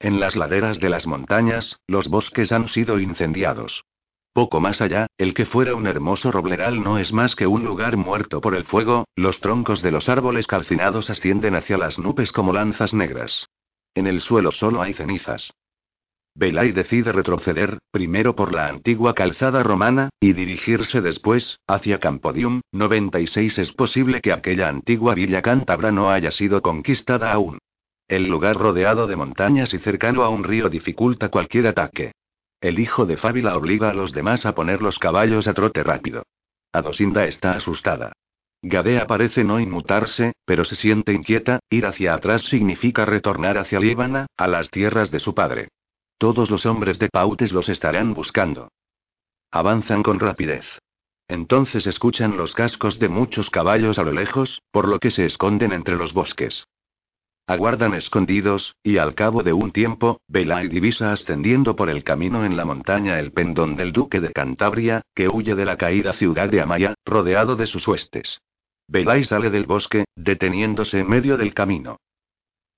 [SPEAKER 1] En las laderas de las montañas, los bosques han sido incendiados. Poco más allá, el que fuera un hermoso robleral no es más que un lugar muerto por el fuego, los troncos de los árboles calcinados ascienden hacia las nubes como lanzas negras. En el suelo solo hay cenizas. Belay decide retroceder, primero por la antigua calzada romana, y dirigirse después, hacia Campodium, 96 es posible que aquella antigua villa cántabra no haya sido conquistada aún. El lugar rodeado de montañas y cercano a un río dificulta cualquier ataque. El hijo de Fábila obliga a los demás a poner los caballos a trote rápido. Adosinda está asustada. Gadea parece no inmutarse, pero se siente inquieta, ir hacia atrás significa retornar hacia Líbana, a las tierras de su padre. Todos los hombres de Pautes los estarán buscando. Avanzan con rapidez. Entonces escuchan los cascos de muchos caballos a lo lejos, por lo que se esconden entre los bosques. Aguardan escondidos, y al cabo de un tiempo, Belay divisa ascendiendo por el camino en la montaña el pendón del duque de Cantabria, que huye de la caída ciudad de Amaya, rodeado de sus huestes. Belay sale del bosque, deteniéndose en medio del camino.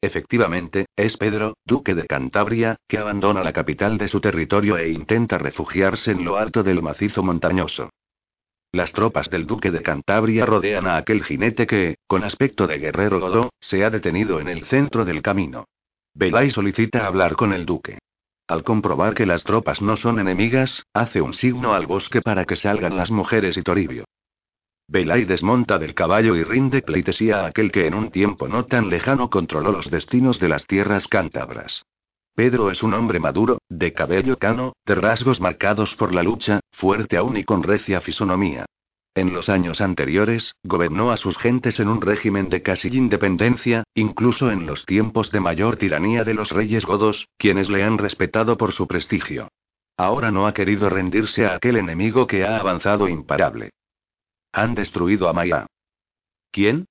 [SPEAKER 1] Efectivamente, es Pedro, duque de Cantabria, que abandona la capital de su territorio e intenta refugiarse en lo alto del macizo montañoso. Las tropas del duque de Cantabria rodean a aquel jinete que, con aspecto de guerrero godó, se ha detenido en el centro del camino. Belay solicita hablar con el duque. Al comprobar que las tropas no son enemigas, hace un signo al bosque para que salgan las mujeres y Toribio. Belay desmonta del caballo y rinde pleitesía a aquel que en un tiempo no tan lejano controló los destinos de las tierras cántabras. Pedro es un hombre maduro, de cabello cano, de rasgos marcados por la lucha, fuerte aún y con recia fisonomía. En los años anteriores, gobernó a sus gentes en un régimen de casi independencia, incluso en los tiempos de mayor tiranía de los reyes godos, quienes le han respetado por su prestigio. Ahora no ha querido rendirse a aquel enemigo que ha avanzado imparable. Han destruido a Maya. ¿Quién?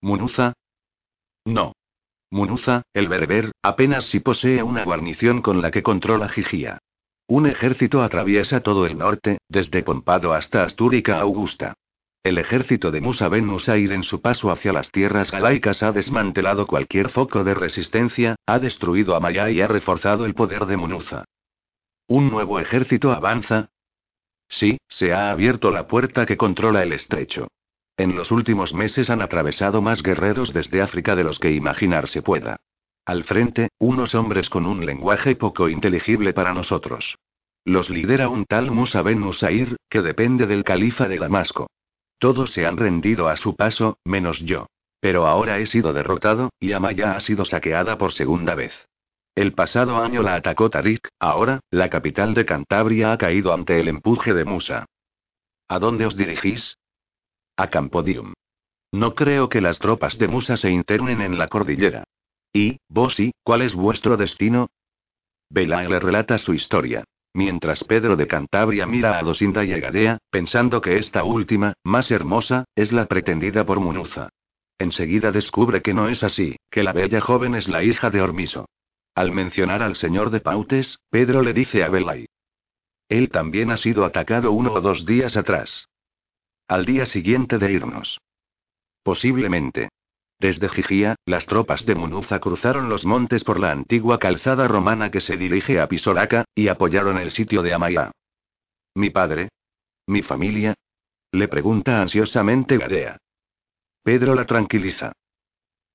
[SPEAKER 1] ¿Munuza? No. Munuza, el berber, apenas si posee una guarnición con la que controla Gigía. Un ejército atraviesa todo el norte, desde Pompado hasta Astúrica Augusta. El ejército de Musa Ben Musair en su paso hacia las tierras galaicas ha desmantelado cualquier foco de resistencia, ha destruido a Maya y ha reforzado el poder de Munuza. ¿Un nuevo ejército avanza? Sí, se ha abierto la puerta que controla el estrecho. En los últimos meses han atravesado más guerreros desde África de los que imaginarse pueda. Al frente, unos hombres con un lenguaje poco inteligible para nosotros. Los lidera un tal Musa ben Musair, que depende del califa de Damasco. Todos se han rendido a su paso, menos yo. Pero ahora he sido derrotado, y Amaya ha sido saqueada por segunda vez. El pasado año la atacó Tarik, ahora, la capital de Cantabria ha caído ante el empuje de Musa. ¿A dónde os dirigís? A Campodium. No creo que las tropas de Musa se internen en la cordillera. ¿Y, vos sí, cuál es vuestro destino? Belay le relata su historia. Mientras Pedro de Cantabria mira a Dosinda y a Gadea, pensando que esta última, más hermosa, es la pretendida por Munuza. Enseguida descubre que no es así, que la bella joven es la hija de Hormiso. Al mencionar al señor de Pautes, Pedro le dice a Belay. Él también ha sido atacado uno o dos días atrás. Al día siguiente de irnos. Posiblemente. Desde Gigía, las tropas de Munuza cruzaron los montes por la antigua calzada romana que se dirige a Pisoraca, y apoyaron el sitio de Amaya. ¿Mi padre? ¿Mi familia? Le pregunta ansiosamente Gadea. Pedro la tranquiliza.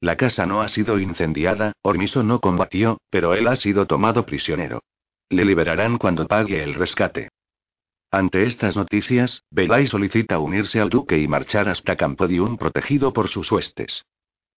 [SPEAKER 1] La casa no ha sido incendiada, Ormiso no combatió, pero él ha sido tomado prisionero. Le liberarán cuando pague el rescate. Ante estas noticias, Belay solicita unirse al duque y marchar hasta Campodium protegido por sus huestes.